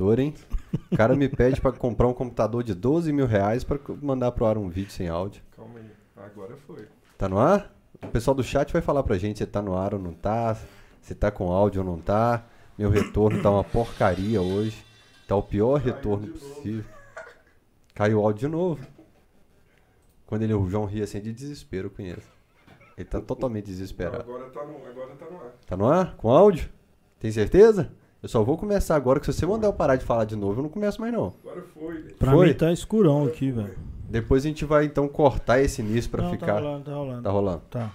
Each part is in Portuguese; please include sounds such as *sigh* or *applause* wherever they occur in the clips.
hein? O cara me pede pra comprar um computador de 12 mil reais pra mandar pro ar um vídeo sem áudio. Calma aí, agora foi. Tá no ar? O pessoal do chat vai falar pra gente se tá no ar ou não tá, se tá com áudio ou não tá. Meu retorno tá uma porcaria hoje. Tá o pior retorno possível. Caiu o áudio de novo. Quando ele, o João ri assim de desespero, eu conheço. Ele tá totalmente desesperado. Agora tá no, agora tá no ar. Tá no ar? Com áudio? Tem certeza? Eu só vou começar agora, que se você mandar eu parar de falar de novo, eu não começo mais não. Agora foi. Pra Foi? mim tá escurão aqui, velho. Depois a gente vai então cortar esse início pra Não, ficar. Tá rolando, tá rolando. Tá rolando. Tá.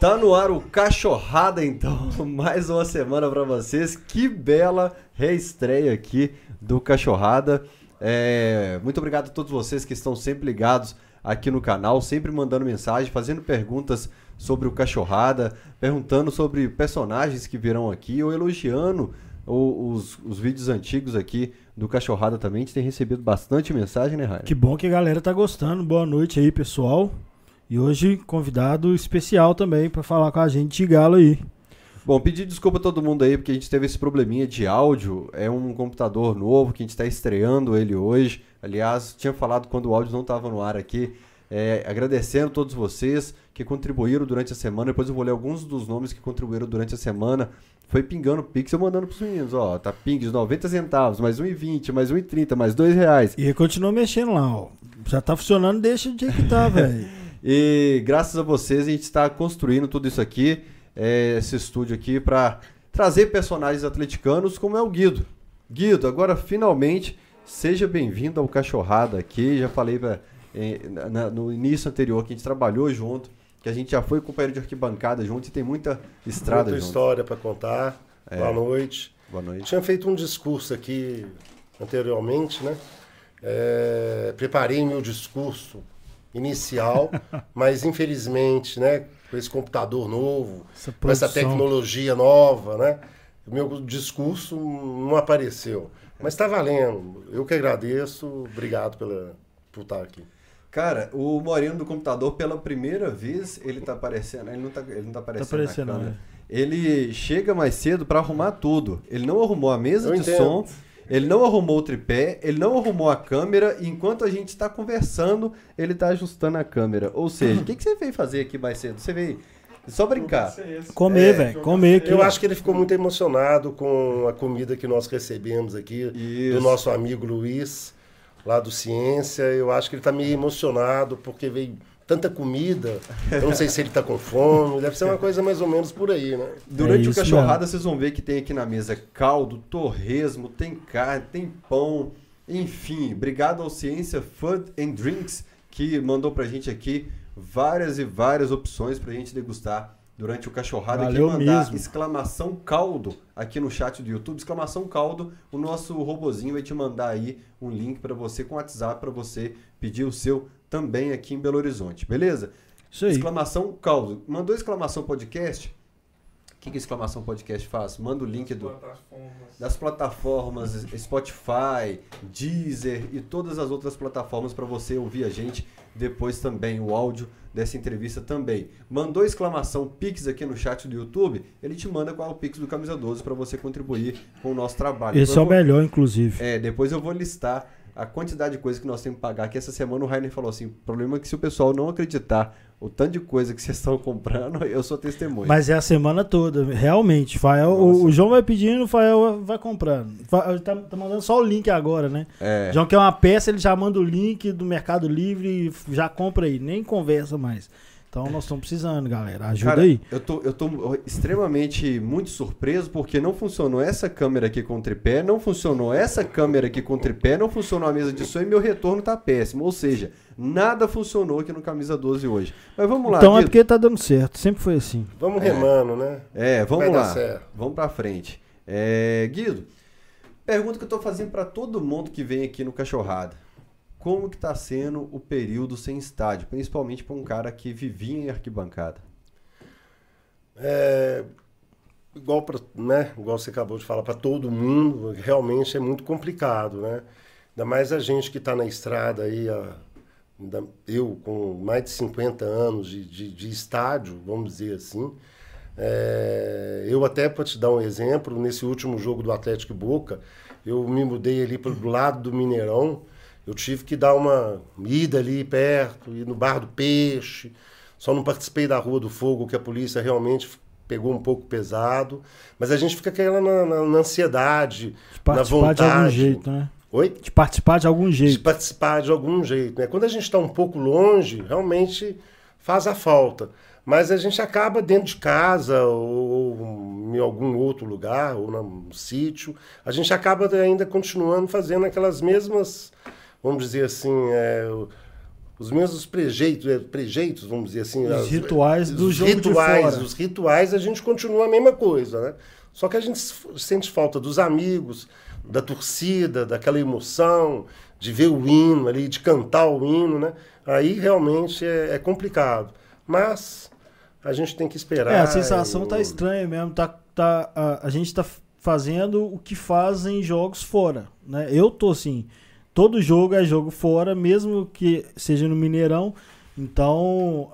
Tá no ar o Cachorrada, então. *laughs* Mais uma semana pra vocês. Que bela reestreia aqui do Cachorrada. É, Muito obrigado a todos vocês que estão sempre ligados aqui no canal, sempre mandando mensagem, fazendo perguntas sobre o Cachorrada, perguntando sobre personagens que virão aqui ou elogiando o- os, os vídeos antigos aqui do Cachorrada também. A gente tem recebido bastante mensagem, né, Raio? Que bom que a galera tá gostando. Boa noite aí, pessoal. E hoje, convidado especial também pra falar com a gente de galo aí. Bom, pedir desculpa a todo mundo aí, porque a gente teve esse probleminha de áudio. É um computador novo que a gente está estreando ele hoje. Aliás, tinha falado quando o áudio não estava no ar aqui. É, agradecendo todos vocês que contribuíram durante a semana. Depois eu vou ler alguns dos nomes que contribuíram durante a semana. Foi pingando o Pix, eu mandando pros meninos. Ó, tá ping de 90 centavos, mais 1,20, mais 1,30, mais 2 reais. E continua mexendo lá, ó. Já tá funcionando, deixa jeito que tá, *laughs* velho. E graças a vocês a gente está construindo tudo isso aqui, é, esse estúdio aqui, para trazer personagens atleticanos como é o Guido. Guido, agora finalmente seja bem-vindo ao Cachorrada aqui. Já falei pra, eh, na- na- no início anterior que a gente trabalhou junto, que a gente já foi companheiro de arquibancada junto e tem muita estrada Muita junto. história para contar. É. Boa noite. Boa noite. Tinha feito um discurso aqui anteriormente, né? É, preparei meu discurso inicial, *laughs* mas infelizmente, né? Com esse computador novo, Essa com essa tecnologia nova, né? O meu discurso não apareceu. Mas está valendo. Eu que agradeço. Obrigado pela, por estar aqui. Cara, o Moreno do computador, pela primeira vez, ele tá aparecendo. Ele não tá, ele não tá aparecendo. na aparecendo, câmera. né? Ele chega mais cedo pra arrumar tudo. Ele não arrumou a mesa Eu de entendo. som, ele não arrumou o tripé, ele não arrumou a câmera, e enquanto a gente tá conversando, ele tá ajustando a câmera. Ou seja, o que, que você veio fazer aqui mais cedo? Você veio só brincar. Comer, É, velho. Comer aqui. Eu ó. acho que ele ficou muito emocionado com a comida que nós recebemos aqui Isso. do nosso amigo Luiz, lá do Ciência. Eu acho que ele está meio emocionado porque veio tanta comida. Eu não sei se ele está com fome. Deve ser uma coisa mais ou menos por aí, né? Durante É o cachorrada, vocês vão ver que tem aqui na mesa caldo, torresmo, tem carne, tem pão, enfim. Obrigado ao Ciência Food and Drinks que mandou pra gente aqui várias e várias opções pra gente degustar durante o cachorrada. Valeu Quem mandar mesmo. exclamação caldo aqui no chat do YouTube, exclamação caldo, o nosso robozinho vai te mandar aí um link pra você com WhatsApp pra você pedir o seu também aqui em Belo Horizonte, beleza? Isso aí. Exclamação caldo. Mandou exclamação podcast? O que, que exclamação podcast faz? Manda o link do, Plataformas. das plataformas Spotify, Deezer e todas as outras plataformas para você ouvir a gente depois também, o áudio dessa entrevista também. Mandou exclamação Pix aqui no chat do YouTube, ele te manda qual é o Pix do Camisa 12 para você contribuir com o nosso trabalho. Esse é Então, o eu vou- melhor, inclusive. é, depois eu vou listar a quantidade de coisa que nós temos que pagar. Que essa semana o Rainer falou assim: o problema é que se o pessoal não acreditar o tanto de coisa que *laughs* vocês estão comprando, eu sou testemunha. Mas é a semana toda, realmente. Fael, o, o João vai pedindo, o Fael vai comprando. Fa- Tá, tá mandando só o link agora, né? É. João quer uma peça, ele já manda o link do Mercado Livre e já compra aí, nem conversa mais. Então nós estamos precisando, galera. Ajuda Cara, aí. Eu tô, eu tô extremamente muito surpreso porque não funcionou essa câmera aqui com tripé, não funcionou essa câmera aqui com tripé, não funcionou a mesa de som e meu retorno tá péssimo. Ou seja, nada funcionou aqui no Camisa 12 hoje. Mas vamos lá, Então é Guido. porque tá dando certo, sempre foi assim. Vamos É. remando, né? É, vamos Vai dar lá. certo. Vamos pra frente. É, Guido, pergunta que eu tô fazendo pra todo mundo que vem aqui no Cachorrada. Como que tá sendo o período sem estádio, principalmente pra um cara que vivia em arquibancada? É, igual, pra, né, igual você acabou de falar, para todo mundo, realmente é muito complicado, né? Ainda mais a gente que está na estrada aí, a- eu com mais de 50 anos de, de, de estádio, vamos dizer assim, É, eu até, para te dar um exemplo, nesse último jogo do Atlético Boca, eu me mudei ali para o lado do Mineirão, eu tive que dar uma ida ali perto, ir no Bar do Peixe, só não participei da Rua do Fogo, que a polícia realmente pegou um pouco pesado, mas a gente fica aquela na, na, na ansiedade, De na participar vontade. de algum jeito, né? Oi? De participar de algum de jeito. participar de algum jeito. Né? Quando a gente está um pouco longe, realmente faz a falta. Mas a gente acaba dentro de casa ou, ou em algum outro lugar, ou num sítio, a gente acaba ainda continuando fazendo aquelas mesmas, vamos dizer assim, é, os mesmos prejeitos, é, prejeitos, vamos dizer assim. Os as- rituais do os jogo de rituais, fora. Os rituais a gente continua a mesma coisa, né? Só que a gente sente falta dos amigos, da torcida, daquela emoção, de ver o hino ali, de cantar o hino, né? Aí realmente é, é complicado. Mas a gente tem que esperar. É, a sensação e- tá estranha mesmo. Tá, tá, a, a gente tá fazendo o que fazem jogos fora. Né? Eu tô assim. Todo jogo é jogo fora, mesmo que seja no Mineirão. Então,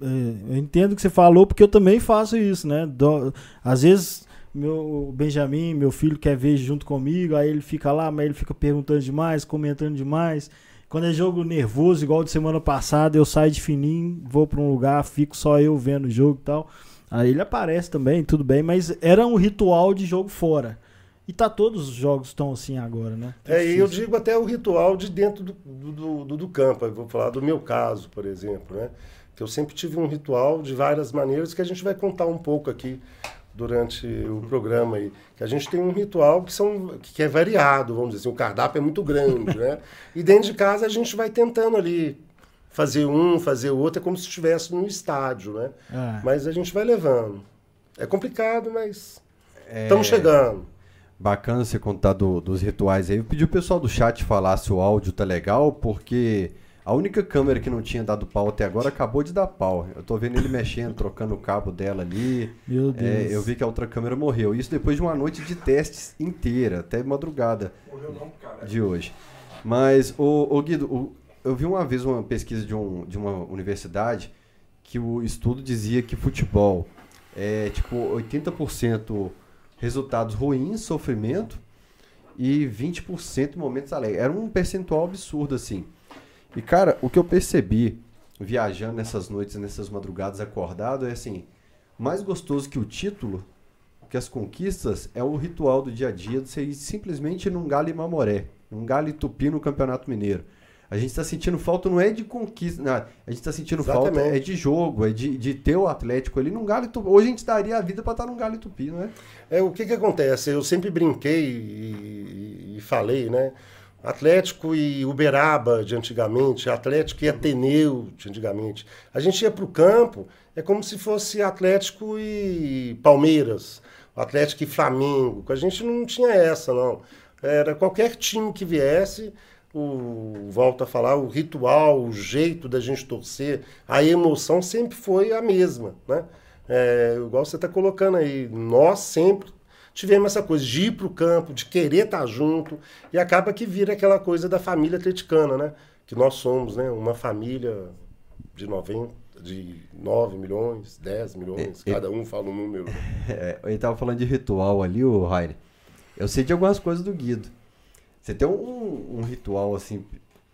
é, eu entendo o que você falou, porque eu também faço isso, né? Dó- às vezes, meu Benjamin, meu filho, quer ver junto comigo, aí ele fica lá, mas ele fica perguntando demais, comentando demais. Quando é jogo nervoso, igual de semana passada, eu saio de fininho, vou pra um lugar, fico só eu vendo o jogo e tal. Aí ele aparece também, tudo bem, mas era um ritual de jogo fora. E tá todos os jogos estão assim agora, né? Tá É, e eu digo até o ritual de dentro do, do, do, do campo. Eu vou falar do meu caso, por exemplo, né? Que eu sempre tive um ritual de várias maneiras que a gente vai contar um pouco aqui durante o programa aí. Que a gente tem um ritual que, são, que é variado, vamos dizer assim, o cardápio é muito grande, *laughs* né? E dentro de casa a gente vai tentando ali fazer um, fazer o outro, é como se estivesse num estádio, né? É. Mas a gente vai levando. É complicado, mas É, estamos chegando. Bacana você contar do- dos rituais aí. Eu pedi o pessoal do chat falar se o áudio tá legal, porque a única câmera que não tinha dado pau até agora acabou de dar pau. Eu tô vendo ele mexendo, trocando o cabo dela ali. Meu Deus. É, eu vi que a outra câmera morreu. Isso depois de uma noite de testes inteira, até madrugada Morreu não, cara. de hoje. Mas, ô, ô Guido, o- eu vi uma vez uma pesquisa de, um, de uma universidade que o estudo dizia que futebol é tipo 80% resultados ruins, sofrimento, e 20% momentos alegres. Era um percentual absurdo assim. E cara, o que eu percebi viajando nessas noites, nessas madrugadas acordado, é assim, mais gostoso que o título, que as conquistas, é o ritual do dia a dia de você ir simplesmente num galo e mamoré, num galo e tupi no Campeonato Mineiro. A gente está sentindo falta, não é de conquista, não, a gente está sentindo falta Exatamente. é de jogo, é de, de ter o Atlético ali num galo e tupi. Hoje a gente daria a vida para estar num galo e tupi, não é? É, o que que acontece? Eu sempre brinquei e, e falei, né? Atlético e Uberaba de antigamente, Atlético e Ateneu de antigamente. A gente ia para o campo, é como se fosse Atlético e Palmeiras, Atlético e Flamengo. A gente não tinha essa, não. Era qualquer time que viesse, o, volto a falar, o ritual, o jeito da gente torcer, a emoção sempre foi a mesma, né? É, igual você está colocando aí, nós sempre tivemos essa coisa de ir para o campo, de querer estar junto, e acaba que vira aquela coisa da família atleticana, né? Que nós somos, né? Uma família de 90, de 9 milhões, 10 milhões, É, cada um fala um número. *laughs* É, ele tava falando de ritual ali, o Rainer. Eu sei de algumas coisas do Guido. Você tem um, um ritual assim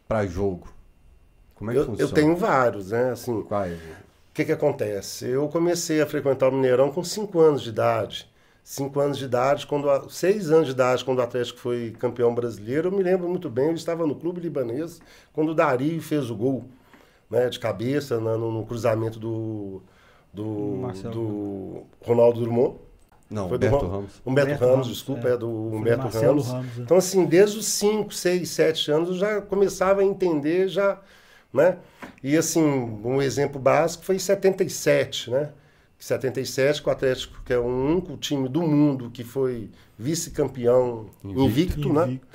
para jogo? Como é que Eu, funciona? eu tenho vários, né? Assim, Quais? O que, que acontece? Eu comecei a frequentar o Mineirão com 5 anos de idade. 5 anos de idade, quando 6 anos de idade, quando o Atlético foi campeão brasileiro, eu me lembro muito bem, eu estava no clube libanês quando o Dari fez o gol, né, de cabeça no, no cruzamento do, do, do Ronaldo Drummond. Não, Foi do Humberto Ron- Ramos. Humberto, Humberto Ramos, Ramos, desculpa, é. é, do Humberto Ramos. Ramos, é. Então, assim, desde os 5, 6, 7 anos eu já começava a entender, já, né? E, assim, um exemplo básico foi em 77, né? Em 77, que o Atlético, que é o único time do mundo que foi vice-campeão invicto, né? Invicto.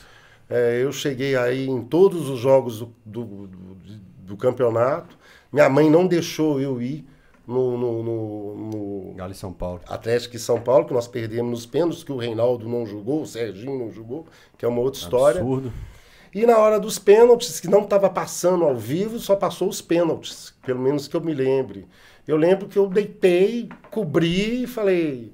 É, eu cheguei aí em todos os jogos do, do, do- do campeonato. Minha mãe não deixou eu ir no, no- no- no Galo São Paulo. Atlético e São Paulo, que nós perdemos nos pênaltis, que o Reinaldo não jogou, o Serginho não jogou, que é uma outra história. Absurdo. E na hora dos pênaltis, que não estava passando ao vivo, só passou os pênaltis, pelo menos que eu me lembre. eu lembro que eu deitei, cobri e falei,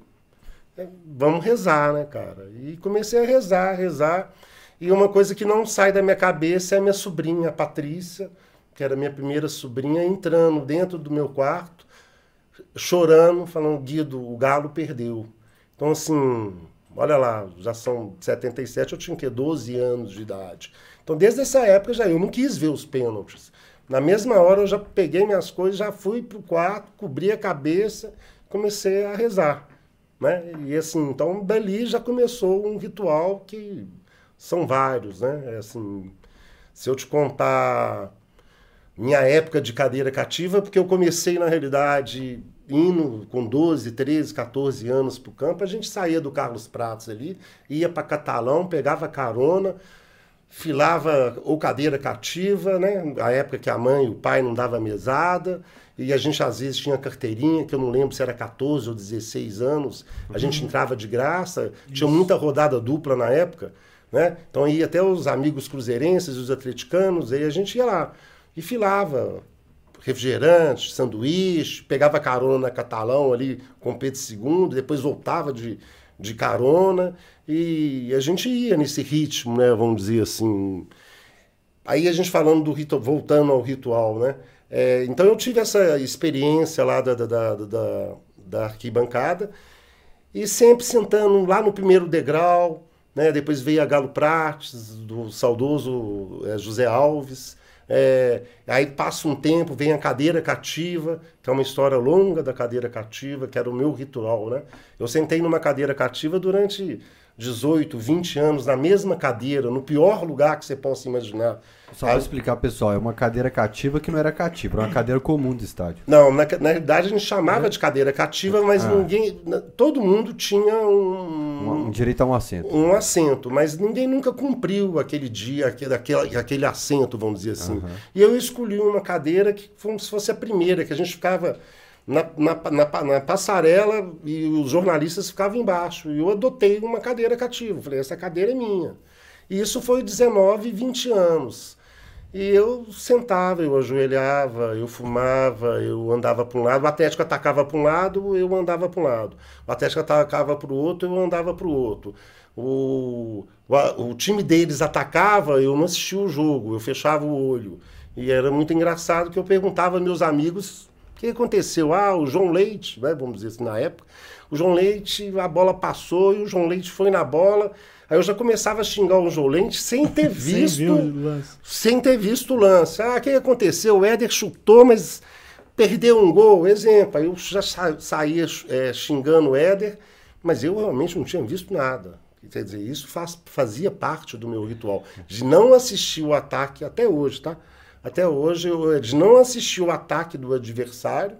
é, vamos rezar, né, cara? E comecei a rezar, rezar. E uma coisa que não sai da minha cabeça é a minha sobrinha, a Patrícia, que era minha primeira sobrinha, entrando dentro do meu quarto, chorando, falando, Guido, o Galo perdeu. Então, assim, olha lá, já são 77, eu tinha que 12 anos de idade. Então, desde essa época já eu não quis ver os pênaltis. Na mesma hora eu já peguei minhas coisas, já fui pro quarto, cobri a cabeça, comecei a rezar. Né? E assim, então dali já começou um ritual que são vários, né? É assim, se eu te contar minha época de cadeira cativa, porque eu comecei na realidade indo com 12, 13, 14 anos para o campo, a gente saía do Carlos Pratos ali, ia para Catalão, pegava carona, filava ou cadeira cativa, né? A época que a mãe e o pai não dava mesada, e a gente às vezes tinha carteirinha, que eu não lembro se era 14 ou 16 anos, a gente uhum. entrava de graça, Isso. tinha muita rodada dupla na época, né? Então ia até os amigos cruzeirenses, os atleticanos, aí a gente ia lá e filava refrigerante, sanduíche, pegava carona na Catalão ali com Pedro II, depois voltava de, de carona e a gente ia nesse ritmo, né? Vamos dizer assim. Aí a gente falando do ritual, voltando ao ritual, né? É, então eu tive essa experiência lá da, da, da, da, da arquibancada e sempre sentando lá no primeiro degrau, né? depois veio a Galo Prates, do saudoso é, José Alves, é, aí passa um tempo, vem a cadeira cativa, que é uma história longa da cadeira cativa, que era o meu ritual, né? Eu sentei numa cadeira cativa durante 18, 20 anos na mesma cadeira, no pior lugar que você possa imaginar. Só para explicar, pessoal, é uma cadeira cativa que não era cativa, era uma cadeira comum do estádio. Não, na, na realidade a gente chamava é. de cadeira cativa, mas ah. ninguém. Todo mundo tinha um, um, um, direito a um assento. Um assento, mas ninguém nunca cumpriu aquele dia, aquele, aquele, aquele assento, vamos dizer assim. Uhum. E eu escolhi uma cadeira que como se fosse a primeira, que a gente ficava na, na, na, na, passarela e os jornalistas ficavam embaixo. E eu adotei uma cadeira cativa. Falei, essa cadeira é minha. E isso foi 19, 20 anos. E eu sentava, eu ajoelhava, eu fumava, eu andava para um lado, o Atlético atacava para um lado, eu andava para um lado. O Atlético atacava para o outro, eu andava para o outro. O, time deles atacava, eu não assistia o jogo, eu fechava o olho. E era muito engraçado que eu perguntava aos meus amigos que aconteceu? Ah, o João Leite, né, vamos dizer assim, na época, o João Leite, a bola passou e o João Leite foi na bola. Aí eu já começava a xingar o João Leite sem ter *laughs* visto. sem, sem ter visto o lance. Ah, o que aconteceu? O Éder chutou, mas perdeu um gol. Exemplo. Aí eu já sa saía é, xingando o Éder, mas eu realmente não tinha visto nada. Quer dizer, isso faz, fazia parte do meu ritual. De não assistir o ataque até hoje, tá? Até hoje, eu, de não assistir o ataque do adversário,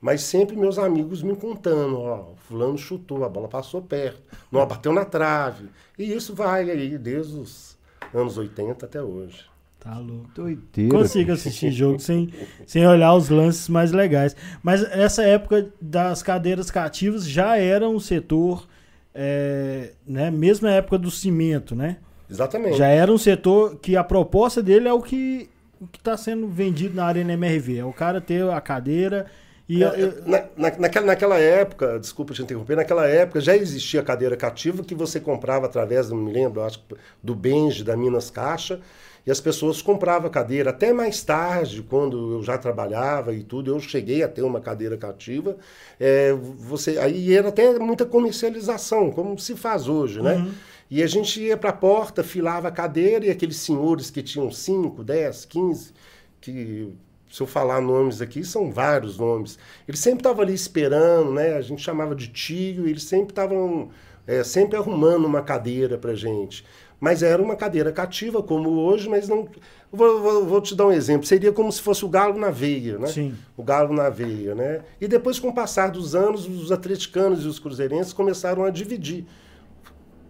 mas sempre meus amigos me contando, ó, fulano chutou, a bola passou perto, não bateu na trave. E isso vai aí desde os anos 80 até hoje. Tá louco. Doideira. Consigo assistir jogo sem, sem olhar os lances mais legais. Mas essa época das cadeiras cativas já era um setor, é, né, mesmo na época do cimento, né? Exatamente. Já era um setor que a proposta dele é o que o que está sendo vendido na Arena MRV. É o cara ter a cadeira e. É, eu... na, na, naquela, naquela época, desculpa te interromper, naquela época já existia a cadeira cativa que você comprava através, não me lembro, acho do Benji, da Minas Caixa. E as pessoas compravam a cadeira. Até mais tarde, quando eu já trabalhava e tudo, eu cheguei a ter uma cadeira cativa. É, você, aí era até muita comercialização, como se faz hoje, né? Uhum. E a gente ia para a porta, filava a cadeira e aqueles senhores que tinham 5, 10, 15, que se eu falar nomes aqui, são vários nomes. Eles sempre estavam ali esperando, né? A gente chamava de tio, e eles sempre estavam é, sempre arrumando uma cadeira para gente. Mas era uma cadeira cativa, como hoje, mas não. Vou, vou, vou, te dar um exemplo. Seria como se fosse o galo na veia, né? Sim. O galo na veia, né? E depois, com o passar dos anos, os atleticanos e os cruzeirenses começaram a dividir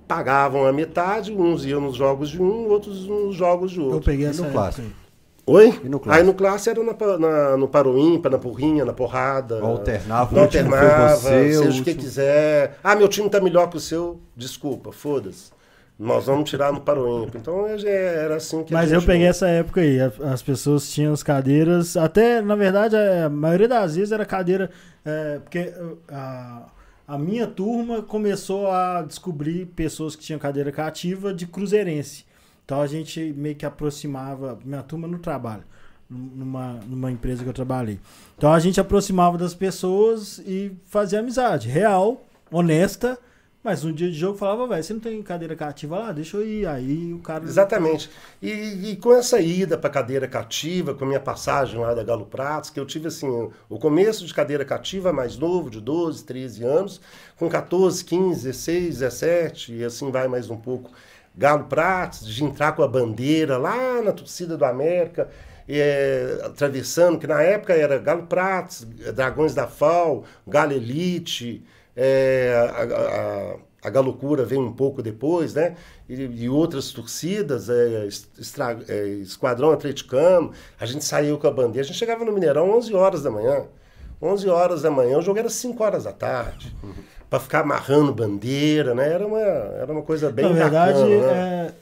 pagavam a metade, uns iam nos jogos de um, outros nos jogos de outro. Eu peguei essa no clássico. Oi? E no clássico? Aí no clássico era na, na, no paroímpa, na porrinha, na porrada. Alternava, alternava, você, seja o que quiser. Ah, meu time tá melhor que o seu, desculpa, foda-se. Nós vamos tirar no Paroímpo. Então eu já era assim que Mas eu peguei essa época aí. As pessoas tinham as cadeiras. Até, na verdade, a maioria das vezes era cadeira. é, porque uh, a, a minha turma começou a descobrir pessoas que tinham cadeira cativa de cruzeirense. Então a gente meio que aproximava. Minha turma no trabalho. Numa, numa empresa que eu trabalhei. Então a gente aproximava das pessoas e fazia amizade. Real, honesta. Mas um dia de jogo falava, velho, você não tem cadeira cativa lá? Deixa eu ir. Aí o cara. Exatamente. E, e com essa ida para cadeira cativa, com a minha passagem lá da Galo Pratos, que eu tive assim, o começo de cadeira cativa mais novo, de 12, 13 anos, com 14, 15, 16, 17, e assim vai mais um pouco. Galo Pratos, de entrar com a bandeira lá na torcida do América, é, atravessando, que na época era Galo Pratos, Dragões da FAO, Galo Elite, é, a, a, a Galocura vem um pouco depois, né? E, e outras torcidas, é, Estra- é, Esquadrão Atleticano. A gente saiu com a bandeira. A gente chegava no Mineirão 11 horas da manhã. 11 horas da manhã. O jogo era 5 horas da tarde. Para ficar amarrando bandeira, né? Era uma, era uma coisa bem Na verdade, bacana, né? é,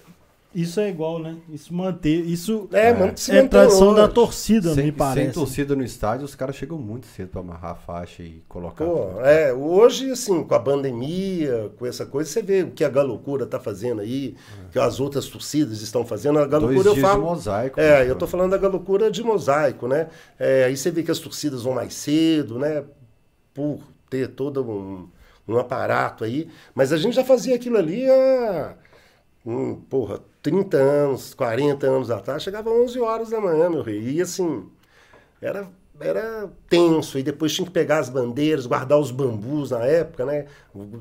isso é igual, né? Isso manter. Isso É, é, mano, se mantém tradição da hoje. torcida, Sem, me parece. sem torcida no estádio, os caras chegam muito cedo pra amarrar a faixa e colocar. Pô, é, hoje, assim, com a pandemia, com essa coisa, você vê o que a Galocura tá fazendo aí, que as outras torcidas estão fazendo. A Galocura eu falo. de mosaico. É, né, eu tô falando da Galocura de mosaico, né? É, aí você vê que as torcidas vão mais cedo, né? Por ter todo um, um aparato aí. Mas a gente já fazia aquilo ali há, hum, porra, 30 anos, 40 anos atrás. Chegava 11 horas da manhã, meu rei. E assim, era, era tenso. E depois tinha que pegar as bandeiras, guardar os bambus na época, né?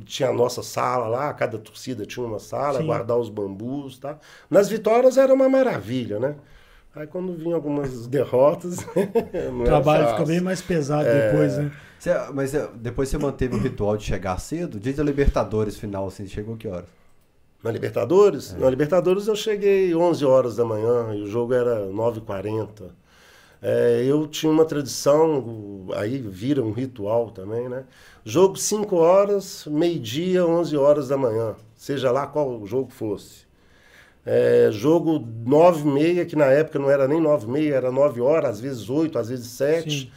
Tinha a nossa sala lá, cada torcida tinha uma sala, Sim. guardar os bambus, tá? Nas vitórias era uma maravilha, né? Aí quando vinha algumas *laughs* derrotas, *laughs* O trabalho fica bem mais pesado É. depois, né? Você- mas é, depois você manteve o ritual de chegar cedo? Dia da Libertadores final, assim, chegou que horas? Na Libertadores? Na Libertadores eu cheguei 11 horas da manhã e o jogo era 9h40. É, eu tinha uma tradição, aí vira um ritual também, né? Jogo 5 horas, meio-dia, 11 horas da manhã, seja lá qual o jogo fosse. É, jogo 9 e meia, que na época não era nem 9 e meia, era 9 horas, às vezes 8, às vezes 7. Sim.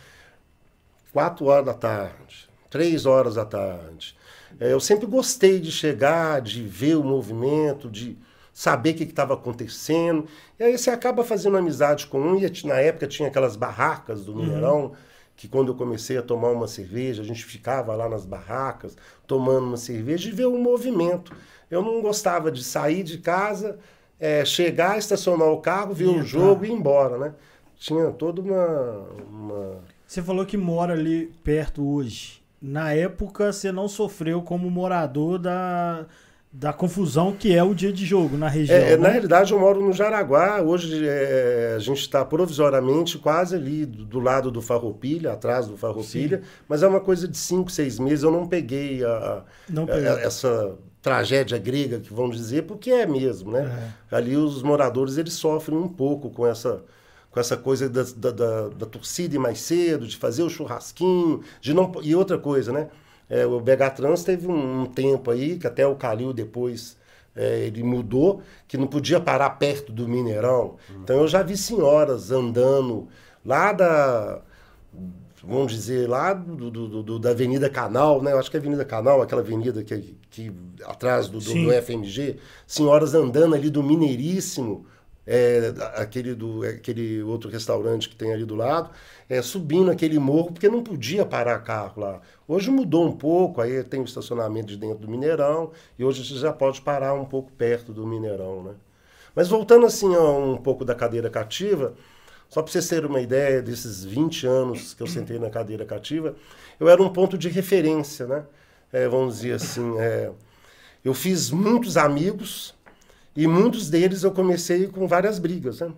4 horas da tarde, 3 horas da tarde. É, eu sempre gostei de chegar, de ver o movimento, de saber o que estava acontecendo. E aí você acaba fazendo amizade com um. E na época tinha aquelas barracas do Mineirão, que quando eu comecei a tomar uma cerveja, a gente ficava lá nas barracas, tomando uma cerveja e ver o movimento. Eu não gostava de sair de casa, é, chegar, estacionar o carro, ver E o jogo e ir embora, né? Tinha toda uma- uma Você falou que mora ali perto hoje. Na época, você não sofreu como morador da, da confusão que é o dia de jogo na região. É, na né? realidade, eu moro no Jaraguá. Hoje é, a gente está provisoriamente quase ali do, do lado do Farroupilha, atrás do Farroupilha. Mas é uma coisa de cinco, seis meses. Eu não peguei a- Não a- essa tragédia grega que vão dizer, porque é mesmo, né? Ali os moradores eles sofrem um pouco com essa com essa coisa da, da, da- da torcida ir mais cedo, de fazer o churrasquinho, de não e outra coisa, né? É, o BH Trans teve um, um tempo aí que até o Calil depois é, ele mudou, que não podia parar perto do Mineirão. Então eu já vi senhoras andando lá da vamos dizer, lá do, do- do- da Avenida Canal, né? Eu acho que é Avenida Canal, aquela avenida que, que atrás do, do, do FMG, senhoras andando ali do Mineiríssimo, é, aquele, do, aquele outro restaurante que tem ali do lado, é, subindo aquele morro, porque não podia parar carro lá. Hoje mudou um pouco, aí tem o estacionamento de dentro do Mineirão, e hoje você já pode parar um pouco perto do Mineirão, né? Mas voltando assim a um pouco da cadeira cativa, só para vocês terem uma ideia desses 20 anos que eu sentei na cadeira cativa, eu era um ponto de referência, né? É, vamos dizer assim, é, eu fiz muitos amigos e muitos deles eu comecei com várias brigas, né?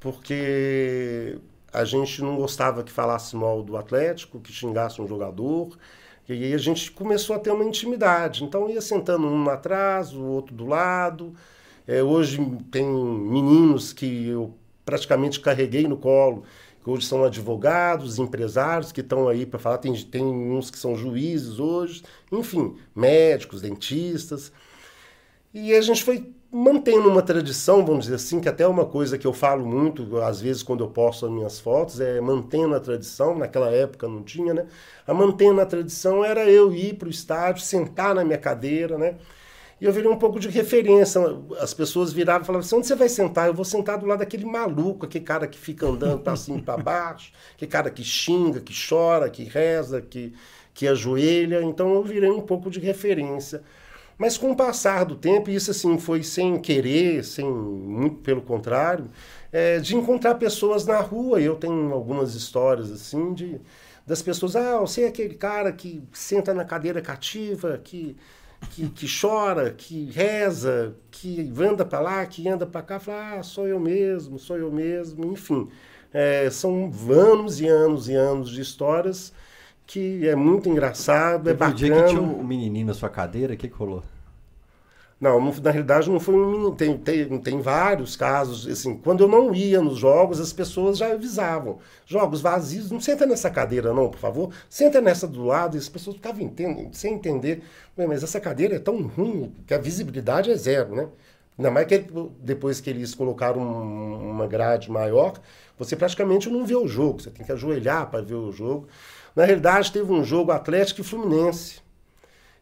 Porque a gente não gostava que falasse mal do Atlético, que xingasse um jogador, e aí a gente começou a ter uma intimidade. Então ia sentando um atrás, o outro do lado. É, hoje tem meninos que eu praticamente carreguei no colo, que hoje são advogados, empresários que estão aí para falar. Tem, tem uns que são juízes hoje, enfim, médicos, dentistas. E a gente foi mantendo uma tradição, vamos dizer assim, que até é uma coisa que eu falo muito, às vezes quando eu posto as minhas fotos, é mantendo a tradição, naquela época não tinha, né? A mantendo a tradição era eu ir para o estádio, sentar na minha cadeira, né? E eu virei um pouco de referência. As pessoas viravam e falavam assim: onde você vai sentar? Eu vou sentar do lado daquele maluco, aquele cara que fica andando para cima e para baixo, *laughs* aquele cara que xinga, que chora, que reza, que, que ajoelha. Então eu virei um pouco de referência. Mas com o passar do tempo, isso assim foi sem querer, sem muito pelo contrário, é, de encontrar pessoas na rua. Eu tenho algumas histórias assim de das pessoas, ah, você é aquele cara que senta na cadeira cativa, que que, que chora, que reza, que anda para lá, que anda para cá, fala, ah, sou eu mesmo, sou eu mesmo, enfim. É, são anos e anos e anos de histórias que é muito engraçado, é bacana. dia que tinha um menininho na sua cadeira, o que, que rolou? Não, na realidade não foi um menino. Tem, tem, tem vários casos. Assim, quando eu não ia nos jogos, as pessoas já avisavam. Jogos vazios, não senta nessa cadeira, não, por favor. Senta nessa do lado. E as pessoas ficavam entendendo, sem entender. Mas essa cadeira é tão ruim que a visibilidade é zero, né? Ainda mais que depois que eles colocaram uma grade maior, você praticamente não vê o jogo. Você tem que ajoelhar para ver o jogo. Na realidade, teve um jogo Atlético e Fluminense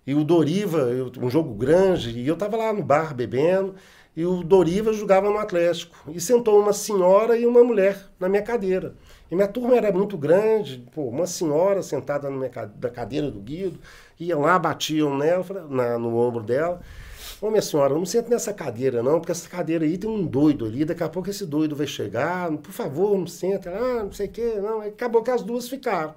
e o Doriva, um jogo grande, e eu estava lá no bar bebendo, e o Doriva jogava no Atlético. E sentou uma senhora e uma mulher na minha cadeira. E minha turma era muito grande, pô, uma senhora sentada na, cadeira do Guido, iam lá, batiam nela, na, no ombro dela. Ô, minha senhora, não senta nessa cadeira, não, porque essa cadeira aí tem um doido ali, daqui a pouco esse doido vai chegar, por favor, não senta. Ah, não sei o quê, não. Acabou que as duas ficaram.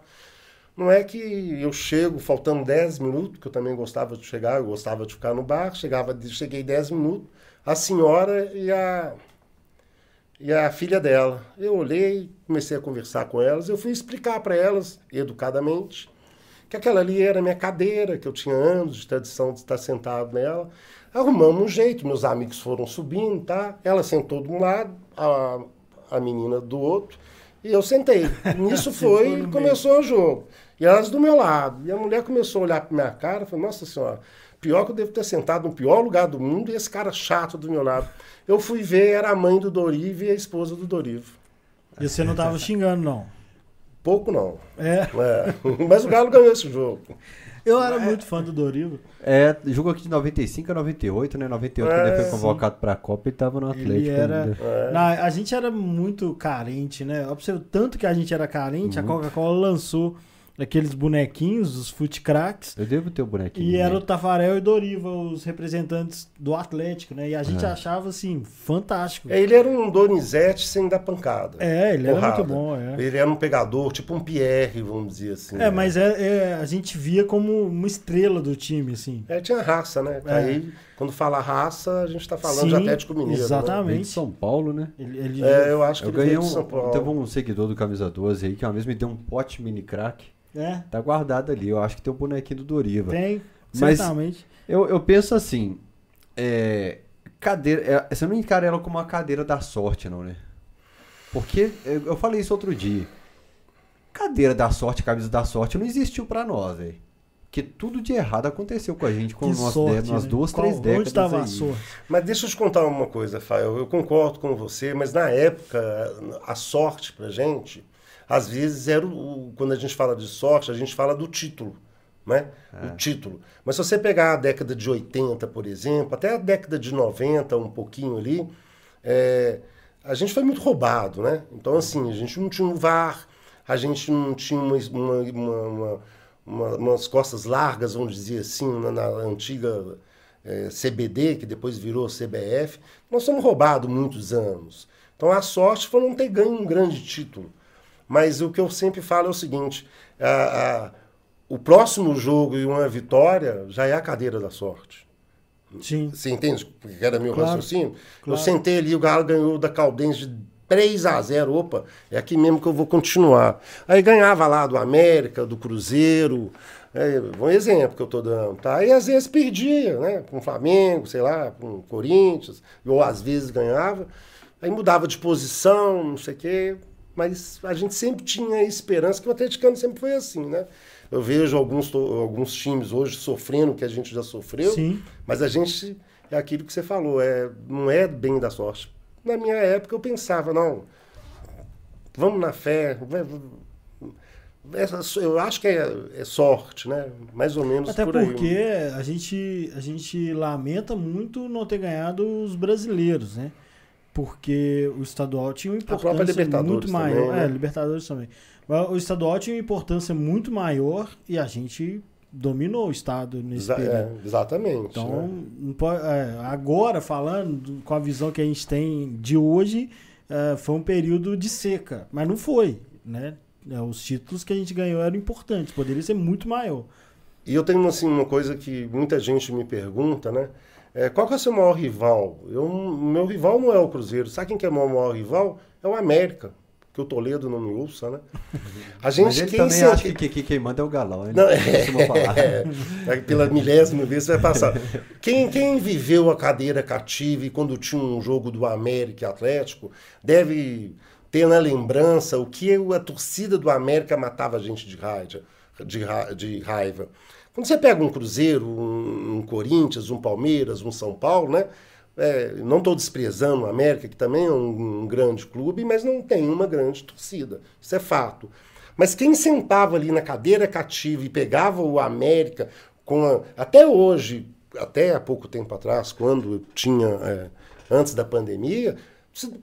Não é que eu chego faltando 10 minutos, que eu também gostava de chegar, eu gostava de ficar no bar, chegava, cheguei 10 minutos, a senhora e a, e a filha dela. Eu olhei, comecei a conversar com elas, eu fui explicar para elas, educadamente, que aquela ali era minha cadeira, que eu tinha anos de tradição de estar sentado nela. Arrumamos um jeito, meus amigos foram subindo, tá? Ela sentou de um lado, a, a menina do outro. E eu sentei. *laughs* Nisso foi e começou o jogo. E elas do meu lado. E a mulher começou a olhar para minha cara e falou: Nossa Senhora, pior que eu devo ter sentado no pior lugar do mundo e esse cara chato do meu lado. Eu fui ver, era a mãe do Dorivo e a esposa do Dorivo. E você não estava xingando, não? Pouco não. É. é. *laughs* Mas o Galo ganhou esse jogo. Eu era é. muito fã do Dorivo. É, jogo aqui de 95 a 98, né? 98 é, quando ele foi convocado para a Copa e tava no Atlético. Ele era... É. Não, a gente era muito carente, né? Observe tanto que a gente era carente, uhum. a Coca-Cola lançou aqueles bonequinhos, os foot cracks. Eu devo ter o bonequinho. E era o Tafarel e Doriva, os representantes do Atlético, né? E a gente é. achava assim, fantástico. É, ele era um Donizete sem dar pancada. É, ele porrada. era muito bom. É. Ele era um pegador, tipo um Pierre, vamos dizer assim. É, né? mas é, é, a gente via como uma estrela do time, assim. É, tinha raça, né? É. Quando fala raça, a gente tá falando Sim, de Atlético Mineiro. Né? Exatamente. Né? de São Paulo, né? Ele, ele... É, eu acho que eu ele ganhei um, de São Paulo. Teve um seguidor do Camisa 12 aí que uma vez me deu um pote mini crack. É. Tá guardado ali. Eu acho que tem o um bonequinho do Doriva. Tem, Mas certamente. Eu, eu penso assim. É, cadeira. É, você não encara ela como uma cadeira da sorte, não, né? Porque eu falei isso outro dia. Cadeira da sorte, camisa da sorte não existiu para nós, velho. Porque tudo de errado aconteceu com a gente com sorte, umas né? duas, Qual, três décadas. Estava a sorte? Mas deixa eu te contar uma coisa, Fael. Eu concordo com você, mas na época, a sorte pra gente às vezes era o, quando a gente fala de sorte, a gente fala do título, né? É. O título. Mas se você pegar a década de 80, por exemplo, até a década de 90, um pouquinho ali, é, a gente foi muito roubado, né? Então, assim, a gente não tinha um VAR, a gente não tinha uma, uma, uma, uma umas costas largas, vamos dizer assim, na, na antiga é, CBD, que depois virou CBF. Nós somos roubados muitos anos. Então, a sorte foi não ter ganho um grande título. Mas o que eu sempre falo é o seguinte: a, a, o próximo jogo e uma vitória já é a cadeira da sorte. Sim. Você entende? Porque era meu claro, raciocínio. Claro. Eu sentei ali, o Galo ganhou da Caldense de 3 a 0 Opa, é aqui mesmo que eu vou continuar. Aí ganhava lá do América, do Cruzeiro. É, um exemplo que eu estou dando, tá? E às vezes perdia, né? Com o Flamengo, sei lá, com o Corinthians, ou às vezes ganhava. Aí mudava de posição, não sei o quê mas a gente sempre tinha esperança, que o atleticano sempre foi assim, né? Eu vejo alguns, alguns times hoje sofrendo o que a gente já sofreu, Sim. mas a gente é aquilo que você falou, é, não é bem da sorte. Na minha época eu pensava, não, vamos na fé. essa- eu acho que é, é sorte, né? Mais ou menos Até por aí. porque a gente, a gente lamenta muito não ter ganhado os brasileiros, né? Porque o estadual tinha uma importância muito maior. também, né? É, Libertadores também. Mas o estadual tinha uma importância muito maior e a gente dominou o estado nesse Exa- período. é, exatamente. Então, né? pode- é, agora falando do- com a visão que a gente tem de hoje, é, foi um período de seca, mas não foi, né? É, os títulos que a gente ganhou eram importantes, poderia ser muito maior. E eu tenho assim, uma coisa que muita gente me pergunta, né? É, qual que é o seu maior rival? Eu, meu rival não é o Cruzeiro. Sabe quem que é o meu maior rival? É o América. Que o Toledo não me ouça, né? *laughs* A gente Mas ele quem também acha que, que quem manda é o galão. Ele Não, costuma *laughs* falar. é, é, pela milésima vez você vai passar. Quem, quem viveu a cadeira cativa e quando tinha um jogo do América Atlético, deve ter na lembrança o que a torcida do América matava a gente de raiva. De, ra- de raiva. Quando você pega um Cruzeiro, um, um Corinthians, um Palmeiras, um São Paulo, né? É, não estou desprezando o América, que também é um, um grande clube, mas não tem uma grande torcida. Isso é fato. Mas quem sentava ali na cadeira cativa e pegava o América com a- até hoje, até há pouco tempo atrás, quando tinha é, antes da pandemia,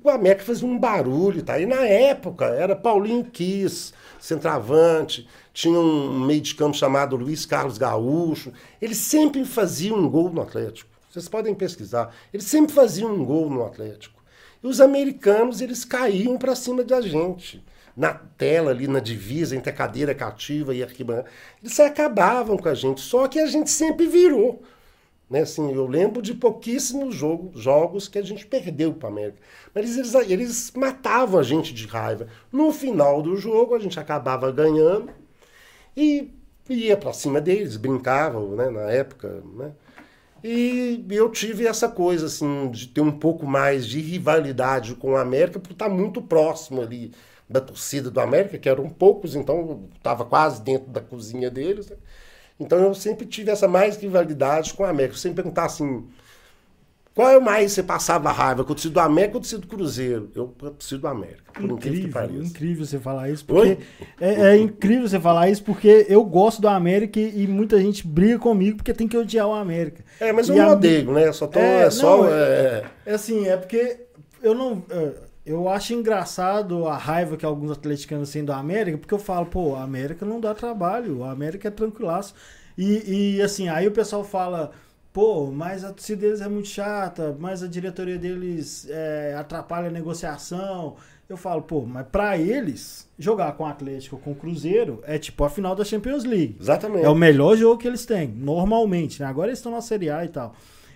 o América fazia um barulho, tá? E na época era Paulinho Kiss, centroavante, tinha um meio de campo chamado Luiz Carlos Gaúcho. Ele sempre fazia um gol no Atlético. Vocês podem pesquisar. Ele sempre fazia um gol no Atlético. E os americanos, eles caíam para cima da gente. Na tela ali, na divisa, entre a cadeira cativa e a arquibancada. Eles acabavam com a gente. Só que a gente sempre virou. Né? Assim, eu lembro de pouquíssimos jogo, jogos que a gente perdeu para a América. Mas eles, eles matavam a gente de raiva. No final do jogo, a gente acabava ganhando e ia para cima deles, brincavam né, na época. Né? E eu tive essa coisa assim, de ter um pouco mais de rivalidade com a América, por estar muito próximo ali da torcida do América, que eram poucos, então estava quase dentro da cozinha deles. Né? Então eu sempre tive essa mais rivalidade com a América. Eu sempre perguntava assim, qual é o mais você passava raiva? Com o do América ou do Cruzeiro? Eu torcida do América, por incrível que Incrível, incrível você falar isso, Oi? porque é, é incrível você falar isso, porque eu gosto do América e, e muita gente briga comigo porque tem que odiar o América. É, mas eu E não a- odeio, né? Só tô, É, é, só... não, é, É assim, é porque eu não. é, Eu acho engraçado a raiva que alguns atleticanos têm do América, porque eu falo, pô, a América não dá trabalho, o América é tranquilaço. E, e assim, aí o pessoal fala, pô, mas a torcida deles é muito chata, mas a diretoria deles é, atrapalha a negociação. Eu falo, pô, mas pra eles, jogar com o Atlético ou com o Cruzeiro é tipo a final da Champions League. exatamente. É o melhor jogo que eles têm, normalmente. Né? Agora eles estão na Série A e tal.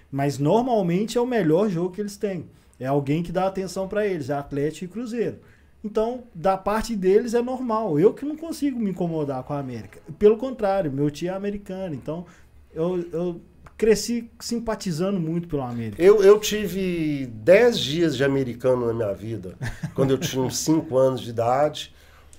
Mas normalmente é o melhor jogo que eles têm. É alguém que dá atenção pra eles, é Atlético e Cruzeiro. Então, da parte deles é normal. Eu que não consigo me incomodar com a América. Pelo contrário, meu tio é americano. Então, eu, eu cresci simpatizando muito pelo América. Eu, eu tive 10 dias de americano na minha vida. *laughs* Quando eu tinha uns 5 anos de idade,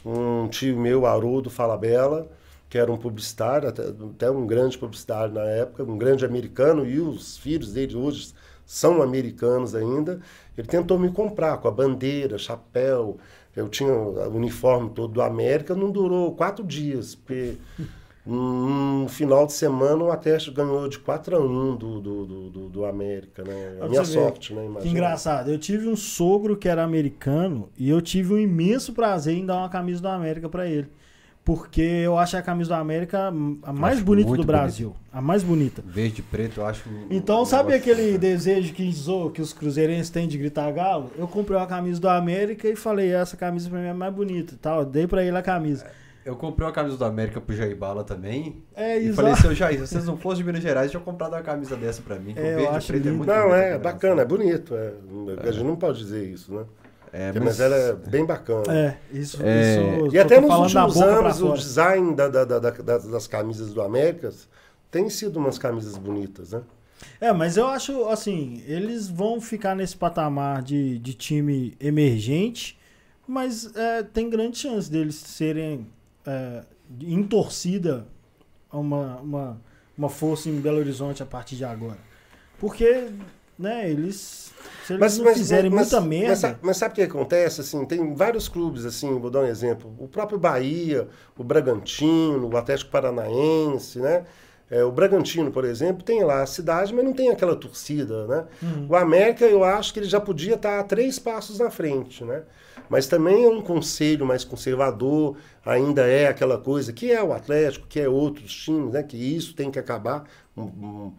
um tio meu, Haroldo Falabella, que era um publicitário, até, até um grande publicitário na época, um grande americano, e os filhos dele hoje são americanos ainda. Ele tentou me comprar com a bandeira, chapéu. Eu tinha o uniforme todo do América, não durou quatro dias, porque *laughs* no final de semana o Atlético ganhou de 4 a 1 do, do, do, do, América, né? A minha sorte, né? Que Imagina. engraçado. Eu tive um sogro que era americano e eu tive um imenso prazer em dar uma camisa do América pra ele. Porque eu acho a camisa do América a mais Acho bonita do Brasil. A mais bonita. Verde e preto, eu acho. um Então, sabe aquele desejo que, zo- que os cruzeirenses têm de gritar galo? Eu comprei uma camisa do América e falei, essa camisa pra mim é mais bonita. e Tal. Eu dei pra ele a camisa. Eu comprei uma camisa do América pro Jair Bala também. É E isso. falei, seu Jair, se vocês não fossem de Minas Gerais, eu tinha comprado uma camisa dessa pra mim. É, eu acho preto é muito Não, é bacana, é bonito. É. A gente não pode dizer isso, né? É, Mas, ela é bem bacana. É, isso. É, isso E até nos últimos anos, o design da- da- da- da- das, das camisas do América tem sido umas camisas bonitas, né? É, mas eu acho assim, eles vão ficar nesse patamar de, de time emergente, mas é, tem grande chance deles serem é, em torcida uma, uma, uma força em Belo Horizonte a partir de agora. Porque, né, eles. Se eles não fizerem muita merda. Mas, sabe- mas o que acontece? Assim, tem vários clubes, assim, vou dar um exemplo. O próprio Bahia, o Bragantino, o Atlético Paranaense, né? É, o Bragantino, por exemplo, tem lá a cidade, mas não tem aquela torcida, né? O América, eu acho que ele já podia estar três passos na frente, né? Mas também é um conselho mais conservador, ainda é aquela coisa que é o Atlético, que é outros times, né? Que isso tem que acabar um- um-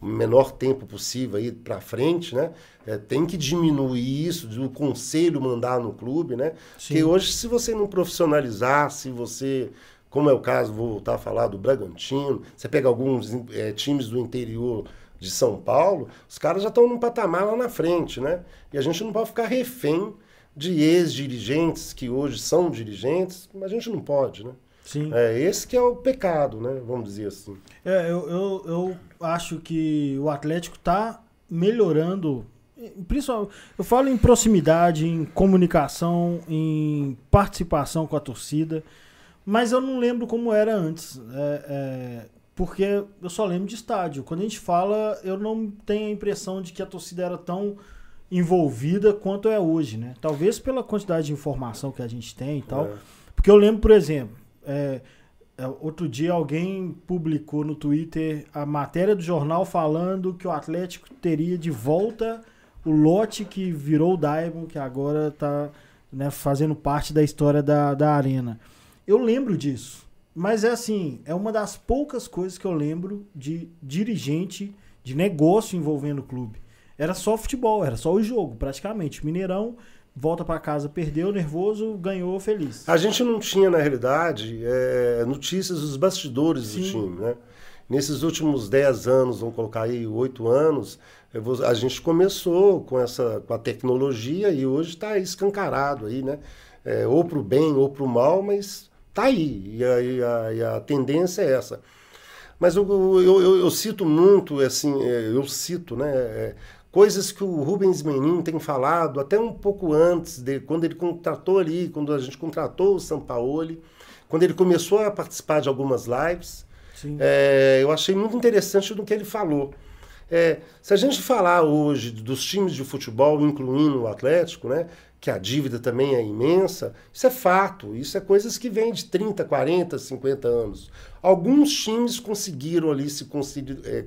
o menor tempo possível aí para frente, né? É, tem que diminuir isso, do conselho mandar no clube, né? Porque hoje, se você não profissionalizar, se você, como é o caso, vou voltar a falar do Bragantino, você pega alguns é, times do interior de São Paulo, os caras já estão num patamar lá na frente, né? E a gente não pode ficar refém de ex-dirigentes que hoje são dirigentes, mas a gente não pode, né? Sim. É esse que é o pecado, né? Vamos dizer assim. É, eu, eu, eu acho que o Atlético está melhorando. Principalmente, eu falo em proximidade, em comunicação, em participação com a torcida, mas eu não lembro como era antes. é, é, porque eu só lembro de estádio. Quando a gente fala, eu não tenho a impressão de que a torcida era tão envolvida quanto é hoje, né? Talvez pela quantidade de informação que a gente tem e tal. É. Porque eu lembro, por exemplo, é, é, outro dia alguém publicou no Twitter a matéria do jornal falando que o Atlético teria de volta o lote que virou o Diamond, que agora está fazendo parte da história da, da Arena. Eu lembro disso. Mas é assim, é uma das poucas coisas que eu lembro de dirigente, de negócio envolvendo o clube. Era só futebol, era só o jogo, praticamente. Mineirão volta para casa, perdeu, nervoso, ganhou, feliz. A gente não tinha, na realidade, é, notícias dos bastidores do Sim. time, né? Nesses últimos 10 anos, vamos colocar aí 8 anos, vou- a gente começou com essa com a tecnologia e hoje está escancarado aí, né? É, ou para o bem ou para o mal, mas tá aí. E a, e a- e a tendência é essa. Mas eu, eu, eu- eu cito muito, assim, é, eu cito, né? é, coisas que o Rubens Menin tem falado até um pouco antes, de quando ele contratou ali, quando a gente contratou o Sampaoli, quando ele começou a participar de algumas lives. É, eu achei muito interessante do que ele falou. É, se a gente falar hoje dos times de futebol, incluindo o Atlético, né, que a dívida também é imensa, isso é fato, isso é coisas que vêm de 30, 40, 50 anos. Alguns times conseguiram ali se concili- é,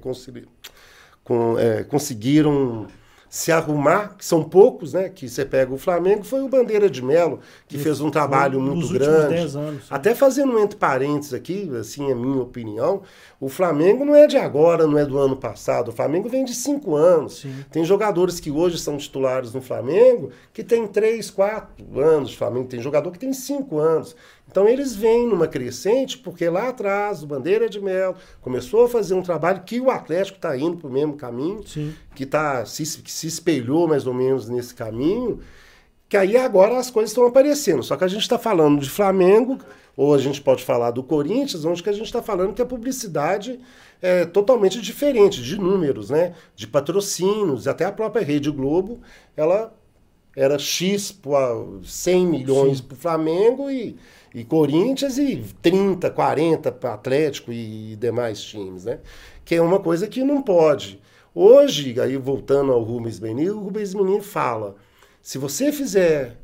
com- é, conseguiram se arrumar, que são poucos, né? Que você pega o Flamengo, foi o Bandeira de Melo, que fez um trabalho muito grande. 10 anos, sim. Até fazendo um entre parênteses aqui, assim é minha opinião, o Flamengo não é de agora, não é do ano passado. O Flamengo vem de cinco anos. Sim. Tem jogadores que hoje são titulares no Flamengo que tem três, quatro anos de Flamengo. Tem jogador que tem cinco anos. Então eles vêm numa crescente porque lá atrás o Bandeira de Melo começou a fazer um trabalho que o Atlético está indo para o mesmo caminho Sim. que, tá, se, que se espelhou mais ou menos nesse caminho, que aí agora as coisas estão aparecendo. Só que a gente está falando de Flamengo, ou a gente pode falar do Corinthians, onde que a gente está falando que a publicidade é totalmente diferente de números, né? de patrocínios, até a própria Rede Globo, ela era X, por 100 milhões para o Flamengo e, e Corinthians e 30, 40 para Atlético e demais times, né? Que é uma coisa que não pode. Hoje, aí voltando ao Rubens Menin, o Rubens Menin fala, se você fizer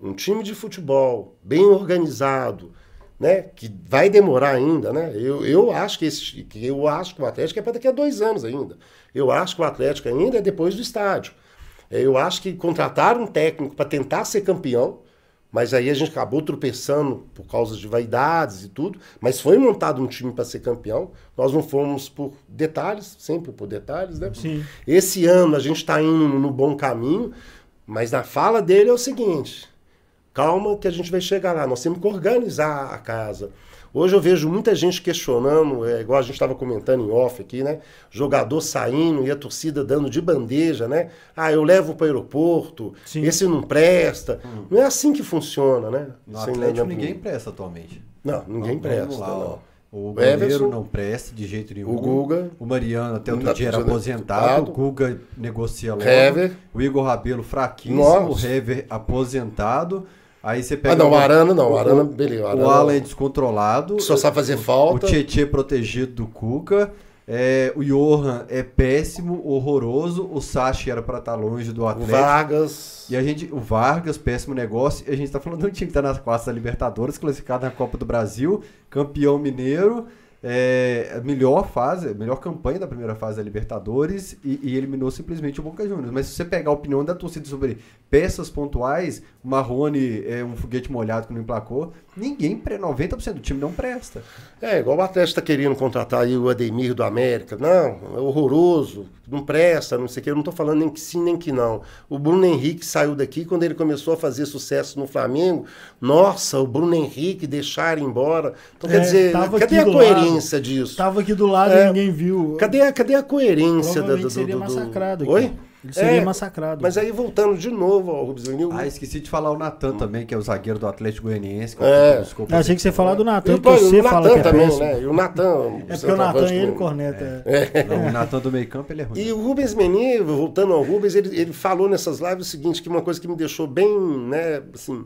um time de futebol bem organizado, né, que vai demorar ainda, né? Eu, eu acho que esse, que eu acho que o Atlético é para daqui a dois anos ainda. Eu acho que o Atlético ainda é depois do estádio. É, Eu acho que contrataram um técnico para tentar ser campeão, mas aí a gente acabou tropeçando por causa de vaidades e tudo. Mas foi montado um time para ser campeão. Nós não fomos por detalhes, sempre por detalhes, né? Sim. Esse ano a gente está indo no bom caminho, mas na fala dele é o seguinte: calma que a gente vai chegar lá. Nós temos que organizar a casa. Hoje eu vejo muita gente questionando, é, igual a gente estava comentando em off aqui, né? Jogador saindo e a torcida dando de bandeja, né? Ah, eu levo para o aeroporto, Sim. esse não presta. Não é assim que funciona, né? No Sem Atlético ninguém presta atualmente. Não, ninguém Não, presta. lá, não. O goleiro Everson, não presta de jeito nenhum. o Guga, O Mariano até outro Não, dia era aposentado. O Guga negocia logo. Hever. O Igor Rabelo fraquíssimo. Nossa. O Hever aposentado. Aí você pega Ah, não, o o- Arana não. O o- Arana, beleza. O Arana, Alan é descontrolado. Só sabe fazer O falta. Tietê protegido do Cuca. É, o Johan é péssimo, horroroso. O Sachi era pra estar longe do O Atlético. Vargas. E a gente, o Vargas, péssimo negócio. E a gente tá falando de um time que tá nas quartas da Libertadores, classificado na Copa do Brasil, campeão mineiro, é, melhor fase, melhor campanha da primeira fase da Libertadores e, e eliminou simplesmente o Boca Juniors. Mas se você pegar a opinião da torcida sobre peças pontuais, Marrone é um foguete molhado que não emplacou, ninguém, pre- 90% do time não presta. É, igual o Atlético tá querendo contratar aí o Ademir do América. Não, é horroroso, não presta, não sei o que. Eu não tô falando nem que sim, nem que não. O Bruno Henrique saiu daqui quando ele começou a fazer sucesso no Flamengo. Nossa, o Bruno Henrique deixaram embora. Então, quer É, dizer, tava cadê a coerência disso? Tava aqui do lado É. e ninguém viu. Cadê, a- cadê a coerência da- Provavelmente do, do, seria do- massacrado aqui. Oi? Ele seria É, massacrado. Mas aí voltando de novo ao Rubens Vinil. Ah, esqueci de falar o Natan também, que é o zagueiro do Atlético Goianiense. que É. buscou Eu achei que você ia falar do Natan, o, que você o fala que Natan é também, péssimo. né? E o Natan. É porque o Natan e ele corneta. *laughs* Não, o Natan do meio campo ele é ruim. E o Rubens Meni, voltando ao Rubens, ele, ele falou nessas lives o seguinte, que uma coisa que me deixou bem, né, assim...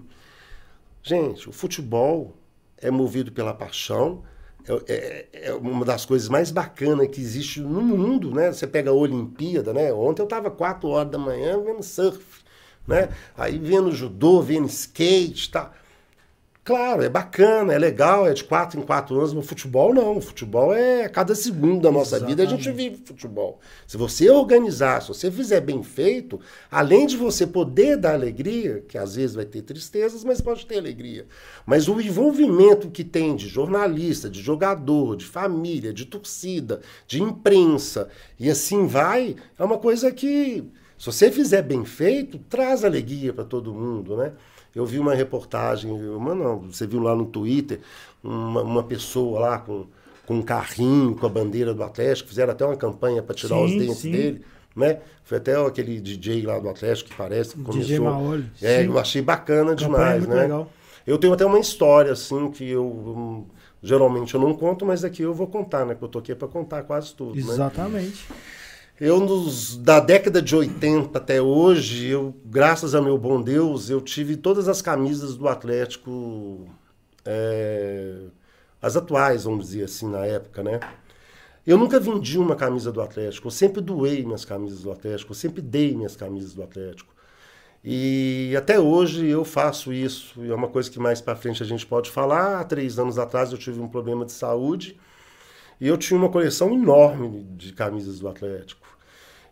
Gente, o futebol é movido pela paixão, é, é- é uma das coisas mais bacanas que existe no mundo, né? Você pega a Olimpíada, né? Ontem eu estava 4 horas da manhã vendo surf, né? Aí vendo judô, vendo skate, tá? Claro, é bacana, é legal, é de quatro em quatro anos, mas futebol não. Futebol é a cada segundo da nossa vida a gente vive futebol. Se você organizar, se você fizer bem feito, além de você poder dar alegria, que às vezes vai ter tristezas, mas pode ter alegria. Mas o envolvimento que tem de jornalista, de jogador, de família, de torcida, de imprensa, e assim vai, é uma coisa que, se você fizer bem feito, traz alegria para todo mundo, né? Eu vi uma reportagem, uma não, você viu lá no Twitter, uma, uma pessoa lá com, com um carrinho, com a bandeira do Atlético, fizeram até uma campanha para tirar Sim, os dentes sim. dele, né? Foi até aquele DJ lá do Atlético que parece que começou. DJ Maoli. É, Sim. eu achei bacana demais, né? legal. Eu tenho até uma história, assim, que eu hum, geralmente eu não conto, mas aqui eu vou contar, né? Que eu tô aqui para contar quase tudo, né? Eu, nos, da década de 80 até hoje, eu, graças a meu bom Deus, eu tive todas as camisas do Atlético, é, as atuais, vamos dizer assim, na época, né? Eu nunca vendi uma camisa do Atlético, eu sempre doei minhas camisas do Atlético, eu sempre dei minhas camisas do Atlético. E até hoje eu faço isso, é uma coisa que mais para frente a gente pode falar. Há três anos atrás eu tive um problema de saúde, e eu tinha uma coleção enorme de camisas do Atlético.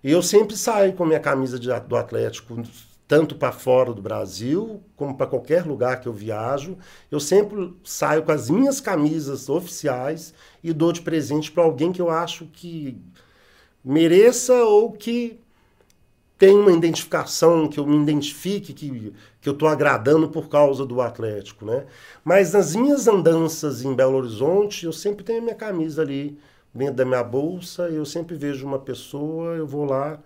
E eu sempre saio com minha camisa de- do Atlético, tanto para fora do Brasil, como para qualquer lugar que eu viajo. Eu sempre saio com as minhas camisas oficiais e dou de presente para alguém que eu acho que mereça ou que tem uma identificação, que eu me identifique, que, que eu estou agradando por causa do Atlético, né? Mas nas minhas andanças em Belo Horizonte, eu sempre tenho a minha camisa ali dentro da minha bolsa, eu sempre vejo uma pessoa, eu vou lá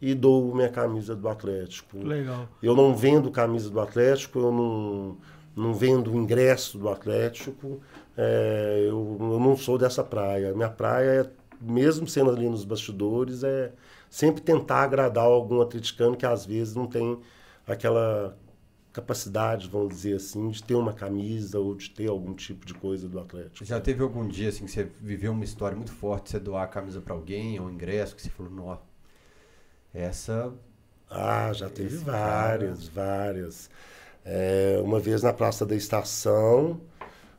e dou minha camisa do Atlético. Legal. Eu não vendo camisa do Atlético, eu não, não vendo ingresso do Atlético, é, eu, eu não sou dessa praia. Minha praia, é, mesmo sendo ali nos bastidores, é sempre tentar agradar algum atleticano que às vezes não tem aquela capacidade, vamos dizer assim, de ter uma camisa ou de ter algum tipo de coisa do Atlético. Já teve algum dia assim que você viveu uma história muito forte, você doar a camisa pra alguém, ou um ingresso, que você falou, nó, essa Ah, já teve Esse várias, várias. É, uma vez na Praça da Estação,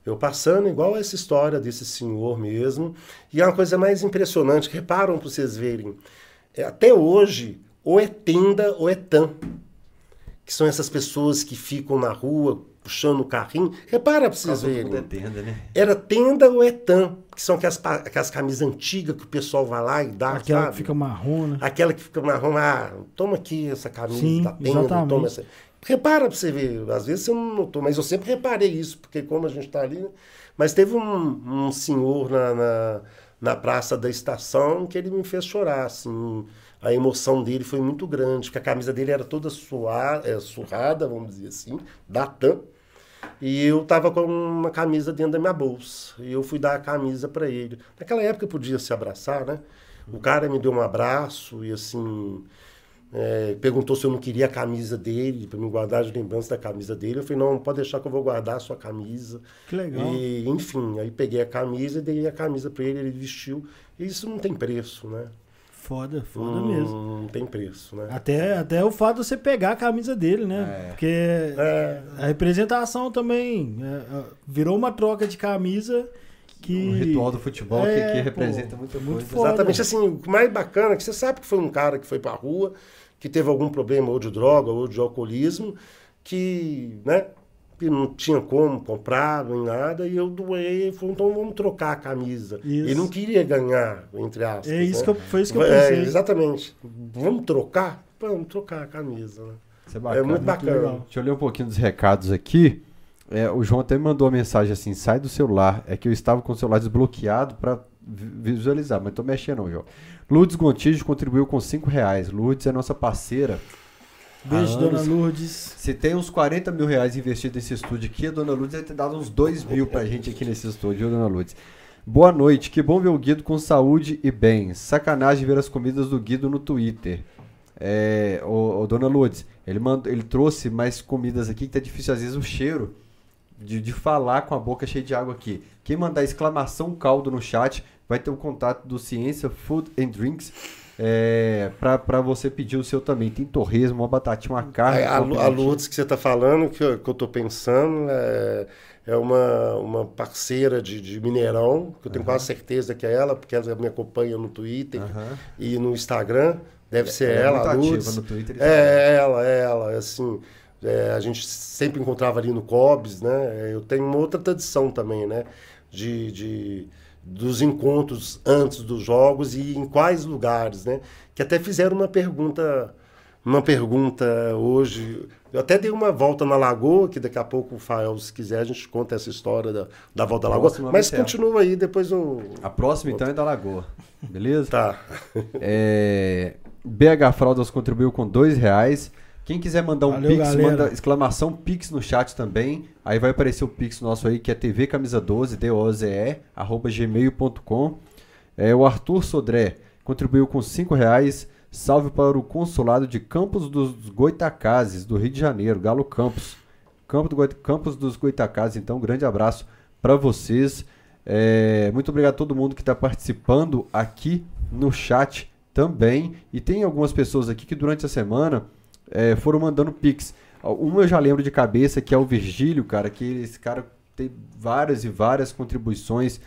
eu passando igual essa história desse senhor mesmo. E é uma coisa mais impressionante, que reparam para vocês verem. É, até hoje, ou é tenda ou é tan. Que são essas pessoas que ficam na rua puxando o carrinho. Repara para vocês verem. é tenda, né? Era tenda ou etan, que são aquelas, aquelas camisas antigas que o pessoal vai lá e dá, Aquela sabe? que fica marrom, né? Aquela que fica marrom, ah, toma aqui essa camisa Sim, da tenda, exatamente. toma essa. Repara pra você ver, às vezes você não notou, mas eu sempre reparei isso, porque como a gente tá ali. né? Mas teve um, um senhor na, na, na praça da estação que ele me fez chorar, assim. A emoção dele foi muito grande, porque a camisa dele era toda suar, é, surrada, vamos dizer assim, da TAM. E eu tava com uma camisa dentro da minha bolsa. E eu fui dar a camisa para ele. Naquela época podia se abraçar, né? O cara me deu um abraço e assim. É, perguntou se eu não queria a camisa dele, para me guardar de lembrança da camisa dele. Eu falei, não, pode deixar que eu vou guardar a sua camisa. Que legal. E, enfim, aí peguei a camisa e dei a camisa para ele, ele vestiu. E isso não tem preço, né? Foda, foda Não- mesmo. Não tem preço, né? Até, até o fato de você pegar a camisa dele, né? É. Porque É. a representação também é, é, virou uma troca de camisa que. O ritual do futebol que- É, que, pô, representa muita muito coisa. foda. Exatamente assim, o mais bacana é que você sabe que foi um cara que foi pra rua, que teve algum problema ou de droga ou de alcoolismo, que, né, que não tinha como comprar nem nada, e eu doei, falei, então vamos trocar a camisa. Isso. Ele não queria ganhar, entre aspas. É isso né? que eu- foi isso que eu É, pensei. exatamente. Vamos trocar? Vamos trocar a camisa, né? Isso é É bacana. muito bacana. legal. Deixa eu ler um pouquinho dos recados aqui. É, o João até me mandou uma mensagem assim: sai do celular. É que eu estava com o celular desbloqueado para visualizar, mas tô mexendo, não, João. Lourdes Gontijo contribuiu com 5 reais. Lourdes é nossa parceira. Beijo, dona. Lourdes. Se tem uns 40 mil reais investido nesse estúdio aqui, a dona Lourdes vai ter dado uns 2 mil pra gente aqui nesse estúdio, viu, dona Lourdes? Boa noite, que bom ver o Guido com saúde e bem. Sacanagem ver as comidas do Guido no Twitter. É, ô, ô, dona Lourdes, ele, mandou, ele trouxe mais comidas aqui que tá difícil às vezes o cheiro de, de falar com a boca cheia de água aqui. Quem mandar exclamação caldo no chat vai ter o contato do Ciência Food and Drinks é, pra você pedir o seu também. Tem torresmo, uma batatinha, uma carne. É, A, a Lourdes que você está falando, que eu, que eu tô pensando, é, é uma, uma parceira de, de Mineirão, que eu tenho quase certeza que é ela, porque ela me acompanha no Twitter Aham. e no Instagram. Deve ser é ela, a Lourdes. no Twitter e É, ela, é ela, assim. é, a gente sempre encontrava ali no Cobs, né? Eu tenho uma outra tradição também, né? De, de- dos encontros antes dos jogos e em quais lugares, né? Que até fizeram uma pergunta, uma pergunta hoje. Eu até dei uma volta na Lagoa, que daqui a pouco o Fael, se quiser, a gente conta essa história da, da volta à Lagoa. Mas continua aí, depois eu. A próxima, então, é da Lagoa. Beleza? Tá. *laughs* É, BH Fraldas contribuiu com dois reais. Quem quiser mandar um Valeu, Pix, galera. manda exclamação Pix no chat também. Aí vai aparecer o Pix nosso aí, que é tvcamisa12, D-O-Z-E, arroba gmail.com. É, o Arthur Sodré contribuiu com cinco reais. Salve para o consulado de Campos dos Goitacazes, do Rio de Janeiro, Galo Campos. Campo do Campos dos Goitacazes, então, um grande abraço para vocês. É, muito obrigado a todo mundo que está participando aqui no chat também. E tem algumas pessoas aqui que durante a semana é, foram mandando pix. Uma eu já lembro de cabeça, que é o Virgílio, cara, que esse cara tem várias e várias contribuições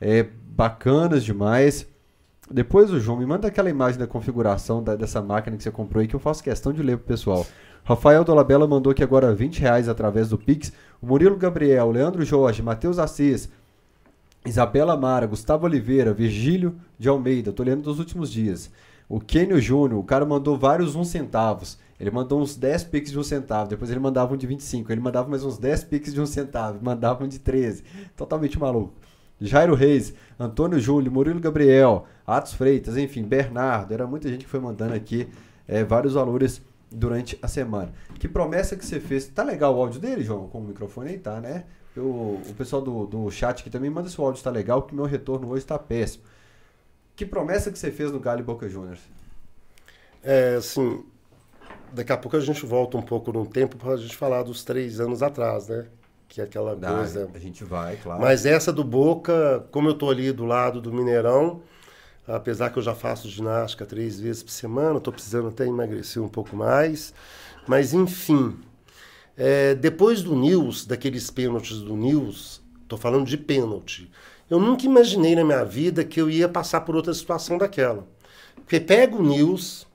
é, bacanas demais. Depois o João me manda aquela imagem da configuração da- dessa máquina que você comprou aí que eu faço questão de ler pro pessoal. Rafael Dolabella mandou aqui agora 20 reais através do Pix. O Murilo Gabriel, Leandro Jorge, Matheus Assis, Isabela Mara, Gustavo Oliveira, Virgílio de Almeida, tô lendo dos últimos dias. O Kenio Júnior, o cara mandou vários um centavos. Ele mandou uns 10 pix de um centavo, depois ele mandava um de 25, ele mandava mais uns 10 pix de um centavo, *laughs* mandava um de 13. Totalmente maluco. Jairo Reis, Antônio Júlio, Murilo Gabriel, Atos Freitas, enfim, Bernardo, era muita gente que foi mandando aqui é, vários valores durante a semana. Que promessa que você fez? Tá legal o áudio dele, João? Com o microfone aí tá, né? O, o pessoal do, do chat aqui também manda se o áudio tá legal, que meu retorno hoje tá péssimo. Que promessa que você fez no Galo e Boca Juniors? É, assim, daqui a pouco a gente volta um pouco no tempo para a gente falar dos três anos atrás, né? Que é aquela Dá, coisa. a gente vai, claro. Mas essa do Boca, como eu tô ali do lado do Mineirão, apesar que eu já faço ginástica três vezes por semana, estou precisando até emagrecer um pouco mais. Mas, enfim, é, depois do News, daqueles pênaltis do News, tô falando de pênalti, eu nunca imaginei na minha vida que eu ia passar por outra situação daquela. Porque pega o News,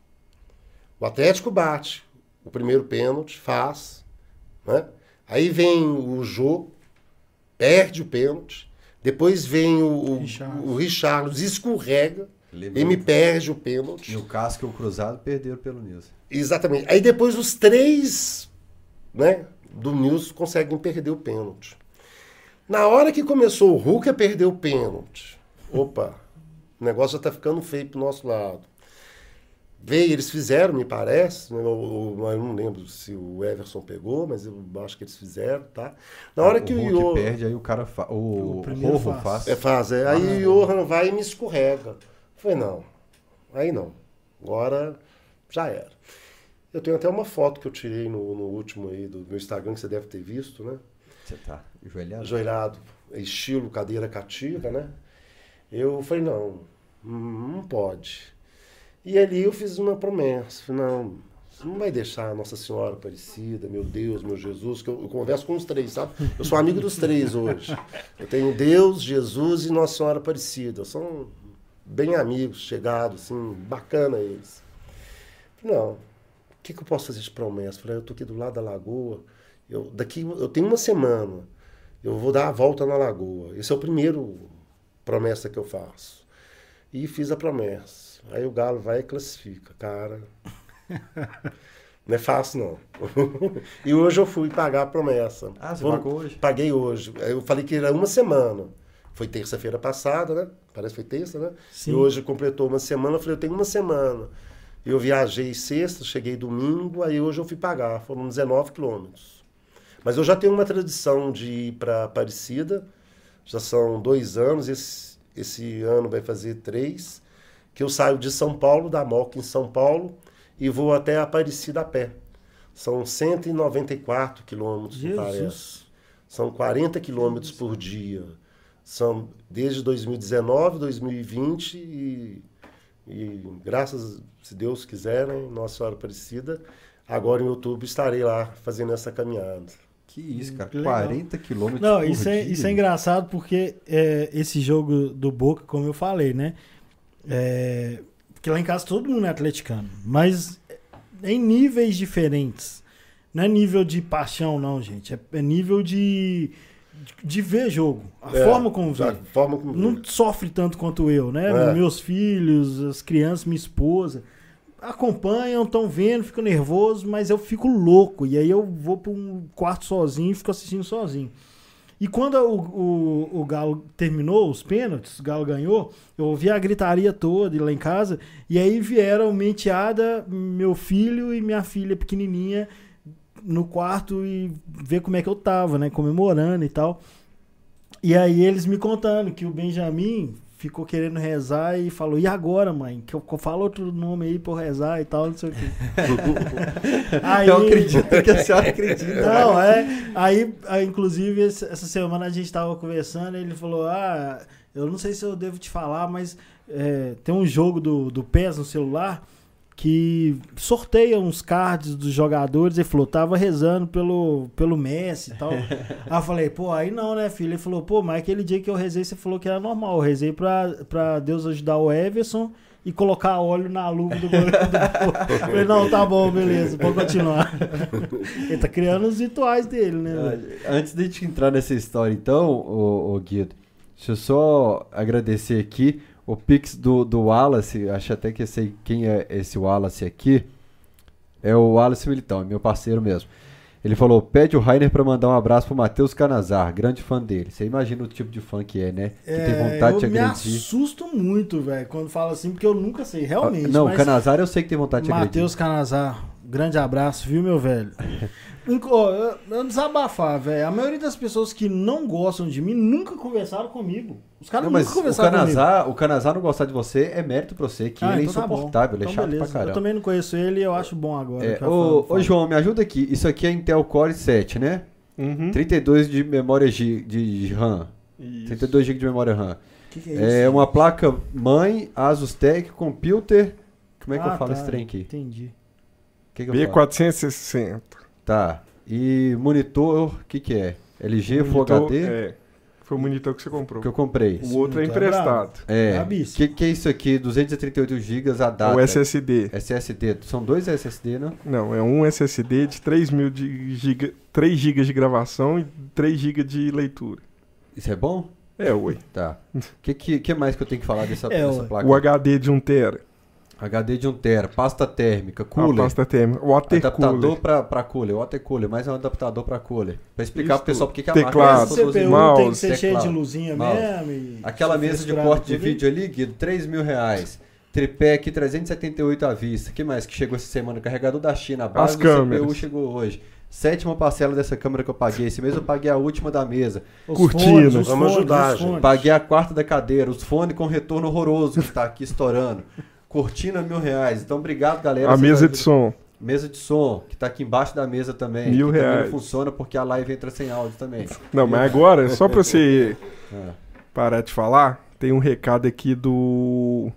o Atlético bate, o primeiro pênalti, faz, né? Aí vem o Jô, perde o pênalti. Depois vem o, o, Richarlison. o Richarlison, escorrega, ele me perde o pênalti. E o Casco e o Cruzado perderam pelo News. Exatamente. Aí depois os três né, do News conseguem perder o pênalti. Na hora que começou o Hulk a perder o pênalti, opa, o negócio já tá ficando feio pro nosso lado. Veio, eles fizeram, me parece, né, ou- ou- eu não lembro se o Everson pegou, mas eu acho que eles fizeram, tá? Na hora que o, Hulk perde, aí o cara fa... o, O primeiro faz. faz. é, faz, é. Aí o Johan vai e me escorrega. Eu falei, não, aí não. Agora já era. Eu tenho até uma foto que eu tirei no, no último aí do meu Instagram, que você deve ter visto, né? Você tá ajoelhado? Ajoelhado, estilo cadeira cativa, né? Eu falei, não, não pode. E ali eu fiz uma promessa, falei, não, você não vai deixar Nossa Senhora Aparecida, meu Deus, meu Jesus, que eu, eu converso com os três, sabe? Eu sou amigo dos três hoje. Eu tenho Deus, Jesus e Nossa Senhora Aparecida. São bem amigos, chegados, assim, bacana eles. Não, o que, que eu posso fazer de promessa? Falei, eu tô aqui do lado da lagoa, eu, daqui, eu tenho uma semana, eu vou dar a volta na lagoa. Esse é o primeiro promessa que eu faço. E fiz a promessa. Aí o Galo vai e classifica. Cara, *laughs* não é fácil, não. *laughs* e hoje eu fui pagar a promessa. Ah, você Vou- pagou hoje? Paguei hoje. Eu falei que era uma semana. Foi terça-feira passada, né? Parece que foi terça, né? Sim. E hoje completou uma semana. Eu falei, eu tenho uma semana. Eu viajei sexta, cheguei domingo, aí hoje eu fui pagar. Foram 19 quilômetros. Mas eu já tenho uma tradição de ir para Aparecida. Já são dois anos. Esse, esse ano vai fazer três. Que eu saio de São Paulo, da Moca em São Paulo, e vou até Aparecida a pé. São 194 quilômetros, me parece. São 40 quilômetros por dia. São desde 2019, 2020 e, e graças, se Deus quiser, né, Nossa Senhora Aparecida, agora em outubro estarei lá fazendo essa caminhada. Que isso, cara. Que legal. 40 quilômetros Não, isso é, dia. isso é engraçado porque é, esse jogo do Boca, como eu falei, né? É, porque lá em casa todo mundo é atleticano, mas em níveis diferentes. Não é nível de paixão, não, gente. É, é nível de, de ver jogo. A É, forma como vê. forma como Não sofre tanto quanto eu, né? É. Meus filhos, as crianças, minha esposa acompanham, estão vendo, fico nervoso, mas eu fico louco. E aí eu vou para um quarto sozinho e fico assistindo sozinho. E quando o, o, o Galo terminou os pênaltis, o Galo ganhou, eu ouvi a gritaria toda lá em casa, e aí vieram minha enteada, meu filho e minha filha pequenininha no quarto e ver como é que eu tava, né, comemorando e tal. E aí eles me contando que o Benjamin ficou querendo rezar e falou, e agora, mãe? Que eu, falo outro nome aí pra eu rezar e tal, não sei o quê. *laughs* Aí- Eu acredito que a senhora *laughs* acredita. não, é. Aí, inclusive, essa semana a gente tava conversando e ele falou: Ah, eu não sei se eu devo te falar, mas é, tem um jogo do, do PES no celular que sorteia uns cards dos jogadores. Ele falou: tava rezando pelo, pelo Messi e tal. *laughs* aí eu falei: pô, aí não, né, filho? Ele falou: pô, mas aquele dia que eu rezei, você falou que era normal. Eu rezei pra, pra Deus ajudar o Everson. E colocar óleo na luva do goleiro do *laughs* Falei, não, tá bom, beleza, pode continuar. *laughs* Ele tá criando os rituais dele, né? Ah, Antes de a gente entrar nessa história, então, ô, ô Guido, deixa eu só agradecer aqui o Pix do, do Wallace. Acho até que eu sei quem é esse Wallace aqui. É o Wallace Militão, é meu parceiro mesmo. Ele falou: pede o Rainer pra mandar um abraço pro Matheus Canazar, grande fã dele. Você imagina o tipo de fã que é, né? Que tem vontade de eu me agredir. assusto muito, velho, quando fala assim, porque eu nunca sei, realmente. Ah, Não, o mas Canazar eu sei que tem vontade de agredir. Matheus Canazar, grande abraço, viu, meu velho? *laughs* Eu- desabafar, velho. A maioria das pessoas que não gostam de mim nunca conversaram comigo. Os caras Não, nunca mas o conversaram comigo. O Canazar não gostar de você é mérito pra você, que Ah, ele é então tá insuportável, ele é Então, chato beleza. pra caramba. Eu também não conheço ele e eu acho bom agora. É, ô, ô. João, me ajuda aqui. Isso aqui é Intel Core 7, né? Uhum. 32 de memória G- de RAM. Isso. 32 GB de memória RAM. Que que é, É isso? uma placa mãe Asus Tech Computer. Como é que Ah, eu falo tá, esse trem aqui? Entendi. O que, que eu falo? B460. Tá. E monitor, o que que é? LG Full Monitor- HD? É. Foi o monitor que você comprou. Que eu comprei. O outro é é emprestado. É. O Brabíssimo. que, que é isso aqui? 238 GB a data. o SSD. SSD. São dois SSD, não? Não, é um SSD de 3 mil de giga, 3 GB de gravação e 3 GB de leitura. Isso é bom? É, ui. Tá. O que, que, que mais que eu tenho que falar dessa, É, dessa placa? O HD de 1 tera. HD de 1 tera, pasta térmica, A cooler. pasta térmica. O water Adaptador pra cooler, water cooler, mais um adaptador pra cooler. Pra explicar Isso pro pessoal porque que a Teclado, marca Esse é CPU mouse, tem que ser cheio de luzinha mouse. mesmo. e Aquela mesa de corte de vídeo ali, Guido, 3 mil reais. Tripé aqui, 378 à vista. que mais que chegou essa semana? Carregador da China, a base As do CPU câmeras. chegou hoje. Sétima parcela dessa câmera que eu paguei. Esse mês eu paguei a última da mesa. Os fones, os Vamos fones, ajudar, gente. Paguei a quarta da cadeira. Os fones com retorno horroroso que tá aqui estourando. Cortina mil reais. Então, obrigado, galera. A mesa ajudam- de som. Mesa de som, que tá aqui embaixo da mesa também. Mil que também reais. não funciona porque a live entra sem áudio também. Não, mas agora, só pra você É. *laughs* *laughs* parar de falar, tem um recado aqui do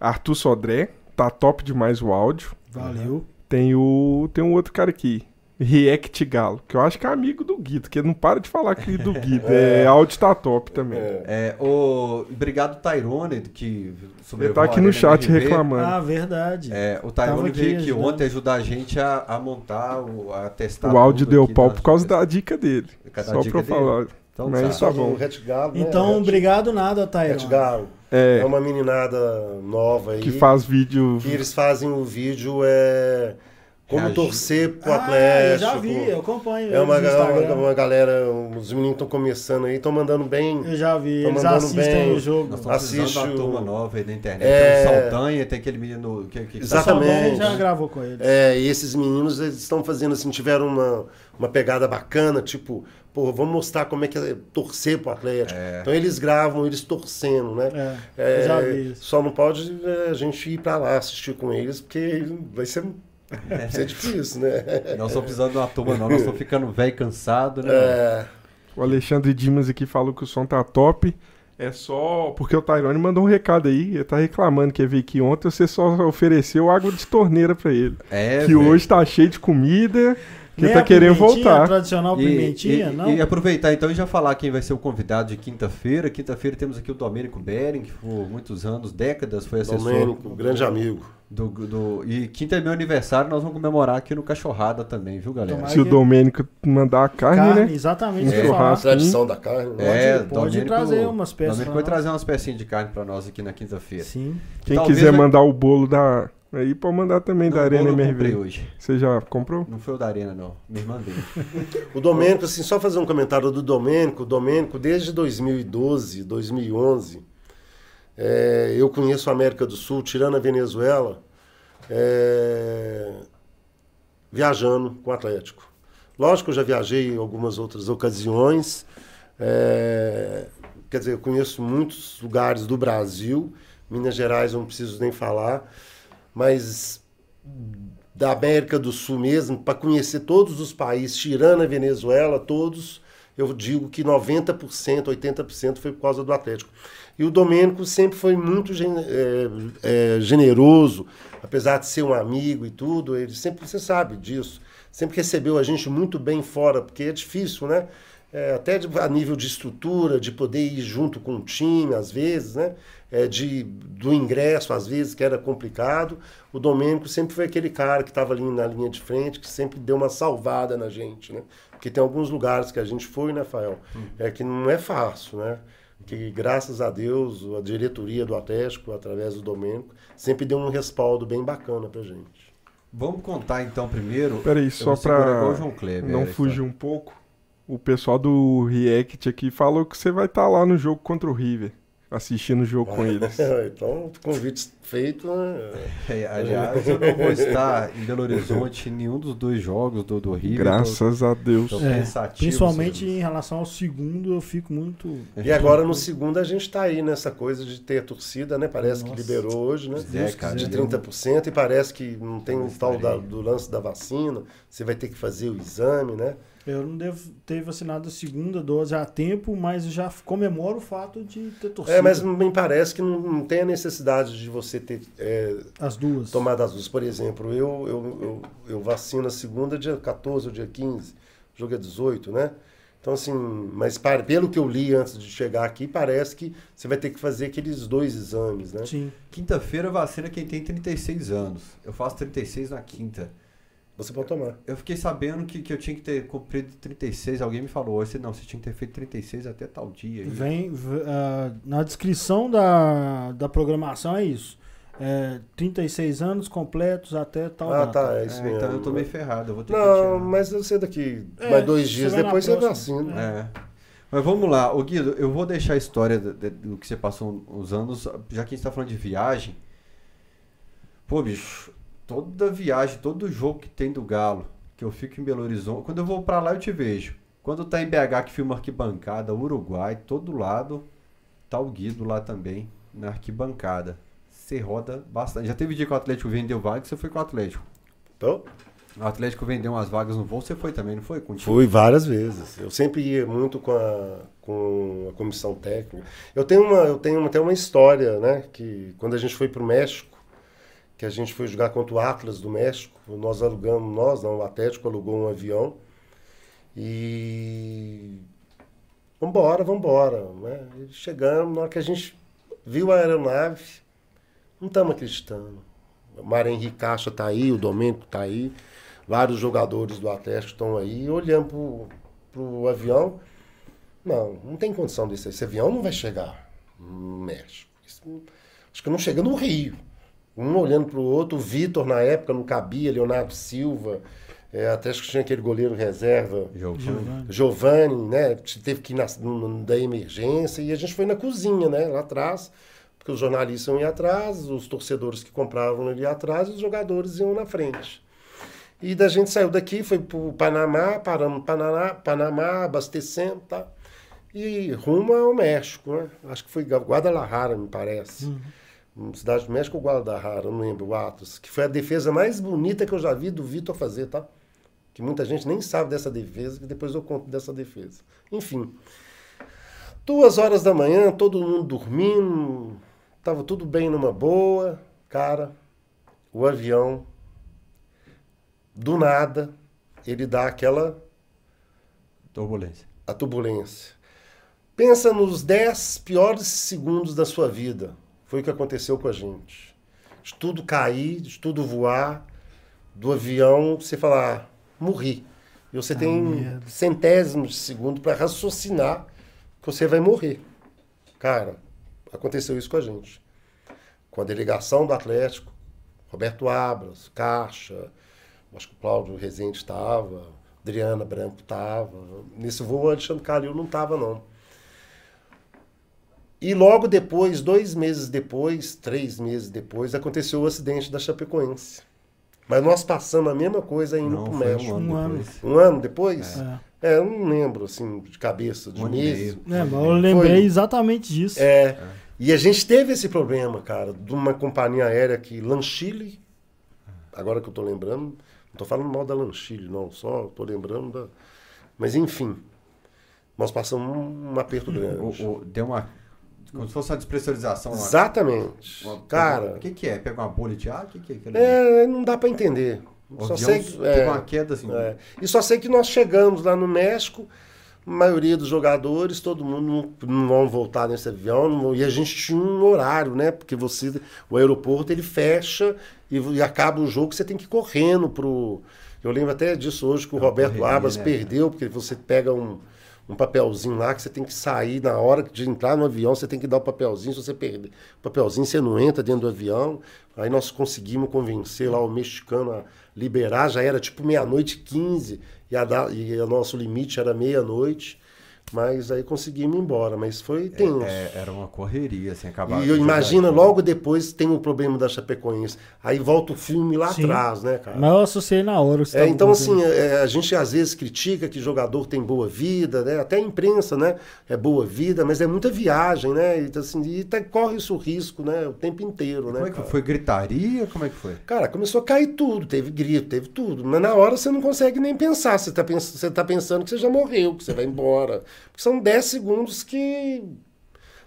Arthur Sodré. Tá top demais o áudio. Valeu. Tem o. Tem um outro cara aqui. React Galo, que eu acho que é amigo do Guido, que ele não para de falar aqui do Guido. *laughs* É, áudio tá top também. É. É, o, obrigado, Tyrone, que Ele tá aqui no chat MRV. reclamando. Ah, verdade. É, o Tyrone aqui veio aqui ajudando. ontem ajudar a gente a, a montar, o, a testar. o áudio deu pau por causa da dica dele. Cada Só dica pra dele. falar. Então, Mas tá. tá bom. Galo, né? Então, obrigado nada, Tyrone. Galo. É É, uma meninada nova aí. que faz vídeo. que eles fazem o vídeo é como Reagindo. torcer pro Ah, Atlético. eu já vi, eu acompanho. É uma, uma, uma galera, os meninos estão começando aí, estão mandando bem. Eu já vi, eles mandando assistem bem. o jogo. Nós estamos precisando Assiste de uma turma nova aí da internet. É. Tem o Saldanha, tem aquele menino que, que Exatamente. Saldanha já gravou com ele. É, e esses meninos eles estão fazendo assim, tiveram uma, uma pegada bacana, tipo, pô, vamos mostrar como é que é torcer pro Atlético. Então eles gravam eles torcendo, né? É, eu já vi isso. Só não pode é, a gente ir pra lá assistir com eles, porque vai ser, vai ser difícil, né? Nós estamos precisando de uma turma não, nós estamos ficando velho e cansado, né? É, O Alexandre Dimas aqui falou que o som tá top. É só. Porque o Tyrone mandou um recado aí. Ele tá reclamando que ia vir aqui ontem. Você só ofereceu água de torneira pra ele. É, que velho. hoje tá cheio de comida. Que Nem tá a querendo voltar. tradicional E- pimentinha, e, não? e aproveitar então e já falar quem vai ser o convidado de quinta-feira. Quinta-feira temos aqui o Domênico Bering, que por muitos anos, décadas, foi assessor Domênico, grande amigo. Do, do- E quinta é meu aniversário, nós vamos comemorar aqui no Cachorrada também, viu, galera? Tomara Se o que- Domênico mandar a carne, Carne, né? exatamente. Um isso que eu ia falar. churrasco. Tradição da carne. né? É, Pode- pode Domênico- trazer umas peças Domênico pra vai nós. trazer umas pecinhas de carne pra nós aqui na quinta-feira. Sim. Quem Talvez quiser vai- mandar o bolo da. Aí pode mandar também Não, da Arena eu comprei MRV. hoje. Você já comprou? Não foi o da Arena, não. Minha irmã dele. *laughs* O Domênico, assim, só fazer um comentário do Domênico. O Domênico, desde 2012, 2011, é, eu conheço a América do Sul, tirando a Venezuela, é, viajando com o Atlético. Lógico eu já viajei em algumas outras ocasiões. é, quer dizer, eu conheço muitos lugares do Brasil. Minas Gerais eu não preciso nem falar. Mas da América do Sul mesmo, para conhecer todos os países, tirando a Venezuela, todos, eu digo que 90%, 80% foi por causa do Atlético. E o Domênico sempre foi muito é, é, generoso, apesar de ser um amigo e tudo, ele sempre, você sabe disso, sempre recebeu a gente muito bem fora, porque é difícil, né? É, até a nível de estrutura, de poder ir junto com o time, às vezes, né? É, de, do ingresso, às vezes, que era complicado. O Domênico sempre foi aquele cara que estava ali na linha de frente, que sempre deu uma salvada na gente, né? Porque tem alguns lugares que a gente foi, né, Fael? É que não é fácil, né? Que graças a Deus, a diretoria do Atlético, através do Domênico, sempre deu um respaldo bem bacana pra gente. Vamos contar então primeiro. Peraí, Eu só Kleber, não a fugir um pouco. O pessoal do React aqui falou que você vai estar lá no jogo contra o River. Assistindo o jogo com *laughs* eles. então, convite feito, né? É, aliás, eu não vou estar em Belo Horizonte em nenhum dos dois jogos do, do River. Graças a Deus. Tô É, principalmente Silvio. em relação ao segundo, eu fico muito. E agora no segundo a gente está aí nessa coisa de ter torcida, né? Parece que Nossa. liberou hoje, né? É, cara, de eu- 30% e parece que não tem o Eu tal da- do lance da vacina. Você vai ter que fazer o exame, né? Eu não devo ter vacinado a segunda dose a tempo, mas já comemoro o fato de ter torcido É, mas me parece que não, não tem a necessidade de você ter é, as duas. tomado as duas. Por exemplo, eu, eu, eu, eu vacino a segunda dia 14 ou dia 15, o jogo é 18, né? Então, assim, mas para, pelo que eu li antes de chegar aqui, parece que você vai ter que fazer aqueles dois exames, né? Sim. Quinta-feira vacina quem tem 36 anos. Eu faço 36 na quinta. Você pode tomar. Eu fiquei sabendo que, que eu tinha que ter cumprido 36. Alguém me falou hoje, não, você tinha que ter feito 36 até tal dia. Vem v- ah, na descrição da, da programação é isso. É, 36 anos completos até tal Ah, data. tá, é É, isso mesmo. então eu tô meio ferrado, eu vou ter que Não, mas eu sei daqui É, mais dois você dias depois você próxima. vacina. É. Mas vamos lá, ô Guido, eu vou deixar a história do, do que você passou uns anos, já que a gente tá falando de viagem. Pô, bicho, toda viagem, todo jogo que tem do Galo, que eu fico em Belo Horizonte, quando eu vou pra lá eu te vejo. Quando tá em BH que filma arquibancada, Uruguai, todo lado, tá o Guido lá também, na arquibancada. você roda bastante. Já teve dia que o Atlético vendeu vagas, você foi com o Atlético. Então, O Atlético vendeu umas vagas no voo, você foi também, não foi? Contigo? fui várias vezes. Eu sempre ia muito com a, com a comissão técnica. Eu tenho, uma, eu tenho até uma história, né? Que quando a gente foi para o México, que a gente foi jogar contra o Atlas do México, nós alugamos, nós não, o Atlético alugou um avião e vambora, vambora, né? Chegamos, na hora que a gente viu a aeronave, não estamos acreditando. O Mário Henrique Caixa tá aí, o Domênico tá aí, vários jogadores do Atlético estão aí, olhando pro, pro avião, não, não tem condição desse, esse avião não vai chegar no México. Isso acho que não chega no Rio. Um olhando para o outro, o Vitor na época não cabia, Leonardo Silva, é, até acho que tinha aquele goleiro reserva. Giovanni. Giovanni, né? Teve que ir na, da emergência e a gente foi na cozinha, né? Lá atrás, porque os jornalistas iam atrás, os torcedores que compravam iam ir atrás e os jogadores iam na frente. E da gente saiu daqui, foi pro Panamá, paramos no Panamá, Panamá, abastecendo, tá? E rumo ao México, né? Acho que foi Guadalajara, me parece. Cidade do México ou Guadalajara, eu não lembro, o Atos. Que foi a defesa mais bonita que eu já vi do Vitor fazer, tá? Que muita gente nem sabe dessa defesa, que depois eu conto dessa defesa. Enfim. Duas horas da manhã, todo mundo dormindo, tava tudo bem numa boa. Cara, o avião, do nada, ele dá aquela Turbulência. a turbulência. Pensa nos 10 piores segundos da sua vida. Foi o que aconteceu com a gente. De tudo cair, de tudo voar, do avião, você falar, morri. E você tem merda. centésimos de segundo para raciocinar que você vai morrer. Cara, aconteceu isso com a gente. Com a delegação do Atlético, Roberto Abras, Caixa, acho que o Cláudio Rezende estava, Adriana Branco estava. Nesse voo, o Alexandre Calil não estava, não. E logo depois, dois meses depois, três meses depois, aconteceu o acidente da Chapecoense. Mas nós passamos a mesma coisa indo Não, para o foi México. um ano Um ano. depois. Um ano depois? É. É, eu não lembro, assim, de cabeça, de Um meses. meio. É, mas eu lembrei Foi. exatamente disso. É, e a gente teve esse problema, cara, de uma companhia aérea que Lanchile, agora que eu tô lembrando, não tô falando mal da Lanchile, não, só tô lembrando da... Mas enfim, nós passamos um, um aperto grande. O- o- deu uma. Como se fosse uma despressurização lá. Exatamente. Uma- Cara, O que, que é? Pega uma bolha de ar? O que, que é é, não dá pra entender. O Só sei que, é, uma queda assim. É. E só sei que nós chegamos lá no México, a maioria dos jogadores, todo mundo não, não vão voltar nesse avião, não e a gente tinha um horário, né? Porque você, o aeroporto ele fecha e, e acaba o jogo, você tem que ir correndo pro. Eu lembro até disso hoje que o Roberto correria, Abas né? perdeu, porque você pega um, um papelzinho lá que você tem que sair na hora de entrar no avião, você tem que dar o papelzinho, se você perder o papelzinho, você não entra dentro do avião. Aí nós conseguimos convencer lá o mexicano a liberar, já era tipo meia-noite e 15, e, a e o nosso limite era meia-noite, mas aí conseguimos ir embora, mas foi tenso. É, era uma correria, assim, acabar. E eu imagina, logo depois tem o problema da Chapecoense. Aí volta o filme lá Sim. atrás, né, cara? Mas eu associei na hora. É, então, assim, é, a gente às vezes critica que jogador tem boa vida, né? Até a imprensa, né? É boa vida, mas é muita viagem, né? E, assim, e tá- corre isso risco, né? O tempo inteiro, né? Como é que cara? foi? Gritaria? Como é que foi? Cara, começou a cair tudo, teve grito, teve tudo. Mas na hora você não consegue nem pensar. Você tá, pens você tá pensando que você já morreu, que você vai embora. Porque são 10 segundos que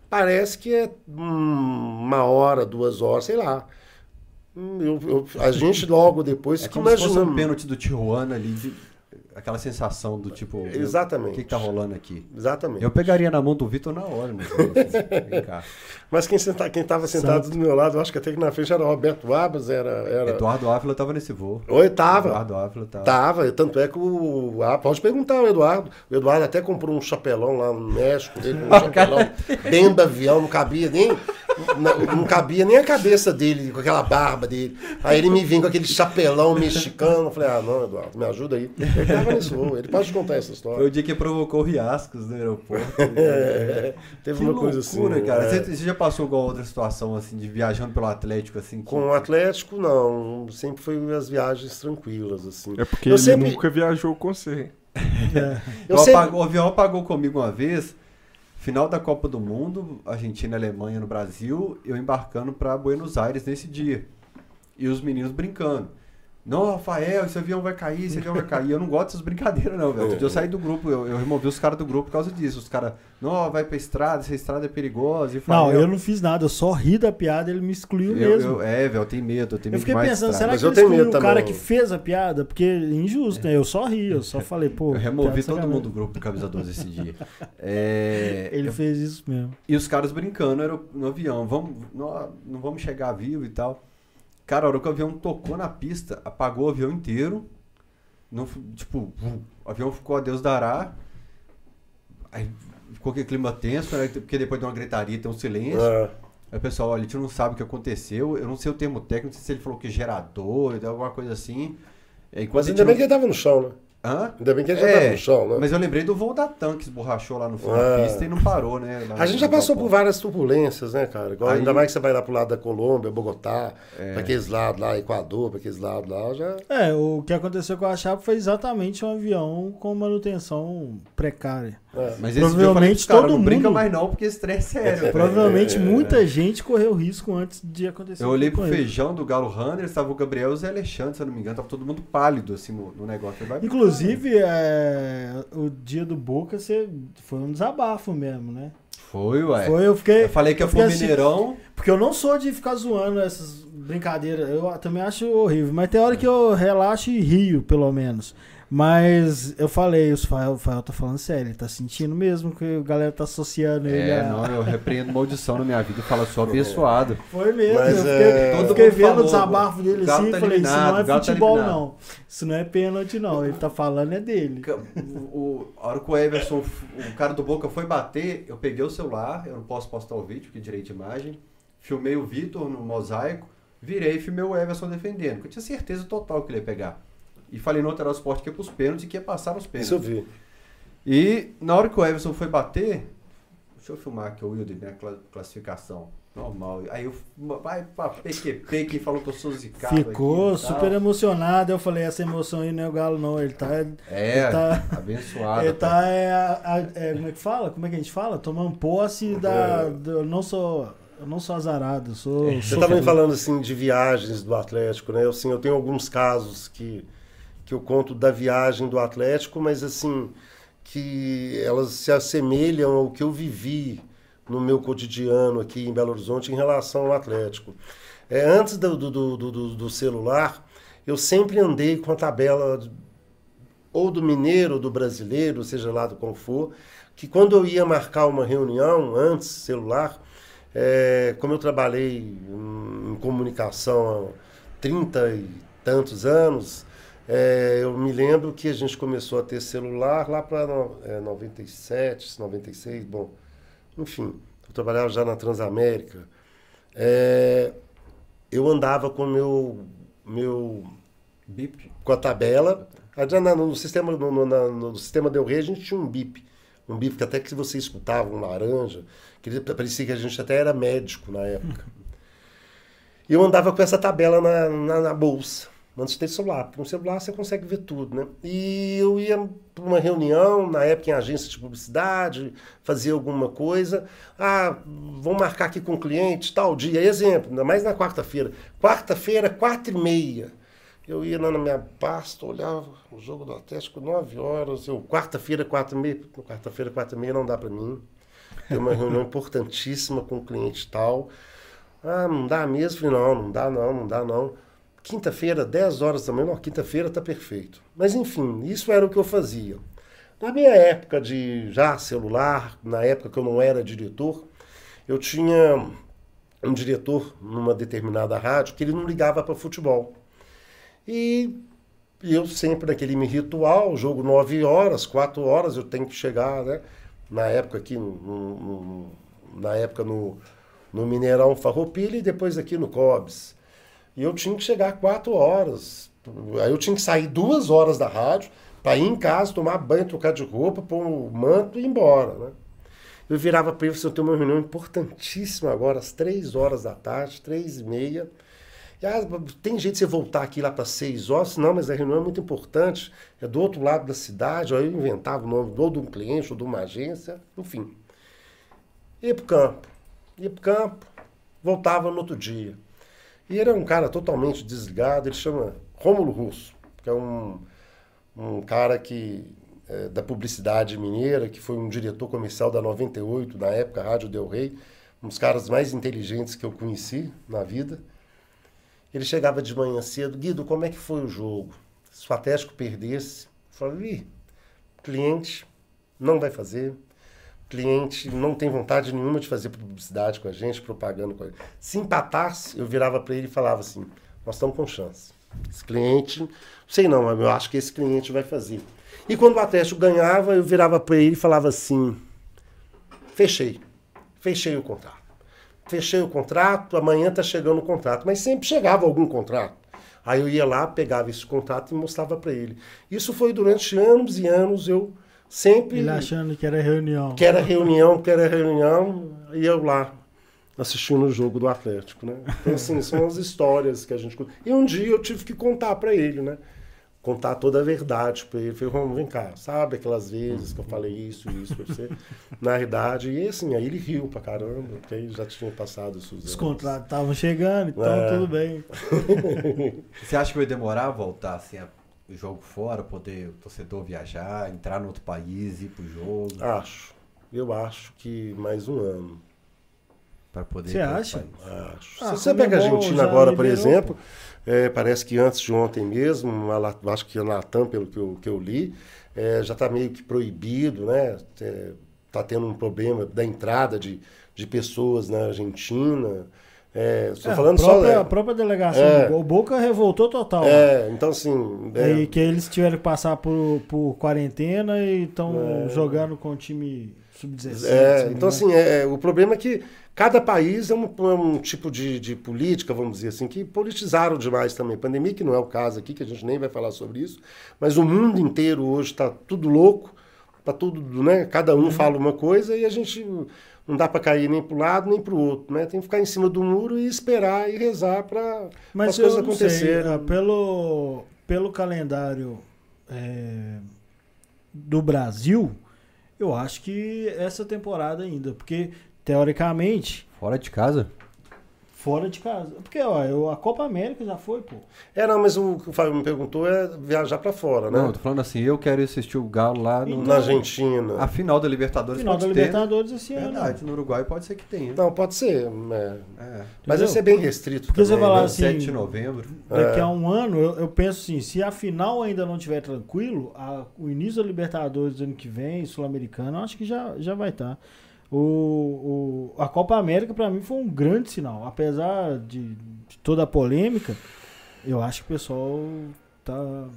parece que é uma hora, duas horas, sei lá. Eu- eu- a gente logo depois É fica como se fosse um imaginando. pênalti do Tijuana ali, de- aquela sensação do tipo. Exatamente. O que, que tá rolando aqui? Exatamente. Eu pegaria na mão do Vitor na hora, *laughs* cá. Mas quem senta, quem estava sentado do meu lado, eu acho que até que na frente era o Roberto Abas, era. era... Eduardo Ávila tava nesse voo. Oi, tava. Eduardo Ávila tava. Tava, tanto é que o. Ah, pode perguntar o Eduardo. O Eduardo até comprou um chapelão lá no México, dele, um *laughs* chapelão dentro do avião, não cabia nem. Não, não cabia nem a cabeça dele, com aquela barba dele. Aí ele me vem com aquele chapelão mexicano. Eu falei, ah, não, Eduardo, me ajuda aí. Ele tava nesse voo, ele pode contar essa Foi o história. dia que provocou riascos no aeroporto. *laughs* É, teve Que uma loucura, coisa assim. cara. é. Você, você já passou alguma outra situação, assim, de viajando pelo Atlético, assim? que- Com o Atlético, não. Sempre foi as viagens tranquilas, assim. É porque Eu ele sempre- nunca viajou com você. *laughs* É. Eu sempre- apago- o avião apagou comigo uma vez. Final da Copa do Mundo, Argentina e Alemanha no Brasil, eu embarcando para Buenos Aires nesse dia. E os meninos brincando. Não, Rafael, esse avião vai cair, esse avião vai cair. Eu não gosto dessas brincadeiras, não, velho. Outro dia eu saí do grupo, eu, eu removi os caras do grupo por causa disso. Os caras, não, vai pra estrada, essa estrada é perigosa. E Não, eu não fiz nada, eu só ri da piada, ele me excluiu eu- mesmo. eu- É, velho, eu tenho medo, eu tenho Eu medo fiquei de mais pensando, estrada. será Mas que eu ele tenho excluiu medo o cara também. que fez a piada? Porque é injusto, né? Eu só ri, eu só *laughs* falei, pô. Eu removi todo sacanagem. mundo do grupo do Camisa 12 esse dia. *laughs* É, Ele fez isso mesmo. E os caras brincando era no avião. Vamos, não, não vamos chegar vivo e tal. Cara, a hora que o avião tocou na pista, apagou o avião inteiro. Não, tipo, o avião ficou a Deus dará. Aí ficou aquele clima tenso, né? Porque depois de uma gritaria tem um silêncio. É. Aí o pessoal, olha, a gente não sabe o que aconteceu. Eu não sei o termo técnico, não sei se ele falou que gerador, alguma coisa assim. Enquanto Mas ainda bem não- que ele tava no chão, né? Hã? Ainda bem que ele já É, tava no chão, né? Mas eu lembrei do voo da tanque que esborrachou lá no fundo É. da pista e não parou, né? A gente já passou por várias turbulências, né, cara? Igual, Aí- Ainda mais que você vai lá pro lado da Colômbia, Bogotá, É. pra aqueles lados lá, Equador, pra aqueles lados lá, já. É, o que aconteceu com a Chapa foi exatamente um avião com manutenção precária. É. Mas falei Provavelmente caras, todo não brinca mundo- mais não, porque esse trem é sério. Provavelmente É. muita gente correu risco antes de acontecer. Eu olhei pro ele. feijão do Galo Runner, estava o Gabriel e o Zé Alexandre, se eu não me engano, tava todo mundo pálido assim no, no negócio. Falei, vai Inclusive, é, o dia do Boca você, foi um desabafo mesmo, né? Foi, ué. Foi, eu fiquei. Eu falei que ia eu fiquei pro assim, Mineirão. Porque eu não sou de ficar zoando essas brincadeiras. Eu também acho horrível. Mas tem hora que eu relaxo e rio, pelo menos. Mas eu falei, o Fael, o Fael tá falando sério, ele tá sentindo mesmo que a galera tá associando ele É, a... não, eu repreendo maldição na minha vida e falo, sou *laughs* abençoado. Foi mesmo, Mas, eu fiquei, é, eu todo fiquei mundo vendo falou, o desabafo dele assim tá e falei, isso não é tá futebol eliminado. não. Isso não é pênalti não, ele tá falando é dele. O, o- a hora que o Everson, o cara do Boca foi bater, eu peguei o celular, eu não posso postar o vídeo, porque é direito de imagem. Filmei o Vitor no mosaico, virei e filmei o Everson defendendo, porque eu tinha certeza total que ele ia pegar. E falei no outro esporte que ia pros pênaltis e que ia passar nos pênaltis. Isso eu vi. E na hora que o Everson foi bater, deixa eu filmar aqui o Wilder, cla- classificação. Normal. Aí eu vai pra PQP, que falou que eu sou zicado. Ficou super emocionado, eu falei, essa emoção aí não é o Galo não, ele tá... É, ele tá- abençoado. Ele pai. tá, é, a- é, como é que fala? Como é que a gente fala? Tomando posse da... do- eu não sou... Eu não sou azarado, eu sou... Você sou estava me feliz. falando assim de viagens do Atlético, né? Eu, assim, eu tenho alguns casos que, que eu conto da viagem do Atlético, mas assim, que elas se assemelham ao que eu vivi no meu cotidiano aqui em Belo Horizonte em relação ao Atlético. É, antes do, do, do, do- celular, eu sempre andei com a tabela ou do mineiro ou do brasileiro, seja lá do qual for, que quando eu ia marcar uma reunião antes celular, é, como eu trabalhei em, em comunicação há 30 e tantos anos, é, eu me lembro que a gente começou a ter celular lá para é, 97, 96, bom, enfim, eu trabalhava já na Transamérica. É, eu andava com meu meu Bip. com a tabela. Na- No sistema, no, no, no sistema Del Rey a gente tinha um bip. Um bip que até que você escutava um laranja, que parecia que a gente até era médico na época. *laughs* Eu andava com essa tabela na, na, na bolsa, antes de ter celular. Porque no celular você consegue ver tudo, né? E eu ia para uma reunião, na época em agência de publicidade, fazia alguma coisa. Ah, vamos marcar aqui com o cliente, tal dia. Exemplo, ainda mais na quarta-feira. Quarta-feira, quatro e meia. Eu ia lá na minha pasta, olhava o jogo do Atlético, 9 horas. Eu, quarta-feira, quatro e meia. Quarta-feira, quatro e meia não dá para mim. Tem uma reunião importantíssima com o cliente tal. Ah, não dá mesmo? Não, não dá não, não dá não. Quinta-feira, 10 horas também, não, quinta-feira tá perfeito. Mas enfim, isso era o que eu fazia. Na minha época de já celular, na época que eu não era diretor, eu tinha um diretor numa determinada rádio que ele não ligava para futebol. E eu sempre naquele ritual, jogo 9 horas, 4 horas, eu tenho que chegar, né? Na época aqui, no- no- na época no, no Mineirão Farroupilha e depois aqui no Cobs. E eu tinha que chegar 4 horas. Aí eu tinha que sair duas horas da rádio para ir em casa, tomar banho, trocar de roupa, pôr o manto e ir embora, né? Eu virava para ele e falei, eu tenho uma reunião importantíssima agora, às três horas da tarde, três e meia. E, ah, tem jeito de você voltar aqui lá para seis horas? Não, mas a reunião é muito importante, é do outro lado da cidade. Aí eu inventava o nome ou de um cliente ou de uma agência, enfim. Ia pro campo. Ia pro campo, voltava no outro dia. E ele é um cara totalmente desligado, ele chama Rômulo Russo, que é um, um cara que é, da publicidade mineira, que foi um diretor comercial da 98, na época, Rádio Del Rey, um dos caras mais inteligentes que eu conheci na vida. Ele chegava de manhã cedo, Guido, como é que foi o jogo? Se o Atlético perdesse, eu falei, cliente não vai fazer, cliente não tem vontade nenhuma de fazer publicidade com a gente, propaganda com a gente. Se empatasse, eu virava para ele e falava assim, nós estamos com chance. Esse cliente, sei não, eu acho que esse cliente vai fazer. E quando o Atlético ganhava, eu virava para ele e falava assim, fechei, fechei o contrato fechei o contrato, amanhã está chegando o contrato. Mas sempre chegava algum contrato. Aí eu ia lá, pegava esse contrato e mostrava para ele. Isso foi durante anos e anos, eu sempre... Ele achando que era reunião. Que era reunião, que era reunião, e eu lá, assistindo o jogo do Atlético, né? Então, assim, são as histórias que a gente... E um dia eu tive que contar para ele, né? contar toda a verdade para ele. Falei, Romulo, vem cá, sabe aquelas vezes que eu falei isso, isso pra você? *laughs* Na realidade, e assim, aí ele riu pra caramba, porque aí já tinha passado os Os contratos estavam chegando, então é. tudo bem. *laughs* você acha que vai demorar a voltar assim, a jogo fora, poder o torcedor viajar, entrar no outro país, ir pro jogo? Acho. Eu acho que mais um ano. Para poder. Você acha? Acho. Ah, Se você pega a Argentina agora, por exemplo. É, parece que antes de ontem mesmo, acho que a Latam, pelo que eu, que eu li, é, já está meio que proibido, né? Está é, tendo um problema da entrada de, de pessoas na Argentina. É, estou é, falando a própria, só. A própria delegação, é, o Boca revoltou total. É, então assim. É, e que eles tiveram que passar por, por quarentena e estão é. jogando com o time sub-17. É, então assim, é, o problema é que Cada país é um, é um tipo de, de, política, vamos dizer assim, que politizaram demais também. Pandemia, que não é o caso aqui, que a gente nem vai falar sobre isso, mas o mundo inteiro hoje está tudo louco, está tudo, né? Cada um uhum. fala uma coisa e a gente não dá para cair nem para um lado nem para o outro, né? Tem que ficar em cima do muro e esperar e rezar para as coisas acontecerem. Sei, pelo, pelo calendário é, do Brasil, eu acho que essa temporada ainda, porque teoricamente. Fora de casa? Fora de casa. Porque, ó, eu, a Copa América já foi, pô. É, não, mas o que o Fábio me perguntou é viajar pra fora, né? Não, eu tô falando assim, eu quero assistir o Galo lá no, então, na Argentina. A final da Libertadores final pode da ter. Libertadores esse ano. Verdade, no Uruguai pode ser que tenha. Não, pode ser. É. É. Mas vai ser bem restrito Porque também, você falar né? assim, 7 de novembro. Daqui a é. um ano, eu, eu, penso assim, se a final ainda não estiver tranquilo, a, o início da Libertadores do ano que vem, Sul-Americano, acho que já, já vai estar. Tá. O, o, a Copa América, para mim, foi um grande sinal. Apesar de, de, toda a polêmica, eu acho que o pessoal tá,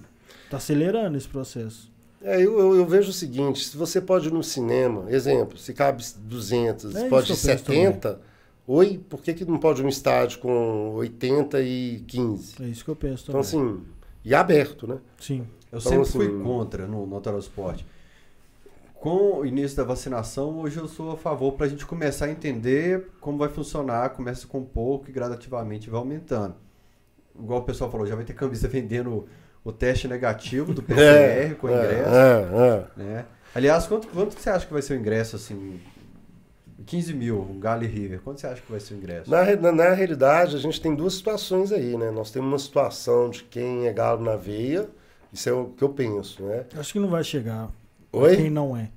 tá acelerando esse processo. É, eu, eu, eu, vejo o seguinte: se você pode ir no cinema, exemplo, se cabe 200, é pode ir 70, oi, por que, que não pode ir um estádio com 80 e 15? É isso que eu penso então, também. Então, assim, e aberto, né? Sim. Eu então, sempre assim, fui contra no, no Autosport com o início da vacinação, hoje eu sou a favor para a gente começar a entender como vai funcionar, começa com pouco e gradativamente vai aumentando. Igual o pessoal falou, já vai ter cambista *laughs* vendendo o teste negativo do *laughs* PCR é, com é, ingresso. É, é. Né? Aliás, quanto, quanto você acha que vai ser o ingresso assim? 15 mil, um Galo e River. Quanto você acha que vai ser o ingresso? Na, na, na, realidade, a gente tem duas situações aí, né? Nós temos uma situação de quem é galo na veia, isso é o que eu penso, né? Acho que não vai chegar. Oi? Quem não é.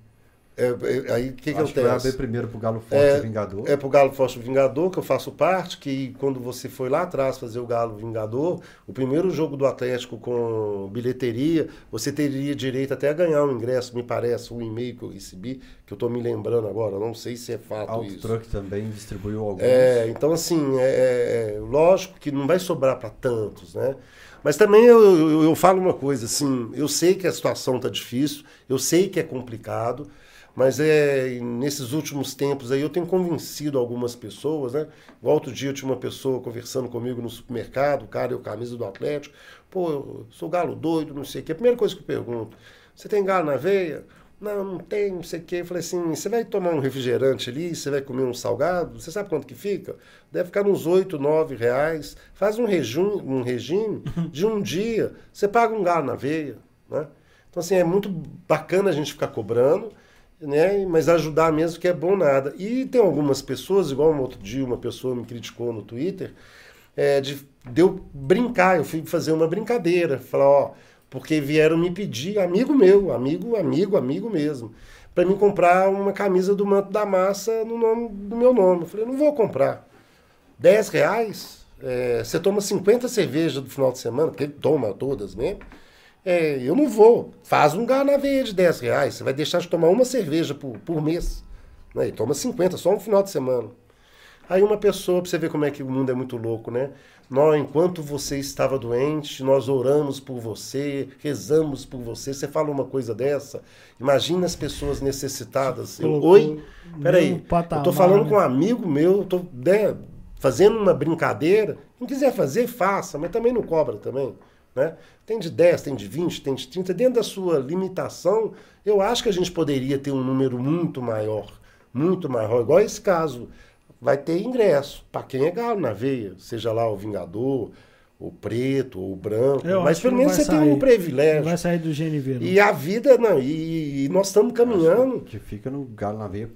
É, é, aí o que, que acontece? Que vai abrir primeiro para o Galo Forte é, Vingador. É para o Galo Forte Vingador, que eu faço parte, que quando você foi lá atrás fazer o Galo Vingador, o primeiro jogo do Atlético com bilheteria, você teria direito até a ganhar um ingresso, me parece, um e-mail que eu recebi, que eu estou me lembrando agora, não sei se é fato Auto isso. Truck também distribuiu alguns. É, então assim, é, é, é lógico que não vai sobrar para tantos, né? Mas também eu, eu, eu, falo uma coisa, assim, eu sei que a situação está difícil, eu sei que é complicado, mas é nesses últimos tempos aí eu tenho convencido algumas pessoas, né? Igual outro dia eu tinha uma pessoa conversando comigo no supermercado, o cara eu camisa do Atlético. Pô, eu sou galo doido, não sei o quê. A primeira coisa que eu pergunto, você tem galo na veia? Não, não tem, não sei o quê. Eu falei assim, você vai tomar um refrigerante ali, você vai comer um salgado, você sabe quanto que fica? Deve ficar uns 8, 9 reais. Faz um regime, um regime de um dia, você paga um galo na veia, né? Então, assim, é muito bacana a gente ficar cobrando, né? Mas ajudar mesmo que é bom nada. E tem algumas pessoas, igual um outro dia uma pessoa me criticou no Twitter, é, de, de eu brincar, eu fui fazer uma brincadeira, falar, ó, porque vieram me pedir, amigo meu, amigo, amigo, amigo mesmo, para mim comprar uma camisa do Manto da Massa no nome do meu nome. Eu falei, não vou comprar. 10 reais? É, você toma 50 cervejas do final de semana, porque ele toma todas mesmo. É, eu não vou. Faz um gar na veia de 10 reais. Você vai deixar de tomar uma cerveja por, por mês. Né? E toma 50, só um final de semana. Aí uma pessoa, para você ver como é que o mundo é muito louco, né? Nós, enquanto você estava doente, nós oramos por você, rezamos por você. Você fala uma coisa dessa, imagina as pessoas necessitadas. Eu, Oi? Peraí, eu tô falando né? com um amigo meu, tô né, fazendo uma brincadeira. Quem quiser fazer, faça, mas também não cobra também. Né? Tem de 10, tem de 20, tem de 30. Dentro da sua limitação, eu acho que a gente poderia ter um número muito maior. Muito maior. Igual esse caso vai ter ingresso para quem é galo na veia, seja lá o Vingador, o preto, ou o branco. Eu mas pelo menos você sair. tem um privilégio. Não vai sair do GNV. Não. E a vida, não, e, e nós estamos caminhando. Que fica no galo na veia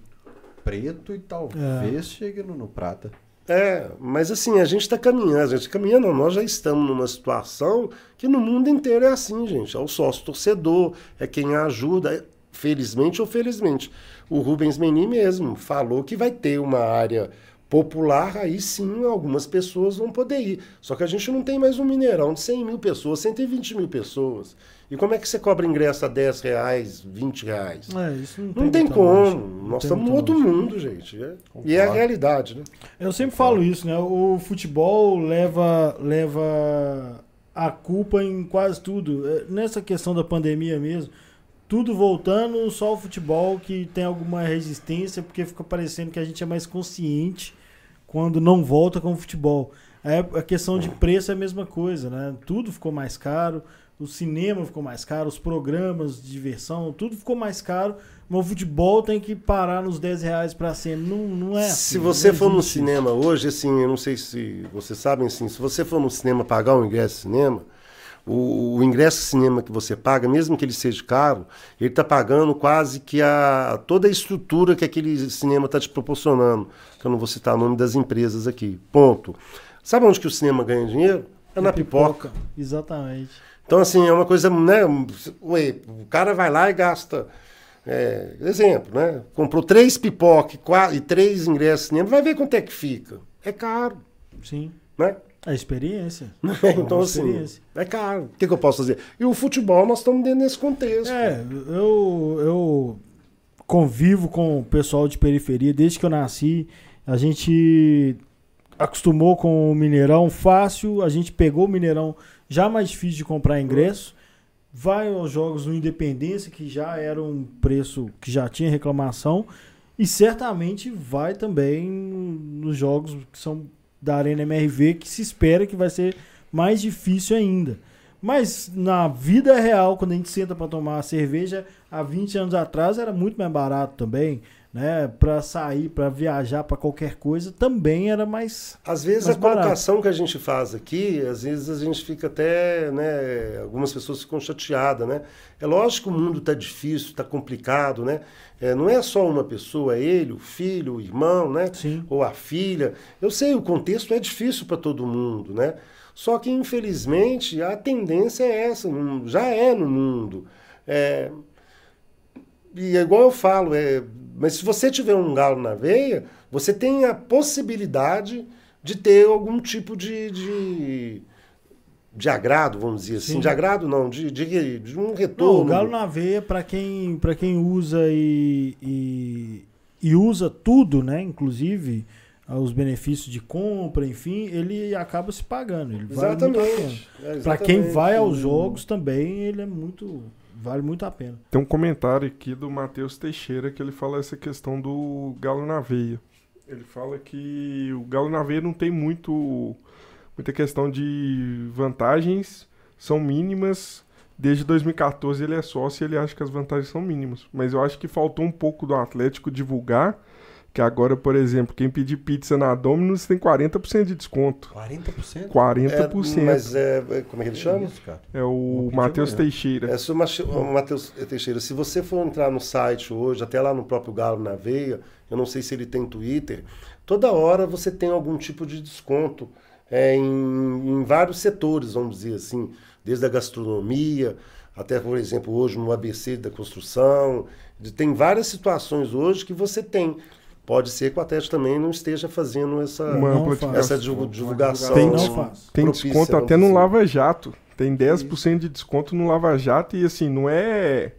preto e talvez é. chegue no, no, prata. É, mas assim, a gente está caminhando, a gente tá caminhando, nós já estamos numa situação que no mundo inteiro é assim, gente. É o sócio torcedor, é quem ajuda, felizmente ou felizmente o Rubens Menin mesmo falou que vai ter uma área popular, aí sim algumas pessoas vão poder ir. Só que a gente não tem mais um Mineirão de 100 mil pessoas, 120 mil pessoas. E como é que você cobra ingresso a 10 reais, 20 reais? É, isso não, não tem, como. Longe. Nós não estamos no outro mundo, gente. É. E é a realidade, né? Eu sempre falo isso, né? O futebol leva, leva a culpa em quase tudo. É, nessa questão da pandemia mesmo tudo voltando, só o futebol que tem alguma resistência, porque fica parecendo que a gente é mais consciente quando não volta com o futebol. A questão de preço é a mesma coisa, né? Tudo ficou mais caro, o cinema ficou mais caro, os programas de diversão, tudo ficou mais caro, mas o futebol tem que parar nos 10 reais para ser. Não, não é assim, Se você for no cinema hoje, assim, eu não sei se vocês sabem, assim, se você for no cinema pagar um ingresso de cinema, o, o, ingresso de cinema que você paga, mesmo que ele seja caro, ele está pagando quase que a, toda a estrutura que aquele cinema está te proporcionando. Que eu não vou citar o nome das empresas aqui. Ponto. Sabe onde que o cinema ganha dinheiro? É na pipoca. pipoca. Exatamente. Então, assim, é uma coisa, né? Ué, o cara vai lá e gasta. É, exemplo, né? Comprou três pipoca e, e três ingressos de cinema, vai ver quanto é que fica. É caro. Sim. Né? A experiência. *laughs* então, é assim, experiência. é caro. O que, que, eu posso fazer? E o futebol, nós estamos dentro desse contexto. É, eu, eu convivo com o pessoal de periferia desde que eu nasci. A gente acostumou com o Mineirão fácil, a gente pegou o Mineirão já mais difícil de comprar ingresso. Vai aos jogos no Independência, que já era um preço que já tinha reclamação. E certamente vai também nos jogos que são da Arena MRV que se espera que vai ser mais difícil ainda. Mas na vida real, quando a gente senta para tomar cerveja, há 20 anos atrás era muito mais barato também, né? Para sair, para viajar, para qualquer coisa, também era mais Às vezes mais a barato. colocação que a gente faz aqui, às vezes a gente fica até, né, algumas pessoas ficam chateadas, né? É lógico que o mundo está difícil, está complicado, né? É, não é só uma pessoa, é ele, o filho, o irmão, né? Sim. Ou a filha. Eu sei, o contexto é difícil para todo mundo, né? Só que, infelizmente, a tendência é essa, já é no mundo. É, e é igual eu falo, é, mas se você tiver um galo na veia, você tem a possibilidade de ter algum tipo de, de de agrado, vamos dizer assim. Sim. De agrado não, de, de, de um retorno. Não, o galo na veia, para quem, quem usa e, e, e, usa tudo, né? Inclusive os benefícios de compra, enfim, ele acaba se pagando. Ele exatamente. Vale é, para quem vai aos jogos também, ele é muito. Vale muito a pena. Tem um comentário aqui do Matheus Teixeira que ele fala essa questão do galo na veia. Ele fala que o galo na veia não tem muito muita questão de vantagens são mínimas. Desde 2014 ele é sócio e ele acha que as vantagens são mínimas. Mas eu acho que faltou um pouco do Atlético divulgar Que agora, por exemplo, quem pedir pizza na Domino's tem 40% de desconto. 40%? 40%. É, mas é, é- como é que ele chama? Cara. É o Matheus amanhã. Teixeira. É, ô, Matheus Teixeira, se você for entrar no site hoje, até lá no próprio Galo na Veia, eu não sei se ele tem Twitter, toda hora você tem algum tipo de desconto é, em, em vários setores, vamos dizer assim, desde a gastronomia, até, por exemplo, hoje no ABC da construção. Tem várias situações hoje que você tem. Pode ser que o Atlético também não esteja fazendo essa, ampla essa divulgação. divulga- divulgação. Tem-. Tem desconto até no. Lava Jato. Tem 10% de desconto no Lava Jato e assim, não é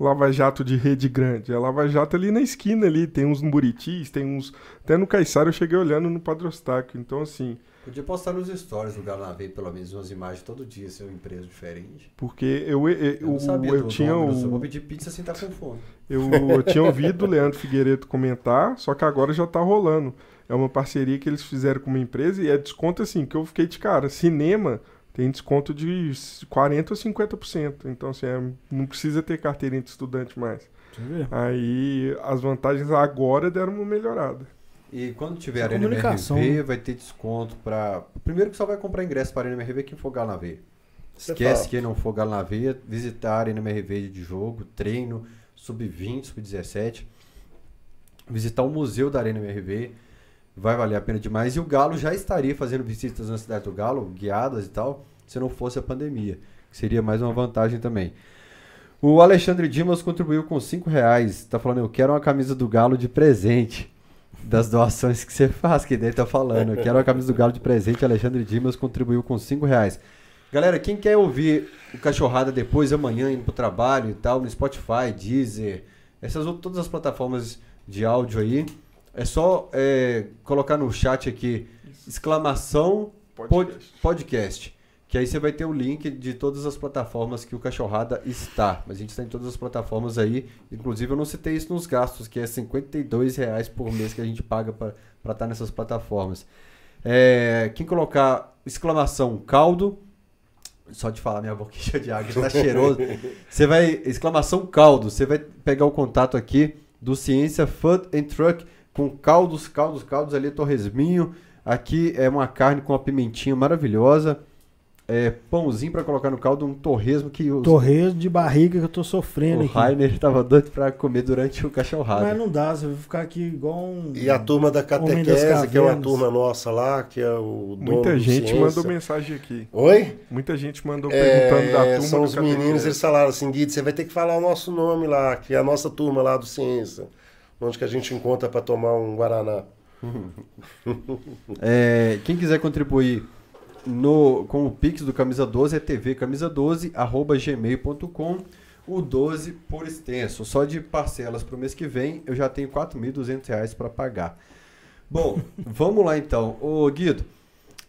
Lava Jato de rede grande, é Lava Jato ali na esquina ali, tem uns no Buritis, tem uns... Até no Caiçara eu cheguei olhando no Padre Eustáquio, então assim, Podia postar nos stories do Galo na Veia, pelo menos umas imagens todo dia, ser uma empresa diferente. porque eu, eu, Eu, eu, não sabia eu tinha Domino's, eu vou o, pedir pizza sem estar com fome. eu, eu *laughs* tinha ouvido o Leandro Figueiredo comentar, só que agora já tá rolando. É uma parceria que eles fizeram com uma empresa e é desconto assim, que eu fiquei de cara, cinema tem desconto de 40% ou 50%. Então, assim, é- não precisa ter carteirinha de estudante mais. Deixa eu ver. Aí as vantagens agora deram uma melhorada. E quando tiver Arena MRV, vai ter desconto para. Primeiro que só vai comprar ingresso para Arena MRV quem for Galo na Veia. Você Esquece fala. quem não for Galo na Veia, visitar a Arena MRV de jogo, treino, sub-20, sub-17. Visitar o museu da Arena MRV. Vai valer a pena demais. E o Galo já estaria fazendo visitas na cidade do Galo, guiadas e tal, se não fosse a pandemia. Que seria mais uma vantagem também. O Alexandre Dimas contribuiu com 5 reais. Tá falando, eu quero uma camisa do Galo de presente. Das doações que você faz, que daí tá falando. Quero uma camisa do Galo de presente. Alexandre Dimas contribuiu com 5 reais. Galera, quem quer ouvir o Cachorrada depois, amanhã, indo pro trabalho e tal, no Spotify, Deezer, essas outras, todas as plataformas de áudio aí, é só é, colocar no chat aqui, exclamação pod- Podcast. Que aí você vai ter o link de todas as plataformas que o Cachorrada está. Mas a gente está em todas as plataformas aí. Inclusive eu não citei isso nos gastos, que é 52 reais por mês que a gente paga para estar nessas plataformas. É, quem colocar exclamação caldo, só de falar minha boquinha de água, tá *laughs* cheiroso. Você vai, exclamação caldo, você vai pegar o contato aqui do Ciência Food and Truck com caldos, caldos, caldos ali, torresminho. Aqui é uma carne com uma pimentinha maravilhosa. É, pãozinho para colocar no caldo, um torresmo que o, Torresmo de barriga que eu tô sofrendo o aqui. Rainer tava doido para comer durante o cachorrado. Mas não dá, você vai ficar aqui igual um. E a turma da catequese, que é uma turma nossa lá, que é o dono Muita gente Ciência. mandou mensagem aqui. Oi? Muita gente mandou perguntando da É, turma são os meninos, catequese. eles falaram assim, Guido, você vai ter que falar o nosso nome lá, que é a nossa turma lá do Ciência, onde que a gente encontra para tomar um Guaraná. *laughs* É, quem quiser contribuir no, com o Pix do Camisa 12 é tvcamisa12 arroba gmail.com o 12 por extenso. Só de parcelas para o mês que vem eu já tenho 4.200 reais para pagar. Bom, *laughs* vamos lá então. Ô Guido,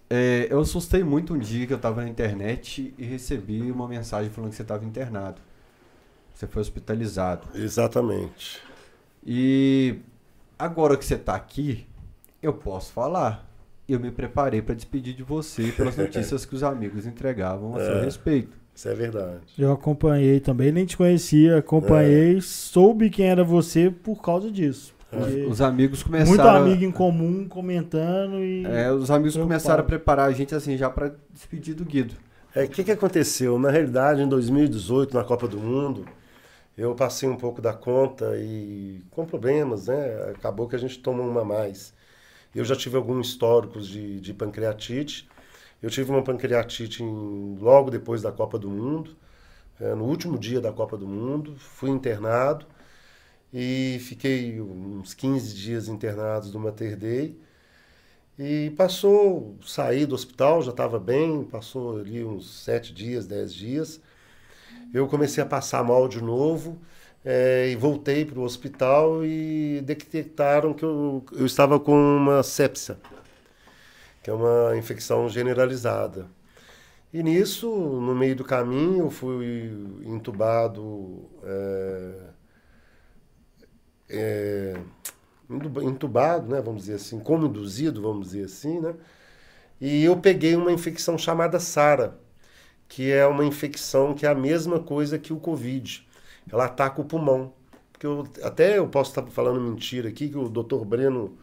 é, eu assustei muito um dia que eu estava na internet e recebi uma mensagem falando que você estava internado. Você foi hospitalizado. Exatamente. E agora que você está aqui, eu posso falar. Eu me preparei para despedir de você pelas *laughs* notícias que os amigos entregavam a seu É. respeito. Isso é verdade. Eu acompanhei também, nem te conhecia, acompanhei, soube quem era você por causa disso. Porque Os amigos muito começaram. amigo em comum comentando e. É, os amigos começaram a preparar a gente assim já para despedir do Guido. É, o que, que aconteceu? Na realidade, em 2018, na Copa do Mundo, eu passei um pouco da conta e com problemas, né? Acabou que a gente tomou uma a mais. Eu já tive alguns históricos de, de pancreatite. Eu tive uma pancreatite em- logo depois da Copa do Mundo, é, no último dia da Copa do Mundo. Fui internado e fiquei uns 15 dias internados no Mater Dei. E passou, saí do hospital, já estava bem, passou ali uns sete dias, dez dias. Eu comecei a passar mal de novo eh, e voltei para o hospital e detectaram que eu, eu estava com uma sepsia, que é uma infecção generalizada. E nisso, no meio do caminho, eu fui entubado. eh, entuba- entubado, né, vamos dizer assim, como induzido, vamos dizer assim, né? E eu peguei uma infecção chamada SARA, que é uma infecção que é a mesma coisa que o COVID. Ela ataca o pulmão, porque eu, até eu posso estar falando mentira aqui, que o doutor Breno,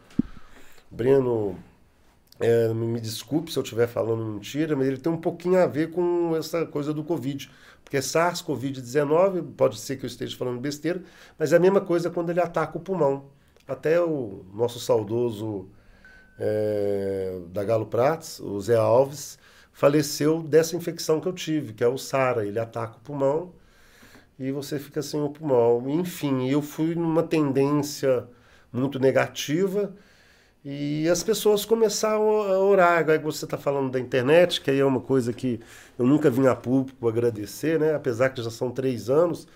Breno é, me desculpe se eu estiver falando mentira, mas ele tem um pouquinho a ver com essa coisa do Covid. Porque SARS-CoV-19, pode ser que eu esteja falando besteira, mas é a mesma coisa quando ele ataca o pulmão. Até o nosso saudoso é, da Galo Prates, o Zé Alves, faleceu dessa infecção que eu tive, que é o SARA. Ele ataca o pulmão e você fica sem o pulmão. Enfim, eu fui numa tendência muito negativa e as pessoas começaram a orar. Agora que você está falando da internet, que aí é uma coisa que eu nunca vim a público agradecer, né? apesar que já são três anos,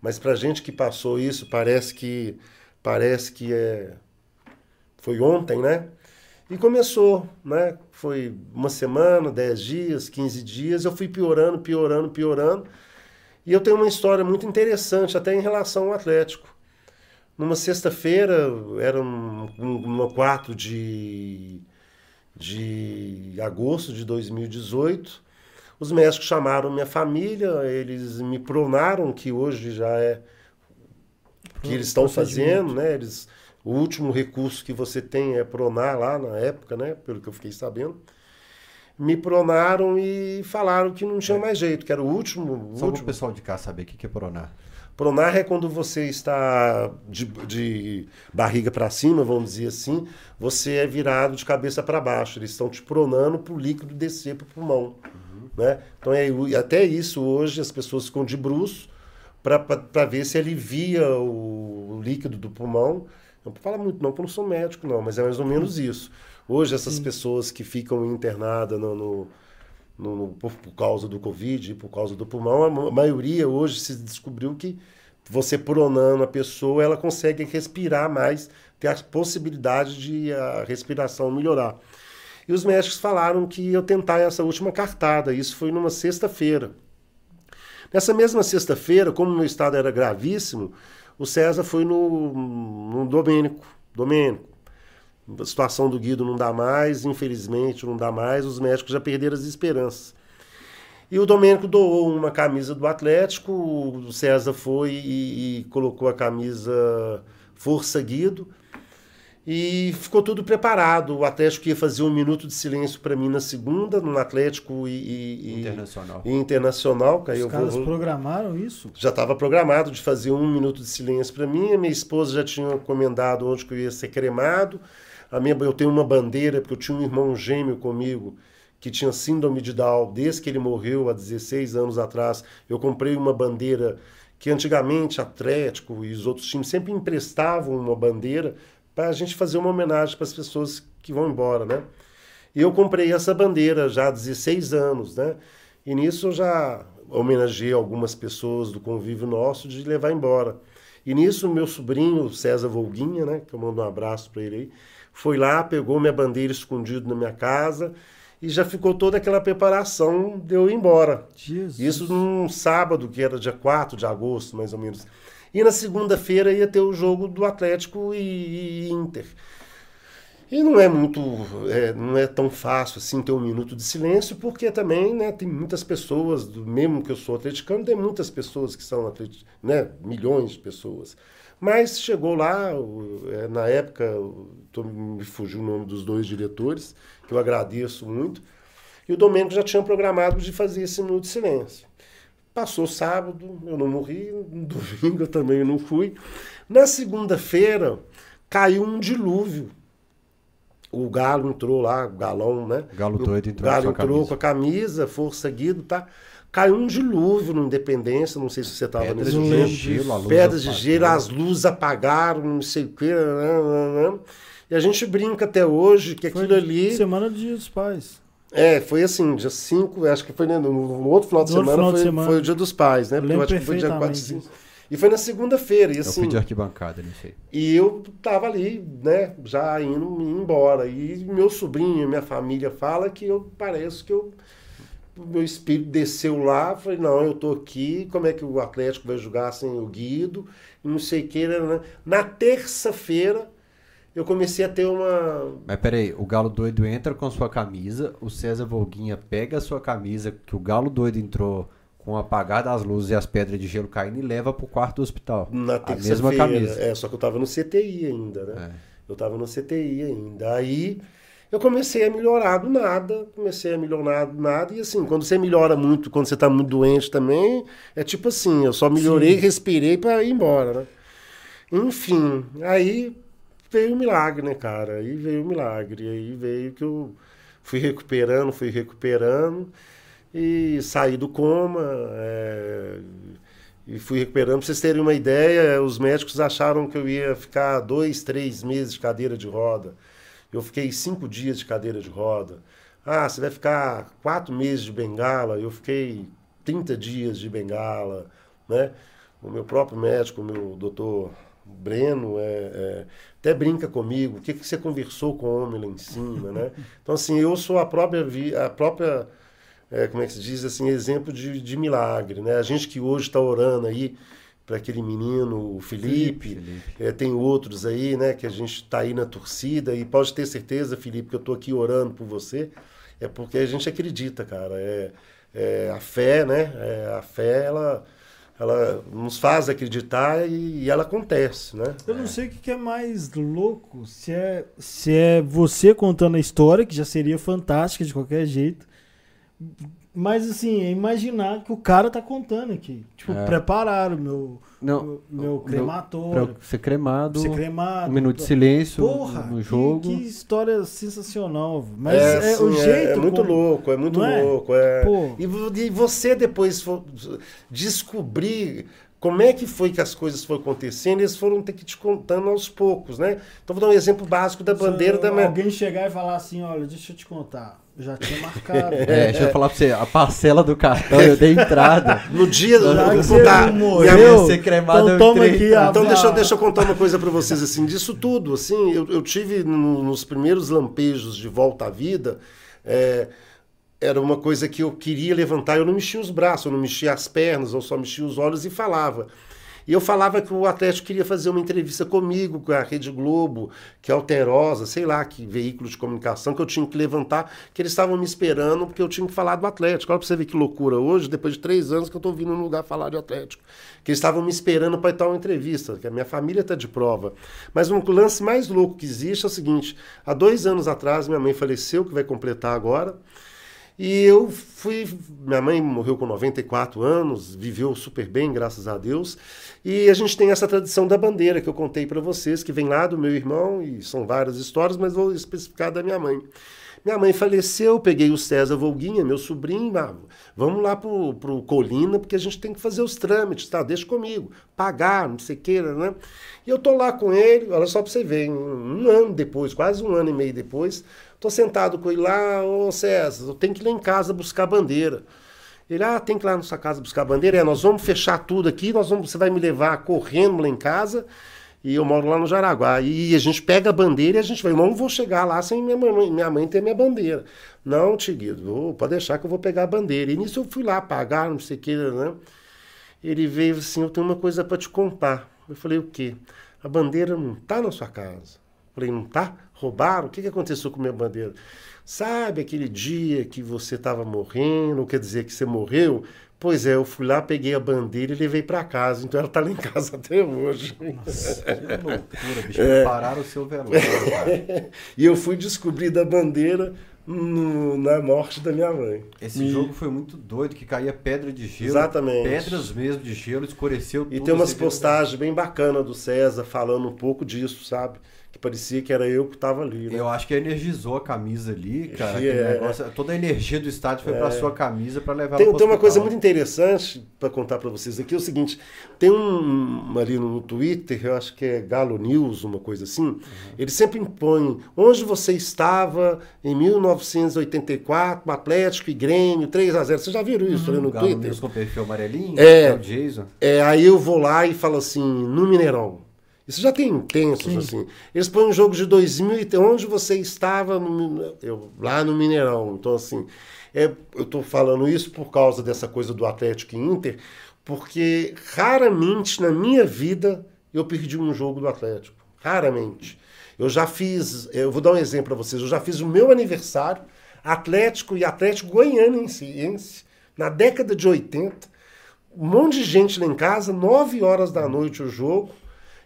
mas para gente que passou isso, parece que parece que é foi ontem, né? E começou, né? Foi uma semana, dez dias, quinze dias, eu fui piorando, piorando, piorando. E eu tenho uma história muito interessante até em relação ao Atlético. Numa sexta-feira, era um, uma 4 de, de agosto de 2018, os médicos chamaram minha família, eles me pronaram, que hoje já é que eles estão fazendo, né? Eles, o último recurso que você tem é pronar lá na época, né? Pelo que eu fiquei sabendo. Me pronaram e falaram que não tinha mais jeito, que era o último. Só último. o pessoal de cá saber o que é pronar. Pronar é quando você está de, de barriga para cima, vamos dizer assim, você é virado de cabeça para baixo. Eles estão te pronando para o líquido descer para o pulmão. Uhum. Né? Então, é, até isso hoje as pessoas ficam de bruço para ver se alivia o, o, líquido do pulmão. Não fala muito, não, porque eu não sou médico, não, mas é mais ou menos isso. Hoje, essas Sim. pessoas que ficam internadas no, no no, por, por, causa do Covid, por causa do pulmão, a maioria hoje se descobriu que você pronando a pessoa, ela consegue respirar mais, ter a possibilidade de a respiração melhorar. E os médicos falaram que eu tentar essa última cartada, isso foi numa sexta-feira. Nessa mesma sexta-feira, como meu estado era gravíssimo, o César foi no, no Domênico. Domênico, a situação do Guido não dá mais, infelizmente não dá mais, os médicos já perderam as esperanças. E o Domênico doou uma camisa do Atlético, o César foi e, e colocou a camisa Força Guido. E ficou tudo preparado. O Atlético ia fazer um minuto de silêncio para mim na segunda, no Atlético e, e Internacional. E Internacional. Os caras vou... programaram isso? Já estava programado de fazer um minuto de silêncio para mim. A minha esposa já tinha encomendado onde que eu ia ser cremado. A minha, eu tenho uma bandeira, porque eu tinha um irmão gêmeo comigo que tinha síndrome de Down, desde que ele morreu há 16 anos atrás. Eu comprei uma bandeira que antigamente Atlético e os outros times sempre emprestavam uma bandeira para a gente fazer uma homenagem para as pessoas que vão embora, né? E eu comprei essa bandeira já há 16 anos, né? E nisso eu já homenageei algumas pessoas do convívio nosso de levar embora. E nisso meu sobrinho, César Volguinha, né, que eu mando um abraço para ele aí, foi lá, pegou minha bandeira escondido na minha casa e já ficou toda aquela preparação de eu ir embora. Jesus. Isso num sábado, que era dia 4 de agosto, mais ou menos. E na segunda-feira ia ter o jogo do Atlético e, e Inter. E não é muito, é, não é tão fácil assim ter um minuto de silêncio, porque também né, tem muitas pessoas, mesmo que eu sou atleticano, tem muitas pessoas que são atleticanos, né, milhões de pessoas. Mas chegou lá, é, na época, tô, me fugiu o nome dos dois diretores, que eu agradeço muito, e o Domênico já tinha programado de fazer esse minuto de silêncio. Passou sábado, eu não morri, no *laughs* domingo eu também não fui. Na segunda-feira, caiu um dilúvio. O Galo entrou lá, o Galão, né? O Galo doido entrou, o Galo entrou com, a com a camisa, força Guido, tá? Caiu um dilúvio no Independência, não sei se você estava nesse de gelo, Pedras de gelo, as luzes apagaram, não sei o quê. E a gente brinca até hoje que foi aquilo ali. Semana do Dia dos Pais. É, foi assim, dia 5, acho que foi né, no, outro final de, semana, final foi, de semana, foi, o Dia dos Pais, né? Porque eu acho que foi dia 4 5. E foi na segunda-feira, e assim... Eu fui de arquibancada, não sei. E eu tava ali, né, já indo, embora. E meu sobrinho, minha família fala que eu pareço que eu meu espírito desceu lá, falei, não, eu tô aqui, como é que o Atlético vai jogar sem o Guido, não sei o que. Né? Na terça-feira, eu comecei a ter uma. Mas peraí, o Galo Doido entra com sua camisa, o César Volguinha pega a sua camisa, que o Galo Doido entrou com apagar das luzes e as pedras de gelo caindo e leva pro quarto do hospital. Na a mesma camisa. É, só que eu tava no CTI ainda, né? É. Eu tava no CTI ainda. Aí eu comecei a melhorar do nada, comecei a melhorar do nada. E assim, quando você melhora muito, quando você tá muito doente também, é tipo assim, eu só melhorei, respirei para ir embora, né? Enfim, aí veio o milagre, né, cara? Aí veio o milagre. Aí veio que eu fui recuperando, fui recuperando e saí do coma. É, e fui recuperando. Pra vocês terem uma ideia, os médicos acharam que eu ia ficar dois, três meses de cadeira de roda. Eu fiquei cinco dias de cadeira de roda. Ah, você vai ficar quatro meses de bengala. Eu fiquei 30 dias de bengala, né? O meu próprio médico, o meu doutor Breno, é, é, até brinca comigo. O que, que você conversou com o homem lá em cima, né? *laughs* Então, assim, eu sou a própria, vi- a própria é, como é que se diz, assim, exemplo de, de milagre, né? A gente que hoje está orando aí para aquele menino, o Felipe, é, tem outros aí, né, que a gente está aí na torcida e pode ter certeza, Felipe, que eu estou aqui orando por você, é porque a gente acredita, cara, é, é a fé, né, é, a fé, ela, ela nos faz acreditar e, e ela acontece, né? Eu não sei o que que é mais louco, se é, se é você contando a história, que já seria fantástica de qualquer jeito, mas assim, é imaginar que o cara tá contando aqui. Tipo, É. prepararam meu, Não, meu, meu Pra crematório, ser cremado, ser cremado. um minuto de silêncio Porra, no que- jogo. Que, história sensacional. velho. Mas é, é, assim, o é- jeito. é, muito como- louco, é muito é? louco. É. Pô. E, e você depois for descobrir como é que foi que as coisas foram acontecendo, eles foram ter que te contando aos poucos, né? Então vou dar um exemplo básico da bandeira Se da minha... Alguém chegar e falar assim: olha, deixa eu te contar. Já tinha *laughs* marcado. É, deixa eu falar pra você, a parcela do cartão eu dei entrada. *laughs* No dia, não minha- morreu, Ia ser cremado, então eu toma entrei, aqui tá? a- Então deixa, deixa eu contar uma coisa pra vocês assim, disso tudo, assim, eu, eu tive no- nos primeiros lampejos de volta à vida, é, era uma coisa que eu queria levantar, eu não mexia os braços, eu não mexia as pernas, eu só mexia os olhos e falava. E eu falava que o Atlético queria fazer uma entrevista comigo, com a Rede Globo, que é Alterosa, sei lá, que veículo de comunicação, que eu tinha que levantar, que eles estavam me esperando, porque eu tinha que falar do Atlético. Olha pra você ver que loucura hoje, depois de três anos que eu tô vindo num lugar falar de Atlético. Que eles estavam me esperando para tal entrevista, que a minha família está de prova. Mas um lance mais louco que existe é o seguinte: há dois anos atrás, minha mãe faleceu, que vai completar agora. E eu fui. Minha mãe morreu com 94 anos, viveu super bem, graças a Deus. E a gente tem essa tradição da bandeira que eu contei para vocês, que vem lá do meu irmão, e são várias histórias, mas vou especificar da minha mãe. Minha mãe faleceu, peguei o César Volguinha, meu sobrinho, ah, vamos lá pro, pro Colina, porque a gente tem que fazer os trâmites, tá? Deixa comigo, pagar, não sei o que, né? E eu tô lá com ele, olha só pra você ver, um ano depois, quase um ano e meio depois, tô sentado com ele lá, ô César, eu tenho que ir lá em casa buscar bandeira. Ele, ah, tem que ir lá na sua casa buscar bandeira. É, nós vamos fechar tudo aqui, nós vamos, você vai me levar correndo lá em casa. E eu moro lá no Jaraguá. E a gente pega a bandeira e a gente vai. Eu não vou chegar lá sem minha mãe, minha mãe ter minha bandeira. Não, Tiguido, pode deixar que eu vou pegar a bandeira. E nisso eu fui lá pagar, não sei o que, né? Ele veio assim, eu tenho uma coisa para te contar. Eu falei, o quê? A bandeira não tá na sua casa. Eu falei, não tá? Roubaram? O que, que aconteceu com minha bandeira? Sabe aquele dia que você estava morrendo, quer dizer que você morreu? Pois é, eu fui lá, peguei a bandeira e levei para casa. Então ela tá lá em casa *laughs* até hoje. Nossa, que loucura, bicho. Prepararam o seu velório, cara. *laughs* e eu fui descobrir da bandeira no- na morte da minha mãe. Esse jogo foi muito doido, que caía pedra de gelo. Exatamente. Pedras mesmo de gelo, escureceu tudo. E tem umas postagens bem bacanas do César falando um pouco disso, sabe? Que parecia que era eu que estava ali. Né? Eu acho que energizou a camisa ali, cara. É. negócio- toda a energia do estádio foi pra sua camisa pra levar Tem, tem uma coisa muito interessante para contar para vocês aqui, é o seguinte, tem um ali no Twitter, eu acho que é Galo News, uma coisa assim, Uhum. ele sempre impõe onde você estava em 1984, Atlético e Grêmio, 3 a 0 Vocês já viram isso ali no Galo Twitter? News com perfil amarelinho, É. é o Jason. É, aí eu vou lá e falo assim, no Mineirão. Isso já tem intensos, assim. Eles põem um jogo de 2000 e onde você estava no, eu, lá no Mineirão. Então, assim, é, eu estou falando isso por causa dessa coisa do Atlético e Inter, porque raramente na minha vida eu perdi um jogo do Atlético. Raramente. Eu já fiz, eu vou dar um exemplo para vocês, eu já fiz o meu aniversário, Atlético e Atlético Goianiense, na década de 80, um monte de gente lá em casa, 9 horas da noite o jogo.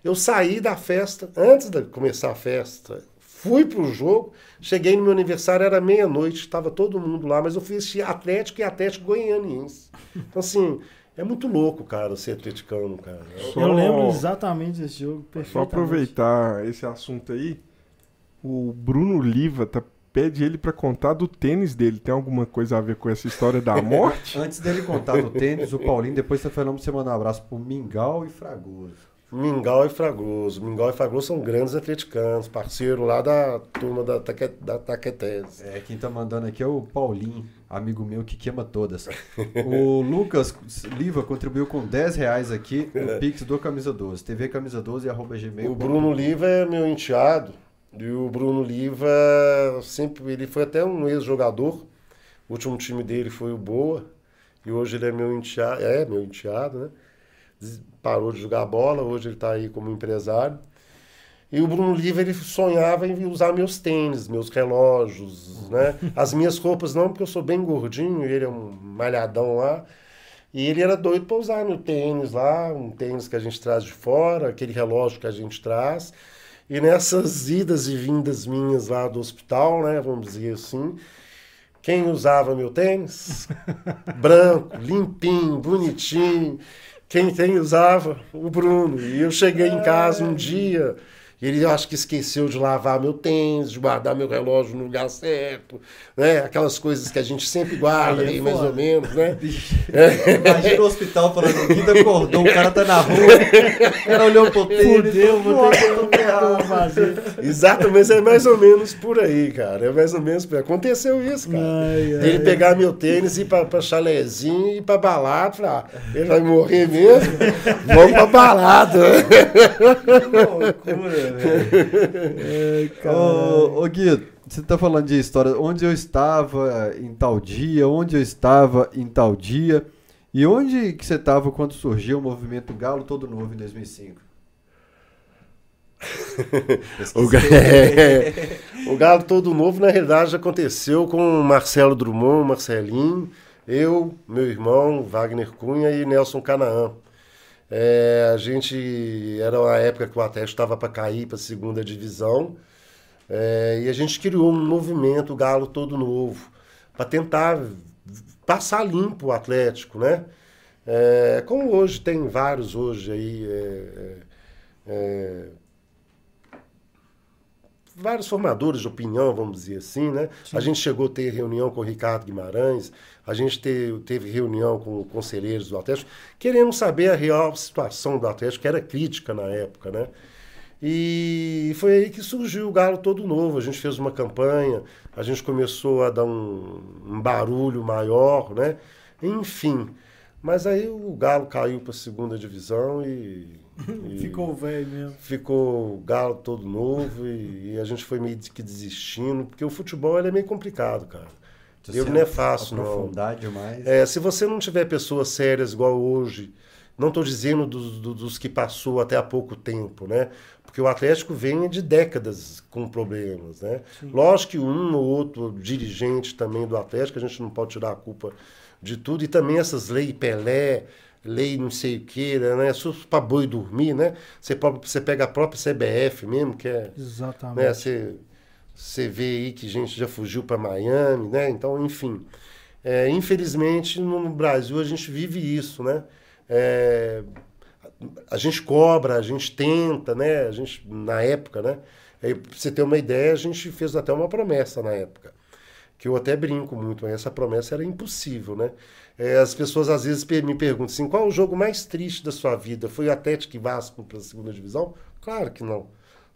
Eu saí da festa, antes de começar a festa, fui pro jogo, cheguei no meu aniversário, era meia-noite, estava todo mundo lá, mas eu fui assistir Atlético e Atlético Goianiense. Então, assim, é muito louco, cara, ser atleticano, cara. Só- Eu lembro exatamente desse jogo, Só perfeitamente. aproveitar esse assunto aí, o Bruno Liva tá, pede ele pra contar do tênis dele. Tem alguma coisa a ver com essa história da morte? *laughs* Antes dele contar do tênis, o Paulinho, depois você falando pra você mandar um abraço pro Mingau e Fragoso. Mingau e Fragoso. Mingau e Fragoso são grandes atleticanos, parceiro lá da turma da, Taque, da Taquetés. É, quem tá mandando aqui é o Paulinho, amigo meu que queima todas. *laughs* O Lucas Liva contribuiu com 10 reais aqui no Pix do Camisa 12. TV Camisa 12 arroba gmail. O Bruno Liva é meu enteado. E o Bruno Liva sempre. Ele foi até um ex-jogador. O último time dele foi o Boa. E hoje ele é meu enteado. É, meu enteado, né? Parou de jogar bola, hoje ele está aí como empresário. E o Bruno Liva, ele sonhava em usar meus tênis, meus relógios, né? *laughs* As minhas roupas não, porque eu sou bem gordinho, ele é um malhadão lá. E ele era doido para usar meu tênis lá, um tênis que a gente traz de fora, aquele relógio que a gente traz. E nessas idas e vindas minhas lá do hospital, né, vamos dizer assim, quem usava meu tênis? *laughs* Branco, limpinho, bonitinho. Quem tem usava? O Bruno. E eu cheguei em casa um dia, ele eu acho que esqueceu de lavar meu tênis, de guardar meu relógio no lugar certo, né? Aquelas coisas que a gente sempre guarda, Aí é aí, mais ou menos, né? *laughs* Imagina o hospital falando, Guida acordou, o cara tá na rua, o cara olhou pro tênis. Fudeu, vou ter que fazer. Exato, mas é mais ou menos por aí, cara. É mais ou menos por aí. Aconteceu isso, cara. Ai, ai. Ele pegar meu tênis e ir pra, pra chalezinho e ir pra balada. Falar, ah, ele vai morrer mesmo? Vamos pra balada. Que loucura, velho. *laughs* Cara. Ô, ô Guido, você tá falando de história, onde eu estava em tal dia, onde eu estava em tal dia, e onde que você estava quando surgiu o movimento Galo Todo Novo em 2005? *laughs* O, ga- é, *laughs* o Galo Todo Novo, na realidade, aconteceu com o Marcelo Drummond, Marcelinho, eu, meu irmão, Wagner Cunha e Nelson Canaã. É, a gente era uma época que o Atlético estava para cair para a segunda divisão é, e a gente criou um movimento o Galo Todo Novo para tentar passar limpo o Atlético, né? É, como hoje tem vários hoje aí é, é, é, vários formadores de opinião, vamos dizer assim, né? A gente chegou a ter reunião com o Ricardo Guimarães, a gente te- teve reunião com conselheiros do Atlético, querendo saber a real situação do Atlético, que era crítica na época, né? E foi aí que surgiu o Galo Todo Novo. A gente fez uma campanha, a gente começou a dar um, um barulho maior, né? Enfim. Mas aí o Galo caiu para a segunda divisão e *laughs* Ficou velho mesmo. ficou o Galo todo novo e, e a gente foi meio que desistindo, porque o futebol ele é meio complicado, cara. Se Eu não é fácil, não. demais. É, se você não tiver pessoas sérias igual hoje, não estou dizendo dos, do- dos que passou até há pouco tempo, né? Porque o Atlético vem de décadas com problemas, né? Lógico que um ou outro dirigente também do Atlético, a gente não pode tirar a culpa de tudo, e também essas leis Pelé, lei não sei o que, né? Só para boi dormir, né? Você, você pega a própria CBF mesmo, que é Exatamente. né? Você, você vê aí que gente já fugiu para Miami, né? Então, enfim. É, infelizmente, no Brasil a gente vive isso, né? É, a gente cobra, a gente tenta, né? A gente, na época, né? Aí, pra você ter uma ideia, a gente fez até uma promessa na época. Que eu até brinco muito, mas essa promessa era impossível, né? É, as pessoas às vezes me perguntam assim, qual o jogo mais triste da sua vida? Foi o Atlético e Vasco para a segunda divisão? Claro que não.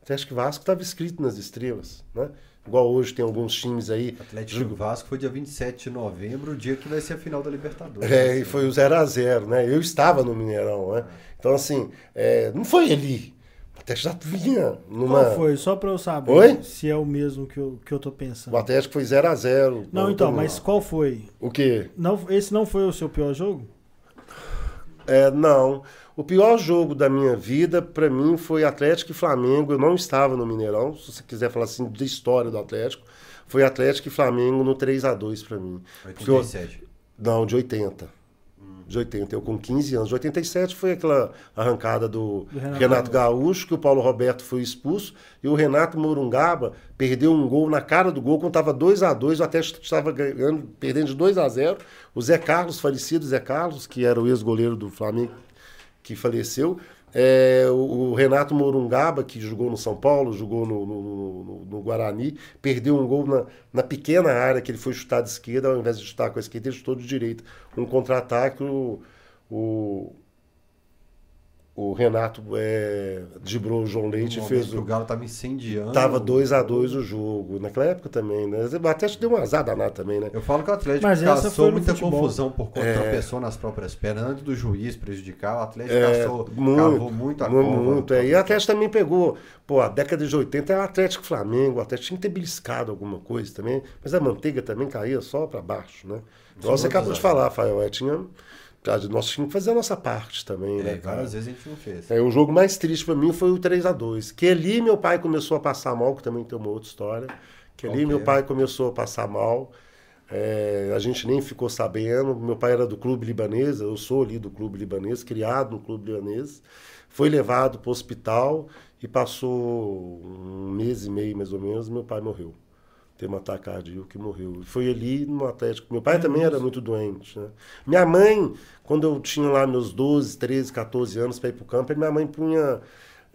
Atlético e Vasco estava escrito nas estrelas, né? Igual hoje tem alguns times aí. Atlético e Vasco foi dia 27 de novembro, o dia que vai ser a final da Libertadores. É, e foi o 0 a 0 né? Eu estava no Mineirão, né? Então, assim, é, não foi ali. O Atlético já vinha numa. Qual foi? Só pra eu saber Oi? se é o mesmo que eu, que eu tô pensando. O Atlético foi 0 a 0 Não, então, mas qual foi? O quê? Não, esse não foi o seu pior jogo? É, não. O pior jogo da minha vida, pra mim, foi Atlético e Flamengo. Eu não estava no Mineirão, se você quiser falar assim da história do Atlético. Foi Atlético e Flamengo no 3 a 2 pra mim. Porque eu- 87. Não, de 80. De 80. Eu com 15 anos. De 87 foi aquela arrancada do, Do Renato Renato, Gaúcho, que o Paulo Roberto foi expulso, e o Renato Morungaba perdeu um gol na cara do gol, quando estava 2 a 2 o Atlético estava ganhando, perdendo de 2 a 0 O Zé Carlos, falecido Zé Carlos, que era o ex-goleiro do Flamengo, que faleceu. É, o, Renato Morungaba, que jogou no São Paulo, jogou no, no- no- no Guarani, perdeu um gol na, na pequena área que ele foi chutar de esquerda, ao invés de chutar com a esquerda, ele chutou de direita. Um contra-ataque, o, o Renato é, o João Leite e fez o. o Galo tava incendiando. Tava 2 a 2 o jogo. Naquela época também, né? O Atlético deu um azar danado também, né? Eu falo que o Atlético Mas essa caçou muita futebol. confusão por conta É. tropeçou nas próprias pernas. Antes do juiz prejudicar, o Atlético É, caçou, cavou muito a mu- cova. muito, é. E o Atlético também pegou, pô, a década de 80 era Atlético Flamengo, o Atlético tinha que ter beliscado alguma coisa também, mas a manteiga também caía só para baixo, né? Igual você acabou de falar, Rafael, é, tinha, nós tínhamos que fazer a nossa parte também, É, né, cara? várias vezes a gente não fez. É, o jogo mais triste para mim foi o 3 a 2 Que ali meu pai começou a passar mal, que também tem uma outra história. Que ali que meu pai começou a passar mal. é, a gente nem ficou sabendo. Meu pai era do clube libanês, eu sou ali do clube libanês, criado no clube libanês. Foi levado para o hospital e passou um mês e meio mais ou menos. Meu pai morreu. Teve um ataque cardíaco que morreu. Foi ali no Atlético. Meu pai também era muito doente. Né? Minha mãe, quando eu tinha lá meus 12, 13, 14 anos para ir para o campo, minha mãe punha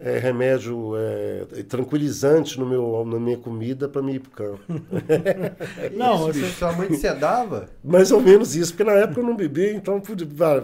é, remédio é, tranquilizante no meu, na minha comida para me ir para o campo. *laughs* Não, Isso, você- sua mãe sedava? Mais ou menos isso, porque na época eu não bebia, então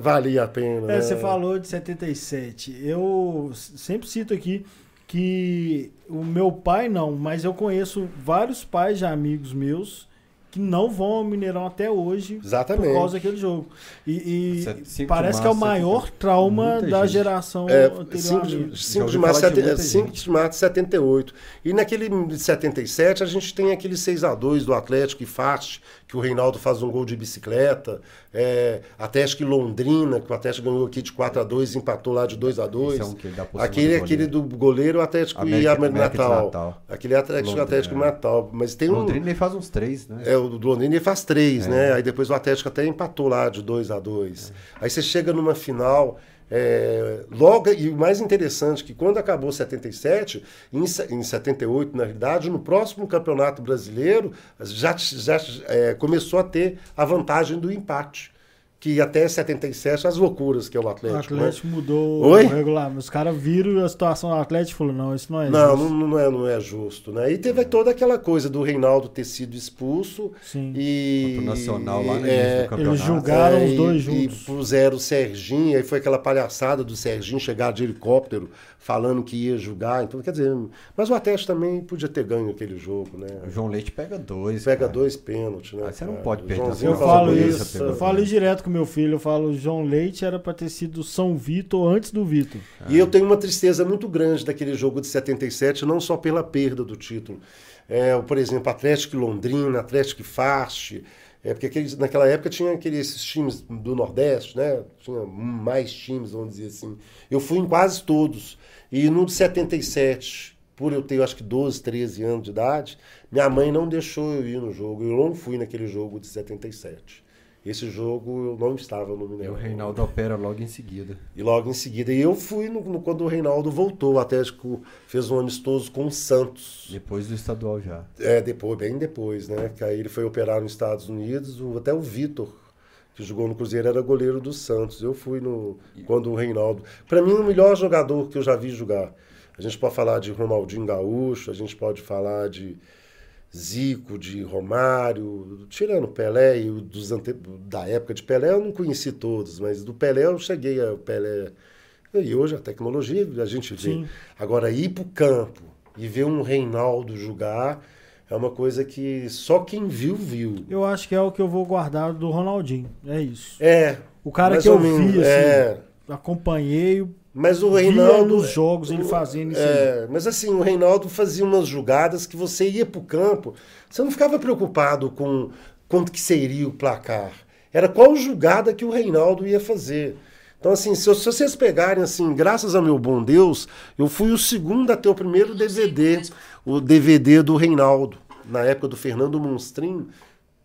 valia a pena. É, né? você falou de 77. Eu sempre cito aqui que o meu pai não, mas eu conheço vários pais de amigos meus que não vão ao Mineirão até hoje Exatamente. por causa daquele jogo. E, e de parece que é o maior trauma da gente. geração É, anterior. 5 a mim. de, 5 ouvi de março, de sete- muita 5 gente. de março de 78. E naquele de 77 a gente tem aquele 6 a 2 do Atlético e Fast, que o Reinaldo faz um gol de bicicleta. É, Atlético e Londrina, que o Atlético ganhou aqui de 4 a 2 e empatou lá de 2 a 2 Esse é um que Aquele, do aquele do goleiro, o Atlético e América- América América Natal. Natal. Aquele Atlético, Londrina, Atlético e é. Natal. Mas tem um. Londrina ele faz uns três, né? É, o do Londrina ele faz três, É. né? Aí depois o Atlético até empatou lá de 2 a 2 Aí você chega numa final. É, logo, e o mais interessante é que quando acabou 77, em, em 78, na realidade, no próximo campeonato brasileiro, já, já é, começou a ter a vantagem do empate. Que até 77 as loucuras que é o O Atlético. né? Atlético mudou Oi? o regulamento. Os caras viram a situação do Atlético e falaram, não, isso não é Não, justo. não, não, é, não é justo, né? E teve toda aquela coisa do Reinaldo ter sido expulso Sim. e Contra o Nacional lá no é, do campeonato. Eles julgaram É, os e- dois E juntos. puseram o Serginho, aí foi aquela palhaçada do Serginho chegar de helicóptero falando que ia julgar. Então, quer dizer, mas o Atlético também podia ter ganho aquele jogo, né? O João Leite pega dois. Pega cara. dois pênaltis, né? Aí você não cara? pode perder Joãozinho Eu falo isso, eu não. falo isso direto com meu filho. Eu falo, João Leite era pra ter sido São Vitor antes do Vitor. E eu tenho uma tristeza muito grande daquele jogo de 77, não só pela perda do título. É, por exemplo, Atlético Londrina, Atlético Fast. É, porque aqueles, naquela época tinha aqueles esses times do Nordeste, né? Tinha mais times, vamos dizer assim. Eu fui em quase todos. E no de 77, por eu ter, acho que 12, 13 anos de idade, minha mãe não deixou eu ir no jogo. Eu não fui naquele jogo de 77. Esse jogo eu não estava no E Mineirão. o Reinaldo opera logo em seguida. E logo em seguida, e eu fui no, no- quando o Reinaldo voltou. O Atlético fez um amistoso com o Santos. Depois do estadual já. É, depois, bem depois, né? Que aí ele foi operar nos Estados Unidos. o- até o Vitor, que jogou no Cruzeiro, era goleiro do Santos. Eu fui no quando o Reinaldo. Para mim, o melhor jogador que eu já vi jogar. A gente pode falar de Ronaldinho Gaúcho, a gente pode falar de Zico, de Romário, tirando Pelé e o dos ante... da época de Pelé, eu não conheci todos, mas do Pelé eu cheguei a Pelé. E hoje a tecnologia a gente vê. Sim. Agora, ir para o campo e ver um Reinaldo jogar é uma coisa que só quem viu, viu. Eu acho que é o que eu vou guardar do Ronaldinho. É isso. É. O cara que eu menos, vi, assim, É. acompanhei, Mas o Reinaldo. nos jogos ele fazendo isso aí. É, mas assim, o Reinaldo fazia umas jogadas que você ia pro campo, você não ficava preocupado com quanto que seria o placar. Era qual jogada que o Reinaldo ia fazer. Então, assim, se, se vocês pegarem, assim, graças a meu bom Deus, eu fui o segundo a ter o primeiro DVD, o DVD do Reinaldo, na época do Fernando Monstrin,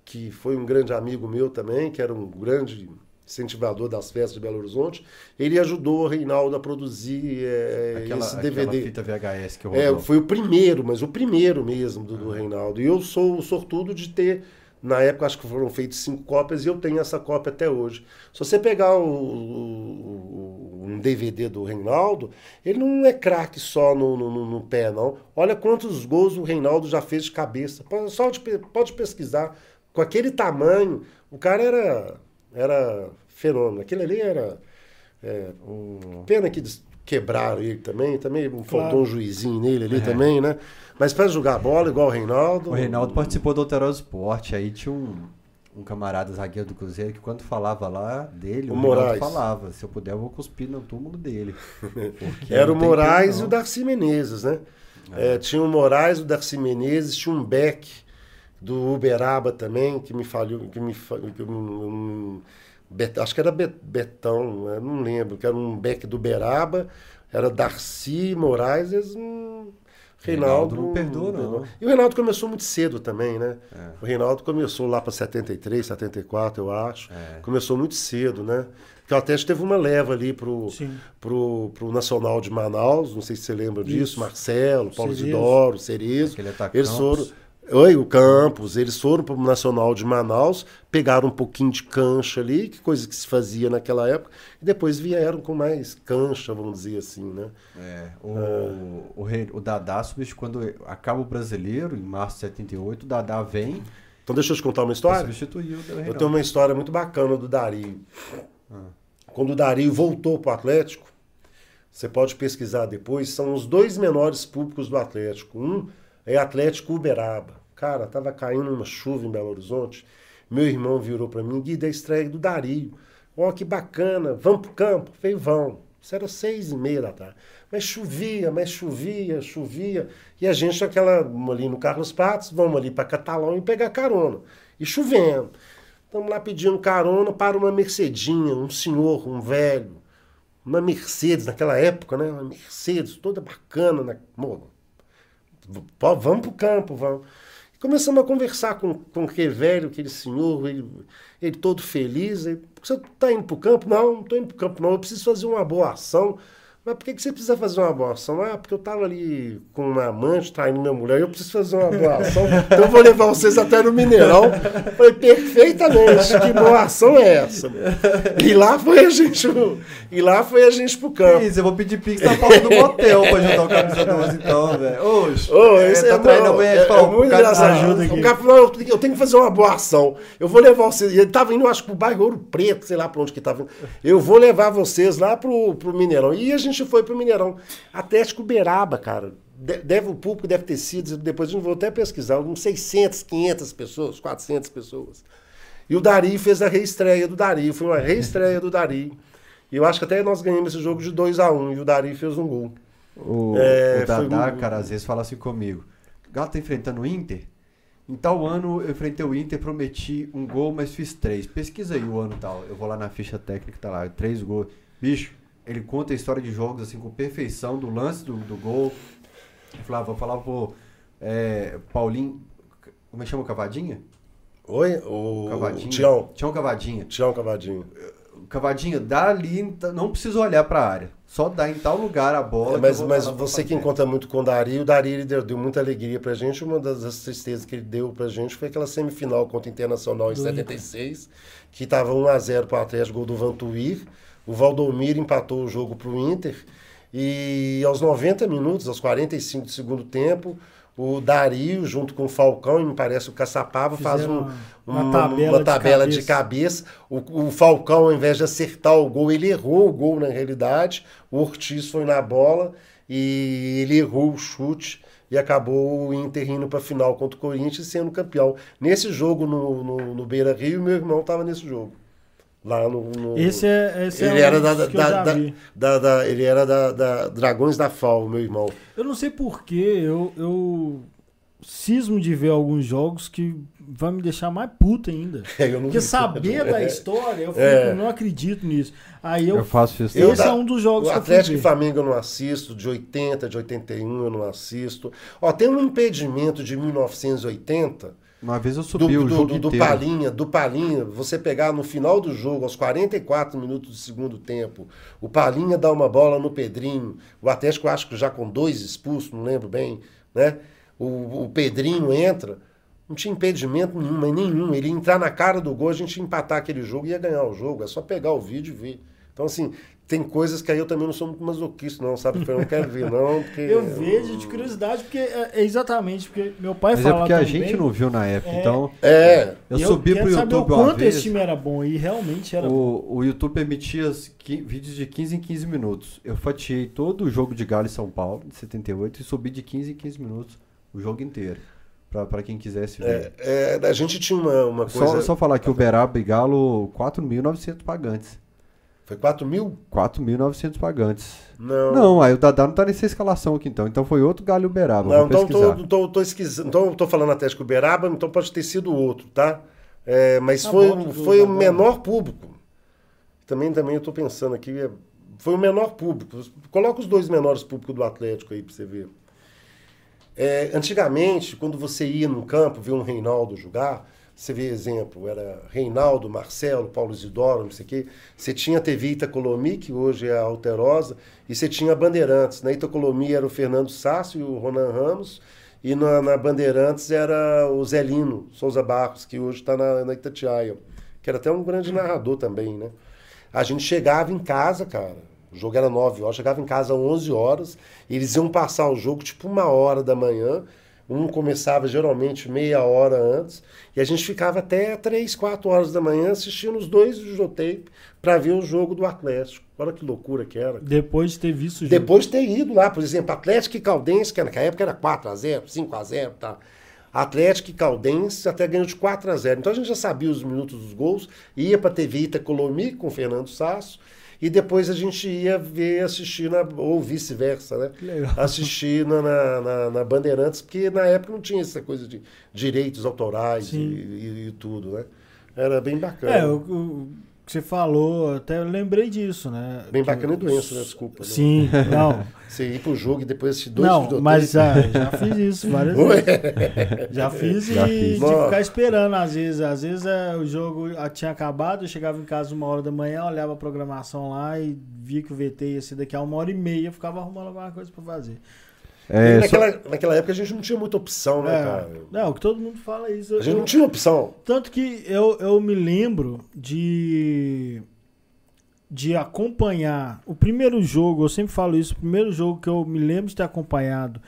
que foi um grande amigo meu também, que era um grande incentivador das festas de Belo Horizonte, ele ajudou o Reinaldo a produzir é, Aquela, esse DVD. fita VHS que É, rolou. foi o primeiro, mas o primeiro mesmo do, do Reinaldo. E eu sou o sortudo de ter, na época acho que foram feitas cinco cópias e eu tenho essa cópia até hoje. Se você pegar o, o- um DVD do Reinaldo, ele não é craque só no, no- no- pé, não. Olha quantos gols o Reinaldo já fez de cabeça. Só de pode pesquisar. Com aquele tamanho, o cara era, era fenômeno. Aquele ali era. é, Pena que quebraram ele também, também faltou um juizinho nele ali também, né? Mas para jogar bola igual o Reinaldo. O Reinaldo participou do Alterosa Esporte, aí tinha um, um camarada zagueiro do Cruzeiro que quando falava lá dele, O o, Moraes. falava, se eu puder eu vou cuspir no túmulo dele. *laughs* Era o Moraes e o. Darcy Menezes, né? É, tinha o Moraes, o Darcy Menezes, tinha um Beck do Uberaba também, que me falhou, que me que um- um- Bet- acho que era Bet- Betão, não lembro, que era um Beck do Uberaba, era Darcy, Moraes, eles, Reinaldo, Reinaldo não perdoa, não. E o Reinaldo começou muito cedo também, né? É. O Reinaldo começou lá para 73, 74, eu acho. É. Começou muito cedo, né? Porque o Atlético teve uma leva ali pro, Sim. pro, pro Nacional de Manaus, não sei se você lembra disso, Isso. Marcelo, Paulo Cerezo. Isidoro, Cerezo. Eles foram. Oi, o Campos, eles foram para o Nacional de Manaus, pegaram um pouquinho de cancha ali, que coisa que se fazia naquela época, e depois vieram com mais cancha, vamos dizer assim, né? É, o, o, rei- o Dadá quando acaba o brasileiro, em março de 78, o Dadá vem Então deixa eu te contar uma história. substituiu o Eu tenho uma história muito bacana do Dario. Quando o Dario voltou para o Atlético, você pode pesquisar depois, são os dois menores públicos do Atlético. Um é Atlético Uberaba. Cara, tava caindo uma chuva em Belo Horizonte. Meu irmão virou para mim, Gui, da estreia do Dario. Ó, que bacana, vamos pro campo? Eu Falei, vão. Isso era seis e meia da tarde. Mas chovia, mas chovia, chovia. E a gente, aquela, ali no Carlos Patos, vamos ali para Catalão e pegar carona. E chovendo. Estamos lá pedindo carona para uma Mercedinha, um senhor, um velho. Uma Mercedes, naquela época, né? Uma Mercedes, toda bacana. Né? Pô, vamos pro campo, vamos. Começamos a conversar com, com aquele velho, aquele senhor, ele, ele todo feliz. Ele, você está indo pro campo? Não, não estou indo pro campo, não. Eu preciso fazer uma boa ação. Mas por que, que você precisa fazer uma boa ação? Ah, porque eu estava ali com uma amante, traindo minha mulher, eu preciso fazer uma boa ação. Então eu vou levar vocês até no Mineirão. Falei, perfeitamente, que boa ação é essa? E lá foi a gente, e lá foi a gente pro campo. Isso, eu vou pedir pix na porta do motel pra ajudar o camisa 12, então, velho. Oxe, Ô, é, tá traindo a mulher, é, é muito engraçado. ajuda aqui. O cara falou, eu tenho- que fazer uma boa ação. Eu vou levar vocês. Ele tava indo, acho que pro bairro Ouro Preto, sei lá pra onde que tava indo. Eu vou levar vocês lá pro, pro Mineirão. E a gente foi pro Mineirão. Atlético Beraba, cara. De- Deve, o público deve ter sido, depois eu vou até pesquisar, uns 600, 500 pessoas, 400 pessoas. E o Dari fez a reestreia do Dari. Foi uma reestreia do Dari. E eu acho que até nós ganhamos esse jogo de 2 a 1 E o Dari fez um gol. O, É, o Dadá, foi- cara, às vezes fala assim comigo. O Galo tá enfrentando o Inter? Em tal ano eu enfrentei o Inter, prometi um gol, mas fiz três. Pesquisa aí o ano tal. Eu vou lá na ficha técnica, tá lá, três gols. Bicho, ele conta a história de jogos assim com perfeição, do lance do, do gol. Eu falava, vou falar pro é, Paulinho. Como é que chama o Cavadinha? Oi? O Cavadinha. Tião. Tião Cavadinha. Tião Cavadinho. Cavadinha, dá ali, não precisa olhar pra área. Só dá em tal lugar a bola. É, mas mas você que encontra muito com o Dari, o Dari ele deu, deu muita alegria pra gente. Uma das, das tristezas que ele deu pra gente foi aquela semifinal contra o Internacional em Do 76, que tava 1x0 pro Atlético, gol do Vantuir. O Valdomiro empatou o jogo pro Inter. E aos 90 minutos, aos 45 do segundo tempo, o Dario, junto com o Falcão, e me parece o Caçapava, faz um, Fizeram uma- uma, uma tabela uma de tabela de cabeça. cabeça. O, o Falcão, ao invés de acertar o gol, ele errou o gol na realidade. O Ortiz foi na bola e ele errou o chute e acabou o Inter indo para a final contra o Corinthians sendo campeão. Nesse jogo no, no, no Beira Rio, meu irmão estava nesse jogo. Lá no. no- Esse é, esse ele é era da, eu da, da, da- da- ele era da, da Dragões da FAO, meu irmão. Eu não sei porquê, eu, eu cismo de ver alguns jogos que vai me deixar mais puta ainda. *laughs* Eu não Porque *laughs* saber da É. história, eu fico, É. não acredito nisso. Aí eu, Eu faço isso. Eu esse é um dos jogos O que eu Atlético fui e. Flamengo eu não assisto, de 80, de 81 eu não assisto. Ó, tem um impedimento de 1980 Uma vez eu do, subi o do, jogo do, do inteiro. Palinha, do Palinha, você pegar no final do jogo, aos 44 minutos do segundo tempo, o Palinha dá uma bola no Pedrinho, o Atlético acho que já com dois expulsos, não lembro bem, né? O, o Pedrinho entra, não tinha impedimento nenhum, mas nenhum. Ele ia entrar na cara do gol, a gente ia empatar aquele jogo e ia ganhar o jogo. É só pegar o vídeo e ver. Então, assim, tem coisas que aí eu também não sou muito masoquista, não, sabe? Eu não quero ver, *laughs* não, porque... Eu vejo de curiosidade, porque é é exatamente porque meu pai Mas é fala porque a também, gente não viu na época, É. então É, eu e subi pro saber YouTube o uma quanto vez. esse time era bom, e realmente era bom. O, o YouTube qui- vídeos de 15 em 15 minutos. Eu fatiei todo o jogo de Galo e São Paulo, de 78, e subi de 15 em 15 minutos o jogo inteiro. Pra, pra quem quisesse ver. é, é, a gente tinha uma, uma Só, coisa... só falar que Uberaba e Galo, 4.900 pagantes. Foi 4 mil? 4.900 pagantes. Não. Não, aí o Dadá não tá nessa escalação aqui então. Então foi outro Galo e Uberaba. Não, então tô, tô, tô esquisando. Então eu tô falando Atlético Uberaba, então pode ter sido outro, tá? É, mas Tá foi, bom, foi tá o bom. menor público. Também, também eu tô pensando aqui, é, foi o menor público. Coloca os dois menores públicos do Atlético aí pra você ver. É, antigamente, quando você ia num campo, ver um Reinaldo jogar, você vê exemplo, era Reinaldo, Marcelo, Paulo Isidoro, não sei o quê. Você tinha a TV Itacolomi, que hoje é a Alterosa, e você tinha a Bandeirantes. Na Itacolomi era o Fernando Sasso e o Ronan Ramos, e na, na Bandeirantes era o Zelino Souza Barros, que hoje está na, na Itatiaia, que era até um grande narrador também, né? A gente chegava em casa, cara, o jogo era 9 horas, chegava em casa às 11 horas, eles iam passar o jogo tipo uma hora da manhã, um começava geralmente meia hora antes, e a gente ficava até 3, 4 horas da manhã assistindo os dois videotape para ver o jogo do Atlético. Olha que loucura que era. Depois de ter visto o jogo. Depois de ter ido lá, por exemplo, Atlético e Caldense, que naquela época era 4x0, 5x0, tá? Atlético e Caldense até ganhou de 4 a 0 Então a gente já sabia os minutos dos gols, ia para TV Itacolomi com o Fernando Sasso, e depois a gente ia ver, assistir, na, ou vice-versa, né? legal. *laughs* Assistir na, na, na- Bandeirantes, porque na época não tinha essa coisa de direitos autorais e, e- e tudo, né? Era bem bacana. É, o, o que você falou, até eu lembrei disso, né? Bem Que- bacana e doença, né? Desculpa. né? Sim, *laughs* não. Você ir pro jogo e depois assistir dois Não, mas já, já fiz isso várias vezes. Já fiz Já e fiz. de Nossa. ficar esperando, às vezes. Às vezes é, o jogo ah, tinha acabado, eu chegava em casa uma hora da manhã, olhava a programação lá e via que o VT ia ser daqui a uma hora e meia, eu ficava arrumando alguma coisa pra fazer. É, E só- naquela, naquela época a gente não tinha muita opção, né, É, cara? não, que todo mundo fala isso. A gente Eu- não tinha opção. Tanto que eu, eu me lembro de de acompanhar o primeiro jogo, eu sempre falo isso, o primeiro jogo que eu me lembro de ter acompanhado,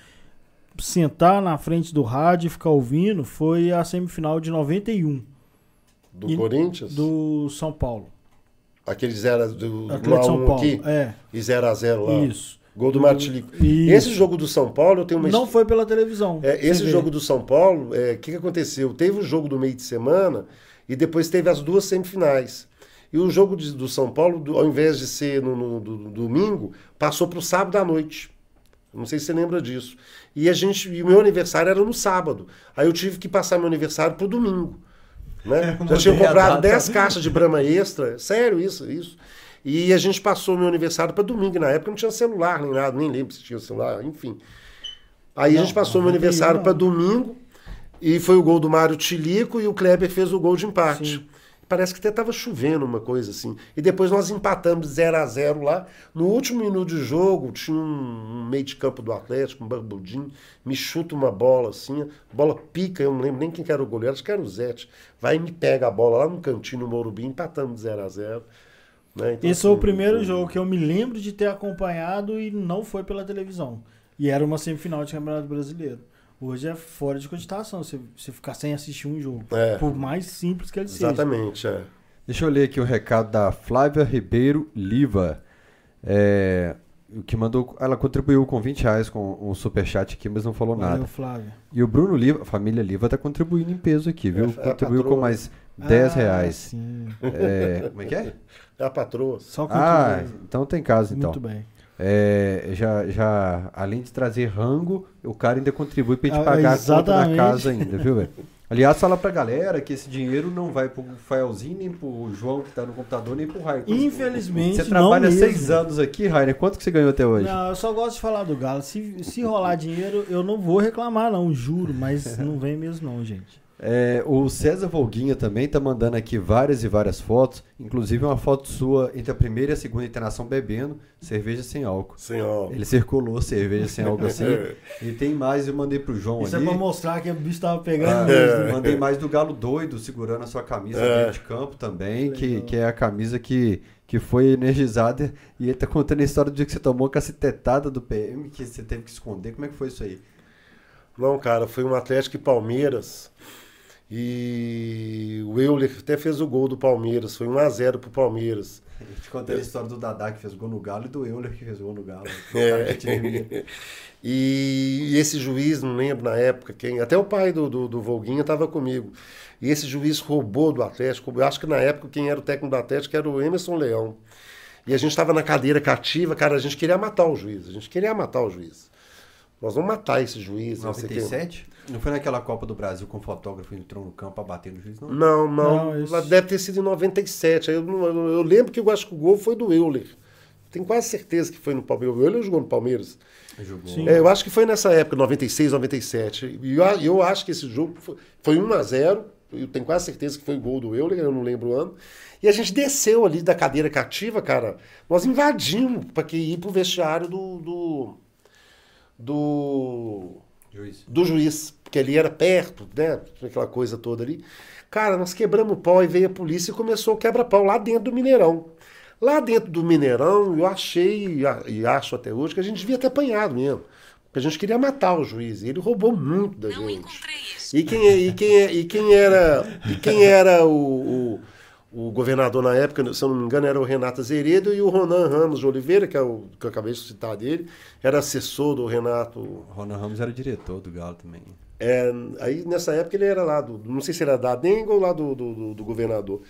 sentar na frente do rádio e ficar ouvindo, foi a semifinal de 91 Do E- Corinthians, do São Paulo. aqueles era do 1 Atlético São 1 Paulo. aqui É, e 0 a 0 lá. isso. Gol do Martilico. Isso. Esse jogo do São Paulo, eu tenho uma Não foi pela televisão. É, esse vê. jogo do São Paulo, é, o que, que aconteceu? Teve o jogo do meio de semana e depois teve as duas semifinais. E o jogo de- do São Paulo, do- ao invés de ser no, no- do- do domingo, passou para o sábado à noite. Não sei se você lembra disso. E a gente, e o meu aniversário era no sábado. Aí eu tive que passar meu aniversário pro domingo. Né? Já tinha comprado data. 10 caixas de Brahma Extra. Sério isso, isso. E a gente passou meu aniversário para domingo. Na época não tinha celular nem nada, nem lembro se tinha celular, enfim. Aí a Não, gente passou meu aniversário para domingo e foi o gol do Mário Tilico e o Kleber fez o gol de empate. Sim. Parece que até estava chovendo uma coisa assim. E depois nós empatamos 0 a 0 lá. No último minuto de jogo, tinha um, meio de campo do Atlético, um barbudinho, me chuta uma bola assim, a bola pica, eu não lembro nem quem que era o goleiro, acho que era o Zete. Vai e me pega a bola lá no cantinho, no Morumbi, empatamos 0 a 0 né? Então, Esse foi o assim, primeiro jogo que eu me lembro de ter acompanhado e não foi pela televisão. E era uma semifinal de Campeonato Brasileiro. Hoje é fora de cogitação você, você ficar sem assistir um jogo. É. Por mais simples que ele seja. Exatamente, é. Deixa eu ler aqui o recado da Flávia Ribeiro Liva. É, o que mandou, ela contribuiu com 20 reais com um superchat aqui, mas não falou Valeu, nada. Flávio. E o Bruno Liva, a família Liva tá contribuindo em peso aqui, viu? É, é contribuiu com mais 10 Ah, reais. Sim. É, *laughs* como é que é? É a patroa. Só Ah, contribui. então tem caso então. Muito bem. É, já, já, além de trazer rango, o cara ainda contribui pra gente Ah, pagar a conta da exatamente. casa ainda, viu, velho? *laughs* Aliás, fala pra galera que esse dinheiro não vai pro Faelzinho, nem pro João que tá no computador, nem pro Raio. Infelizmente, Você não trabalha mesmo. seis anos aqui, Rainer. Quanto que você ganhou até hoje? Não, eu só gosto de falar do Galo. Se, se rolar dinheiro, eu não vou reclamar, não, juro. Mas não vem mesmo, não, gente. É, o César Volguinha também tá mandando aqui várias e várias fotos, inclusive uma foto sua entre a primeira e a segunda internação bebendo cerveja sem álcool. Sem álcool. Ele circulou cerveja sem álcool assim. *laughs* e tem mais, eu mandei pro João Isso ali. é pra mostrar que o bicho tava Ah, pegando mesmo. né? Mandei mais do Galo Doido segurando a sua camisa É. dentro de campo também, que, que é a camisa que, que foi energizada. E ele tá contando a história do dia que você tomou a cacetetada do PM, que você teve que esconder. Como é que foi isso aí? Não, cara, foi um Atlético e Palmeiras. E o Euler até fez o gol do Palmeiras. Foi 1x0 pro Palmeiras. A gente contando a história do Dadá que fez gol no Galo e do Euler que fez gol no Galo. *laughs* É. E, e esse juiz, não lembro na época quem, até o pai do, do, do Volguinha estava comigo. E esse juiz roubou do Atlético. Eu acho que na época quem era o técnico do Atlético era o Emerson Leão. E a gente estava na cadeira cativa, cara, a gente queria matar o juiz. A gente queria matar o juiz. Nós vamos matar esse juiz. não sei. 97? Não foi naquela Copa do Brasil com o fotógrafo entrou no campo pra bater no juiz, não? Não, não. Não, isso- Deve ter sido em 97. Aí Eu, eu- eu lembro que eu acho que o gol foi do Euler. Tenho quase certeza que foi no Palmeiras. O Euler jogou no Palmeiras. É, eu acho que foi nessa época, 96, 97. E eu, eu acho que esse jogo foi, foi 1 a 0 Eu tenho quase certeza que foi o gol do Euler, eu não lembro o ano. E a gente desceu ali da cadeira cativa, cara. Nós invadimos para que ir pro vestiário do, do, do Juiz. do juiz, porque ali era perto, né? Aquela coisa toda ali. Cara, nós quebramos o pau e veio a polícia e começou o quebra-pau lá dentro do Mineirão. Lá dentro do Mineirão, eu achei, e acho até hoje, que a gente devia ter apanhado mesmo. Porque a gente queria matar o juiz. E ele roubou muito da Não gente. encontrei isso. E quem, é- e quem, é- e quem era, e quem era o, o, o governador na época, se eu não me engano, era o Renato Azeredo e o Ronan Ramos de Oliveira, que é o que eu acabei de citar dele, era assessor do Renato O Ronan Ramos era diretor do Galo também. É, aí nessa época ele era lá do. Não sei se era da Denga ou lá do, do, do- do governador.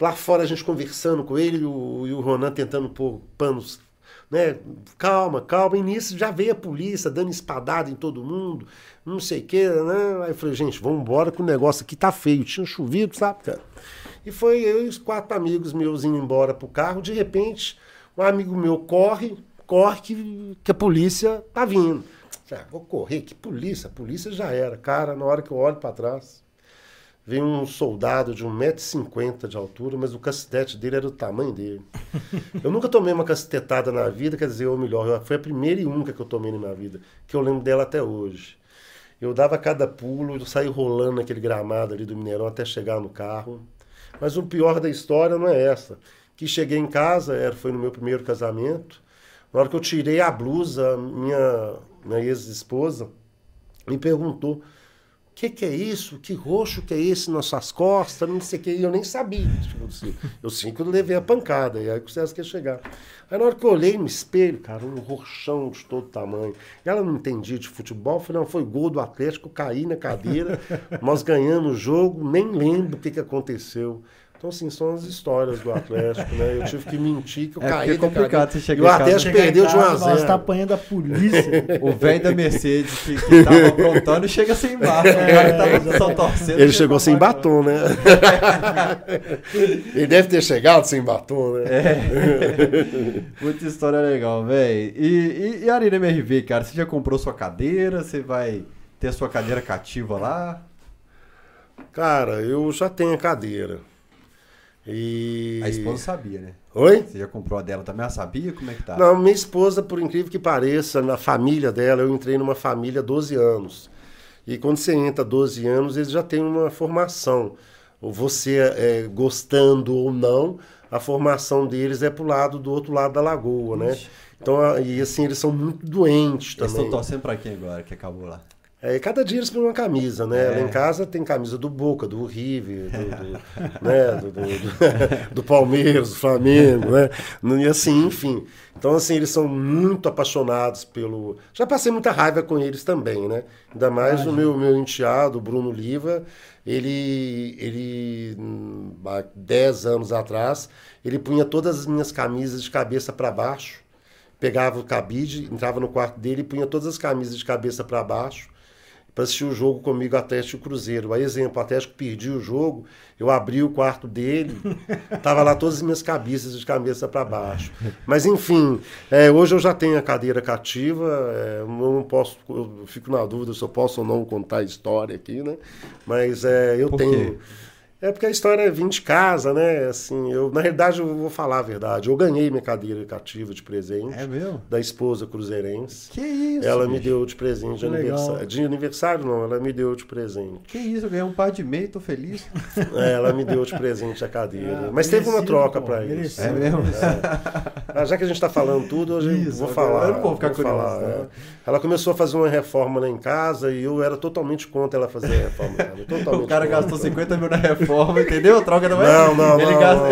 Lá fora a gente conversando com ele e o, e o Ronan tentando pôr panos. Né? Calma, calma. E nisso já veio a polícia dando espadada em todo mundo, não sei o quê. Né? Aí eu falei, gente, vamos embora que o negócio aqui tá feio. Tinha chovido, sabe, cara? E foi eu e os quatro amigos meus indo embora pro carro. De repente, um amigo meu corre, corre que, que a polícia tá vindo. Já, vou correr, que polícia? Polícia já era. Cara, na hora que eu olho para trás, vem um soldado de 1,50m de altura, mas o cacetete dele era do tamanho dele. Eu nunca tomei uma cacetetada na vida, quer dizer, ou melhor, foi a primeira e única que eu tomei na minha vida, que eu lembro dela até hoje. Eu dava cada pulo, eu saí rolando naquele gramado ali do Mineirão até chegar no carro. Mas o pior da história não é essa. Que cheguei em casa, era, foi no meu primeiro casamento. Na hora que eu tirei a blusa, minha, minha ex-esposa me perguntou: o que, que é isso? Que roxo que é esse nas suas costas? Não sei o que. E eu nem sabia. Tipo, assim, eu sim que levei a pancada. E aí o César quer chegar. Aí na hora que eu olhei no espelho, cara, um roxão de todo tamanho. E ela não entendia de futebol. Eu falei, não, foi gol do Atlético, caí na cadeira. nós ganhamos o jogo, nem lembro o que, que aconteceu. Então, assim, são as histórias do Atlético, né? Eu tive que mentir que eu É, caí. é complicado cadeira. você chegar E o em casa- Atlético Chegar em perdeu de 1 a casa, Nós 0 tá apanhando a polícia. O velho da Mercedes que, que tava aprontando chega sem barco. O tava só torcendo. Ele chegou sem batom, né? *laughs* Ele deve ter chegado sem batom, né? *laughs* Muita história legal, velho. E, e, e a Arena MRV, cara, você já comprou sua cadeira? Você vai ter a sua cadeira cativa lá? Cara, eu já tenho a cadeira. E. A esposa sabia, né? Oi? Você já comprou a dela também? Ela sabia como é que tá? Não, minha esposa, por incrível que pareça, na família dela, eu entrei numa família há 12 anos. E quando você entra 12 anos, eles já têm uma formação. Ou você é, gostando ou não, a formação deles é pro lado do outro lado da lagoa, né? Então, e assim, eles são muito doentes Eles também. estão torcendo pra quem agora que acabou lá? É, cada dia eles põem uma camisa, né? É. Lá em casa tem camisa do Boca, do River, do, do, *laughs* né? do, do, do- Palmeiras, do Flamengo, né? E assim, enfim. Então, assim, eles são muito apaixonados pelo... Já passei muita raiva com eles também, né? Ainda mais o meu, meu enteado, o Bruno Liva, ele, ele, hum, há 10 anos atrás, ele punha todas as minhas camisas de cabeça para baixo, pegava o cabide, entrava no quarto dele e punha todas as camisas de cabeça para baixo, para assistir o jogo comigo Atlético Cruzeiro. Aí, exemplo, o Atlético perdia o jogo, eu abri o quarto dele, *laughs* tava lá todas as minhas cabeças de cabeça para baixo. Mas enfim, é, hoje eu já tenho a cadeira cativa, é, eu não posso, eu fico na dúvida se eu posso ou não contar a história aqui, né? Mas é, eu Por tenho. quê? É porque a história é vir de casa, né? Assim, eu, na realidade, eu vou falar a verdade. Eu ganhei minha cadeira cativa de presente É mesmo? da esposa cruzeirense. Que isso? ela me bicho? deu de presente de aniversário. De aniversário, não, ela me deu de presente. Que isso, eu ganhei um par de meio, tô feliz. *laughs* É, ela me deu de presente a cadeira. Ah, Mas teve uma troca para isso. merecido. É mesmo? Ah, já que a gente está falando tudo, hoje Isso, vou eu falar. não vou ficar curioso, falar, né? é. Ela começou a fazer uma reforma lá em casa e eu era totalmente contra ela fazer a reforma. *laughs* Totalmente O cara contra. gastou 50 mil na reforma, entendeu? A troca não é. Não, não, não, gasta-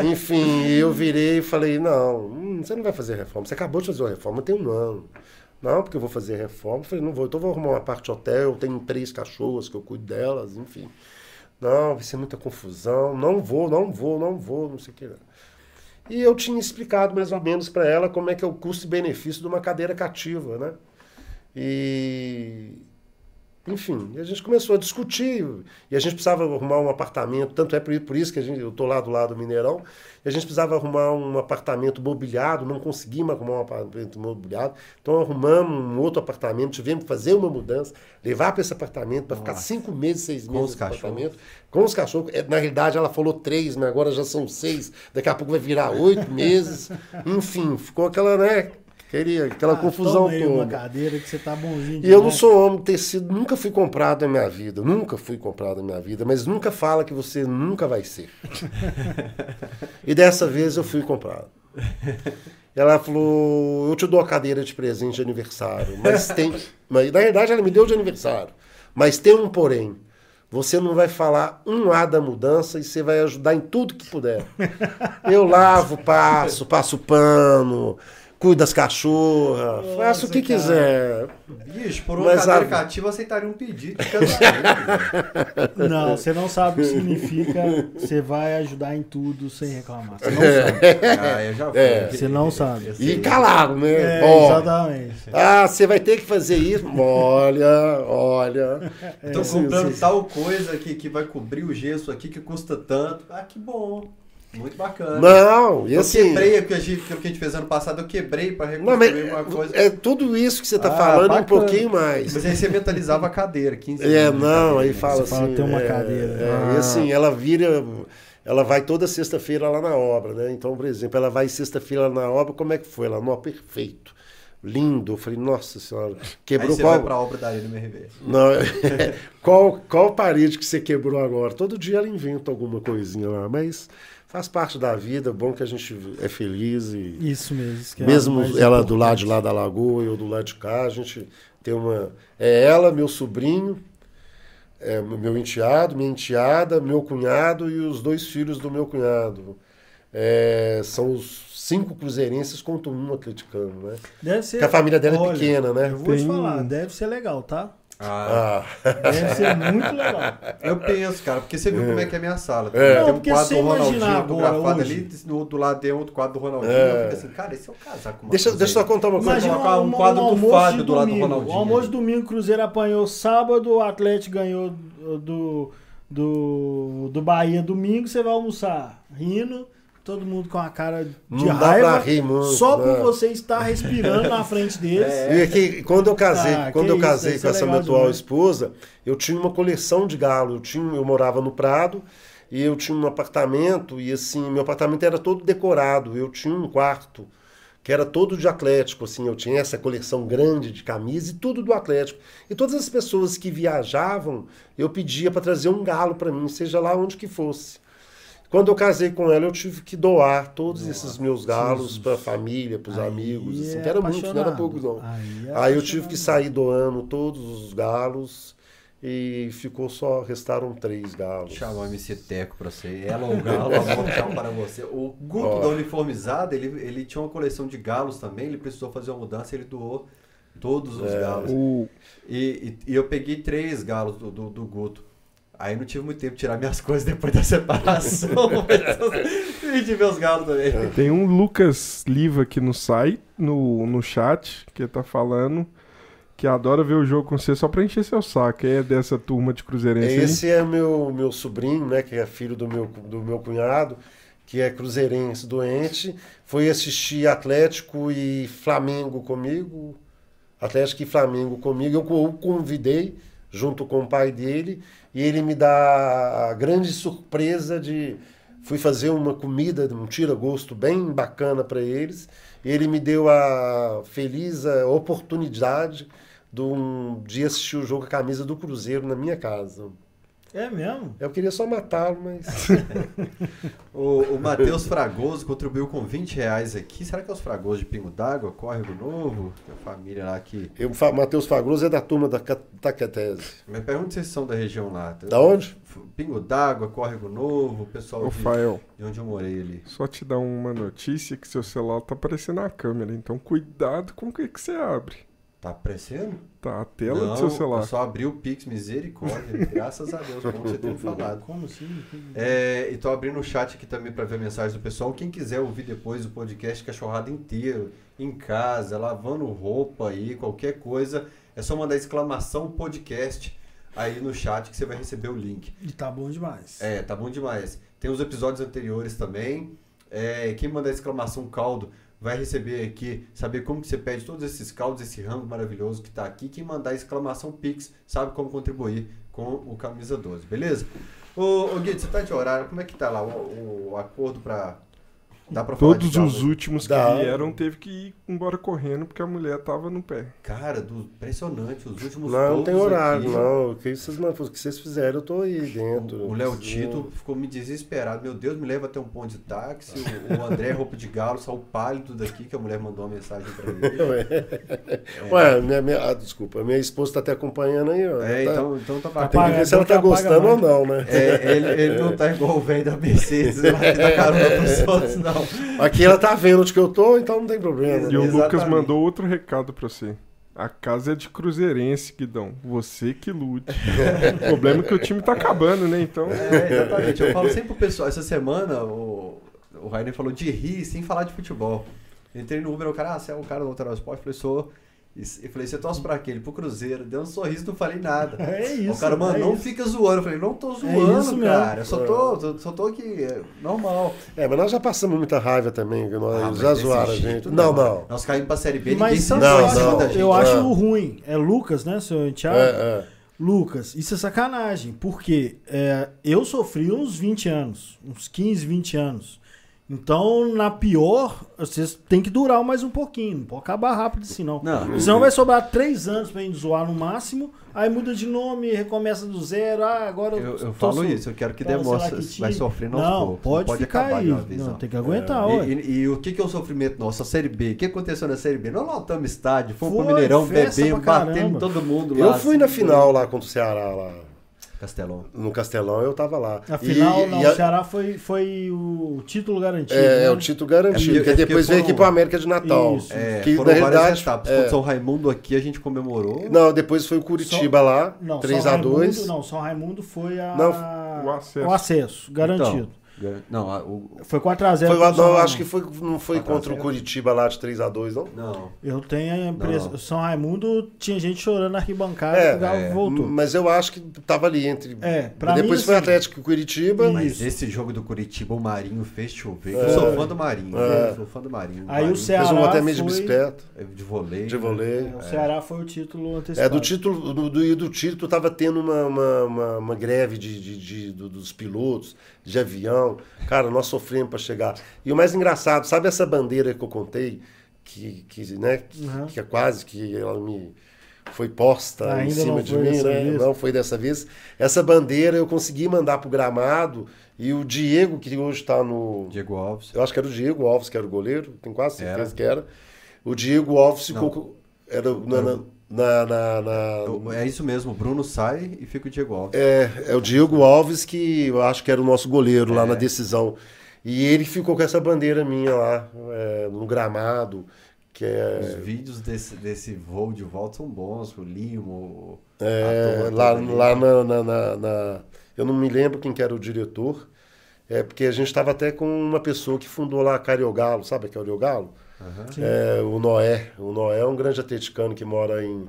não. *laughs* Enfim, eu virei e falei, não, hum, você não vai fazer reforma. Você acabou de fazer uma reforma, tem um ano. Não, porque eu vou fazer reforma. Eu falei, não vou, então vou arrumar uma parte hotel, eu tenho três cachorras que eu cuido delas, enfim. Não, vai ser muita confusão. Não vou, não vou, não vou, não sei o que. E eu tinha explicado mais ou menos para ela como é que é o custo e benefício de uma cadeira cativa, né? E enfim, a gente começou a discutir e a gente precisava arrumar um apartamento, tanto é por isso que a gente, eu estou lá do lado do Mineirão, e a gente precisava arrumar um apartamento mobiliado, não conseguimos arrumar um apartamento mobiliado, então arrumamos um outro apartamento, tivemos que fazer uma mudança, levar para esse apartamento para ficar cinco meses, seis Com meses os nesse cachorros. apartamento, com os cachorros. É, Na realidade ela falou três, mas agora já são seis, daqui a pouco vai virar oito meses, *laughs* enfim, ficou aquela, né, queria, aquela Ah, confusão toma aí uma toda. cadeira que você tá bonzinho E eu não sou homem tecido, nunca fui comprado na minha vida, nunca fui comprado na minha vida, mas nunca fala que você nunca vai ser. e dessa vez eu fui comprado. Ela falou: Eu te dou a cadeira de presente de aniversário, mas tem. *laughs* Mas, na verdade, ela me deu de aniversário, mas tem um porém. Você não vai falar um A da mudança e você vai ajudar em tudo que puder. Eu lavo, passo, passo pano, cuido das cachorras, faço o que cara. quiser. Bicho, por uma Mas cadeira a- aceitaria um pedido de casamento. *laughs* Não, você não sabe o que significa. Você vai ajudar em tudo sem reclamar. Você não sabe. ah, eu já fui. É. Você não sabe. E calado, né? É, exatamente. Ah, você vai ter que fazer isso. Olha, olha. Tô sim, comprando sim. tal coisa que, que vai cobrir o gesso aqui que custa tanto. Ah, que bom. Muito bacana. Não, e eu assim. quebrei o que, a gente, que a gente fez ano passado, eu quebrei Não, mas reconstruir uma coisa. é tudo isso que você está Ah, falando e um bacana. pouquinho mais. Mas aí você mentalizava a cadeira, 15 É, não, aí fala Você assim. fala, tem uma é, cadeira. é, Ah. E assim, ela vira. Ela vai toda sexta-feira lá na obra, né? Então, por exemplo, ela vai sexta-feira lá na obra, como é que foi? Ela, não, perfeito. Lindo. Eu falei, nossa senhora, Aí quebrou você qual. vai pra obra da Arena MRV. Não, *laughs* qual, qual parede que você quebrou agora? Todo dia ela inventa alguma coisinha lá, mas faz parte da vida, bom que a gente é feliz e Isso mesmo. isso que é mesmo mais ela do lado de lá da lagoa e eu do lado de cá, a gente tem uma. É ela, meu sobrinho, é, meu enteado, minha enteada, meu cunhado e os dois filhos do meu cunhado. É, são os cinco cruzeirenses contra um atleticano, né? Deve ser. Porque a família dela é olha, pequena, né? Eu vou te Tem- falar, deve ser legal, tá? Ah, Ah, Deve ser muito legal. eu penso, cara, porque você viu como é que é a minha sala. É. Tem um quadro do Ronaldinho autografado ali, do outro lado tem outro quadro do Ronaldinho. É. Eu fico assim, cara, esse é o casaco. deixa, deixa eu só contar uma coisa. Imagina- colocar um quadro do almoço Fábio do lado do domingo. Ronaldinho. O almoço de domingo, o Cruzeiro apanhou sábado, o Atlético ganhou do, do, do Bahia domingo, você vai almoçar rindo, todo mundo com a cara de Não dá raiva, pra rir muito, só por né? você estar respirando na frente *laughs* deles. E aqui, quando eu casei, Ah, quando eu casei isso com é essa minha atual demais. esposa, eu tinha uma coleção de galo. Eu, tinha, eu morava no Prado e eu tinha um apartamento e assim, meu apartamento era todo decorado. Eu tinha um quarto que era todo de Atlético, assim, eu tinha essa coleção grande de camisas e tudo do Atlético. E todas as pessoas que viajavam, eu pedia para trazer um galo para mim, seja lá onde que fosse. Quando eu casei com ela, eu tive que doar todos esses meus galos para a família, para os amigos, assim, é que era muito, não era apaixonado. pouco não. Aí é Aí eu tive que sair doando todos os galos e ficou só, restaram três galos. Chamar o MC Teco pra você. Ela ou o Galo, amor, para você. O Guto Ó. da Uniformizada, ele, ele tinha uma coleção de galos também, ele precisou fazer uma mudança, ele doou todos os É. galos. O, E, e- e eu peguei três galos do, do, do Guto. Aí não tive muito tempo de tirar minhas *laughs* coisas depois da separação. *laughs* mas eu tive meus galos também. tem um Lucas Liva aqui no site, no, no chat, que tá falando que adora ver o jogo com você só pra encher seu saco. É dessa turma de cruzeirense aí? Esse é meu, meu sobrinho, né, que é filho do meu, do meu cunhado, que é cruzeirense doente. Foi assistir Atlético e Flamengo comigo. Atlético e Flamengo comigo. Eu o convidei junto com o pai dele e ele me dá a grande surpresa de fui fazer uma comida, um tira-gosto bem bacana para eles. Ele me deu a feliz oportunidade de, um, de assistir o jogo a camisa do Cruzeiro na minha casa. É mesmo? Eu queria só matá-lo, mas. *laughs* o o Matheus Fragoso contribuiu com 20 reais aqui. Será que é os Fragoso de Pingo d'Água, Córrego Novo? Tem a família lá que. Eu, Matheus Fragoso é da turma da Taquetese. Me pergunta se vocês são da região lá. Da onde? Pingo d'Água, Córrego Novo, pessoal Ô, de, Fael, de onde eu morei ali. Só te dar uma notícia que seu celular tá aparecendo na câmera, então cuidado com o que, que você abre. Tá aparecendo? Tá, a tela Não, do seu celular. Eu só abri o Pix, misericórdia. *laughs* graças a Deus, como você tem falado. Como assim? É, e tô abrindo o chat aqui também para ver a mensagem do pessoal. Quem quiser ouvir depois o podcast Cachorrada inteiro, em casa, lavando roupa aí, qualquer coisa, é só mandar exclamação podcast aí no chat que você vai receber o link. E tá bom demais. É, tá bom demais. Tem os episódios anteriores também. É, quem mandar exclamação caldo vai receber aqui, saber como que você pede todos esses caldos, esse rango maravilhoso que está aqui. Quem mandar exclamação Pix sabe como contribuir com o Camisa 12, beleza? Ô, ô Guido, você tá de horário, como é que tá lá o, o acordo para Dá pra falar Todos os últimos que Dá. vieram teve que ir embora correndo porque a mulher tava no pé. Cara, do, impressionante. Os últimos Não, não tem horário, aqui, não. O que vocês, o que vocês fizeram, eu tô aí dentro. O Léo Tito ficou me desesperado. Meu Deus, me leva até um ponto de táxi. O, o *laughs* André Roupa de Galo saiu pálido daqui, que a mulher mandou uma mensagem pra ele. é. Ué, minha, minha, ah, desculpa, minha esposa tá até acompanhando aí, ó. É, tá, então, então tá batendo. Tem que ver se ela tá gostando ou não, né? É, ele, ele não tá igual o velho da Mercedes, *laughs* vai dar carona pros outros, não. Aqui ela tá vendo onde que eu tô, então não tem problema. E o Lucas mandou outro recado pra você. A casa é de cruzeirense, Guidão. Você que lute. o problema é que o time tá acabando, né? Então. É, exatamente. Eu falo sempre pro pessoal, essa semana o, o Rainer falou de rir sem falar de futebol. Entrei no Uber, o cara, ah, você é o cara do Alterar Esporte? Eu falei, sou. E falei, você torce pra quê? Ele pro Cruzeiro. Deu um sorriso, não falei nada. *laughs* É isso. O cara, mano, é não isso. fica zoando. Eu falei, não tô zoando, é cara. Eu só tô, só tô aqui, é normal. É, mas nós já passamos muita raiva também, nós ah, já zoaram a gente. Não, não, não. Nós caímos pra Série B, mas ninguém não, não, da gente. Eu acho o ruim. É Lucas, né, seu Thiago? É, é. Lucas, isso é sacanagem. Porque é, eu sofri uns 20 anos, uns 15, 20 anos. Então, na pior, vocês tem que durar mais um pouquinho. Não pode acabar rápido assim, não. não Senão vai sobrar três anos pra gente zoar no máximo. Aí muda de nome, recomeça do zero. Ah, agora eu, eu falo isso, eu quero que demonstre. Que vai sofrer aos não, poucos. Pode, não pode ficar acabar aí. Vez, não, tem que aguentar, é. e, e, e, o que, que é o sofrimento nosso? A Série B. O que aconteceu na Série B? Nós lotamos estádio, fomos pro Mineirão, bebemos, batendo todo mundo lá. Eu fui na final lá contra o Ceará lá. Castelão. No Castelão eu tava lá. A final, e, não, e a... o Ceará foi, foi o título garantido. É, né? é o título garantido. É porque, depois veio aqui pro América de Natal. Isso. É, que foram na realidade. Etapas. É. São Raimundo aqui a gente comemorou. Não, depois foi o Curitiba lá, 3x2. Não, São Raimundo foi a... não, o acesso. O acesso garantido. Então, não, a, o... Foi 4x0. Foi, não, acho que foi, não foi contra o Curitiba lá de 3x2, não? Não. Eu tenho a impressão. São Raimundo tinha gente chorando na arquibancada é, o Galo é. voltou. Mas eu acho que tava ali entre. É, pra Depois mim, foi assim, Atlético e Curitiba. Mas esse jogo do Curitiba, o Marinho fez chover. É. Eu sou fã do Marinho. É. Eu sou fã do Marinho. Aí Marinho. o Ceará. Fez um até meio foi... de bicicleta. De vôlei. De vôlei. É, o Ceará foi o título antecipado. É, do título. Do, do, do título tava tendo uma, uma, uma, uma greve de, de, de, dos pilotos, de avião. Cara, nós sofremos para chegar. E o mais engraçado, sabe essa bandeira que eu contei, que, que, né, uhum. que é quase que ela me foi posta Ainda em cima de mim, né? Vez. Não foi dessa vez. Essa bandeira eu consegui mandar pro gramado e o Diego, que hoje está no. Diego Alves. Eu acho que era o Diego Alves, que era o goleiro, tenho quase certeza era. que era. O Diego Alves ficou. Era, na, na, na, na, É isso mesmo, o Bruno sai e fica o Diego Alves. É, é o Diego Alves que eu acho que era o nosso goleiro é. lá na decisão. E ele ficou com essa bandeira minha lá, é, no gramado. Que é... Os vídeos desse, desse voo de volta são bons, o Limo. É, lá lá na, na, na, na, Eu não me lembro quem que era o diretor. É porque a gente estava até com uma pessoa que fundou lá a Cariogalo, sabe que é o Cariogalo? Uhum. É, o Noé. O Noé é um grande atleticano que mora em,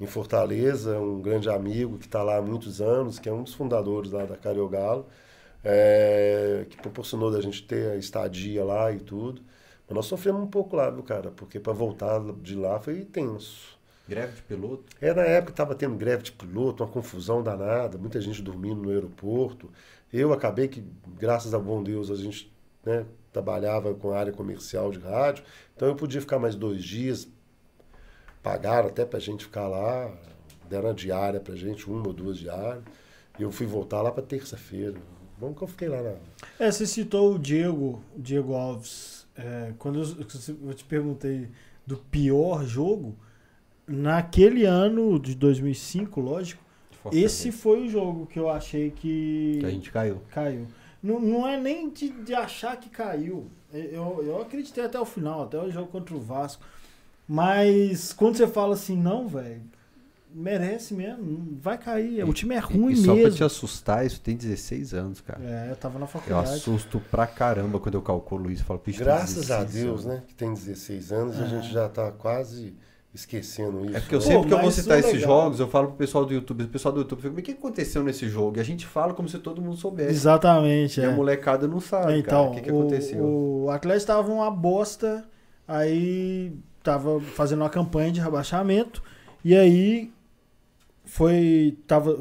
em Fortaleza, um grande amigo que está lá há muitos anos, que é um dos fundadores lá da Cariogalo, é, que proporcionou da gente ter a estadia lá e tudo. Mas nós sofremos um pouco lá, viu, cara? Porque para voltar de lá foi tenso. Greve de piloto? É, na época estava tendo greve de piloto, uma confusão danada, muita gente dormindo no aeroporto. Eu acabei que, graças a bom Deus, a gente né, trabalhava com a área comercial de rádio, então eu podia ficar mais dois dias, pagaram até para a gente ficar lá, deram a diária para a gente, uma ou duas diárias, e eu fui voltar lá para terça-feira. Bom que eu fiquei lá na... É, você citou o Diego, o Diego Alves, é, quando eu, eu te perguntei do pior jogo, naquele ano de 2005, lógico, esse foi o jogo que eu achei que. Que a gente caiu. Caiu. Não, não é nem de, de achar que caiu. Eu, eu acreditei até o final, até o jogo contra o Vasco. Mas quando você fala assim, não, velho, merece mesmo, vai cair. O time é ruim e, e só mesmo. pra te assustar, isso tem 16 anos, cara. É, eu tava na Eu faculdade. assusto pra caramba quando eu calculo isso. Eu falo, "Pixe, tem Graças a 16 Deus, anos." né? Que tem 16 anos e a gente já tá quase esquecendo isso. É porque eu né? Pô, sempre que eu vou citar é esses legal. jogos, eu falo pro pessoal do YouTube, o pessoal do YouTube fica, mas o que aconteceu nesse jogo? E a gente fala como se todo mundo soubesse. Exatamente. E é. a molecada não sabe, Então, cara. O que, que o- aconteceu? O, Atlético tava uma bosta, aí tava fazendo uma campanha de rebaixamento, e aí foi. Tava,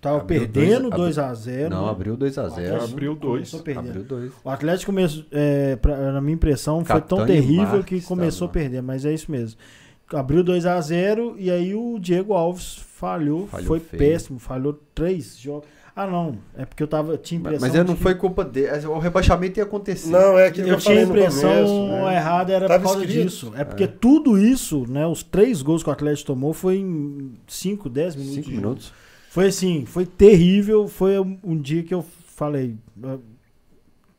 tava Abriu perdendo dois- 2x0. Não, abriu 2x0. Abriu dois. Começou perdendo. Abriu 2. O Atlético começou, é, pra- na minha impressão, foi tão terrível Marques que começou a tava. perder, mas é isso mesmo. Abriu 2 a 0 e aí o Diego Alves falhou, Falhou foi feio. péssimo, falhou três jogos. Ah, não, é porque eu tava tinha Mas, impressão mas é, não que- foi culpa dele. O rebaixamento ia acontecer. Não, é aquilo que eu eu tinha impressão começo. né? errada era Tava por causa escrito. disso. É porque tudo isso, né, os três gols que o Atlético tomou foi em 5, 10 minutos. 5 de jogo. minutos. Foi assim, foi terrível. Foi um, dia que eu falei: "Ah,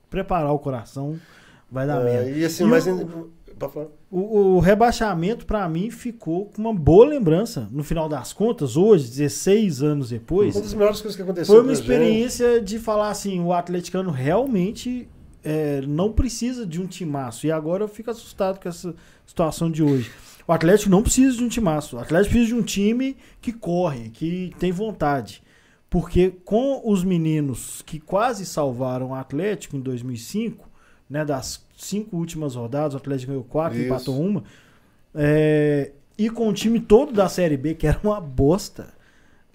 preparar o coração vai dar merda. É, e assim, E mas. o- Pra falar. O, o rebaixamento, pra mim, ficou com uma boa lembrança. No final das contas, hoje, 16 anos depois, Uma das melhores coisas que aconteceu. foi uma pra gente. experiência de falar assim: o atleticano realmente é, não precisa de um timaço. E agora eu fico assustado com essa situação de hoje. O Atlético não precisa de um timaço. O Atlético precisa de um time que corre, que tem vontade. Porque com os meninos que quase salvaram o Atlético em 2005, né, das cinco últimas rodadas, o Atlético ganhou quatro, Isso. empatou uma. é, e com o time todo da Série B, que era uma bosta.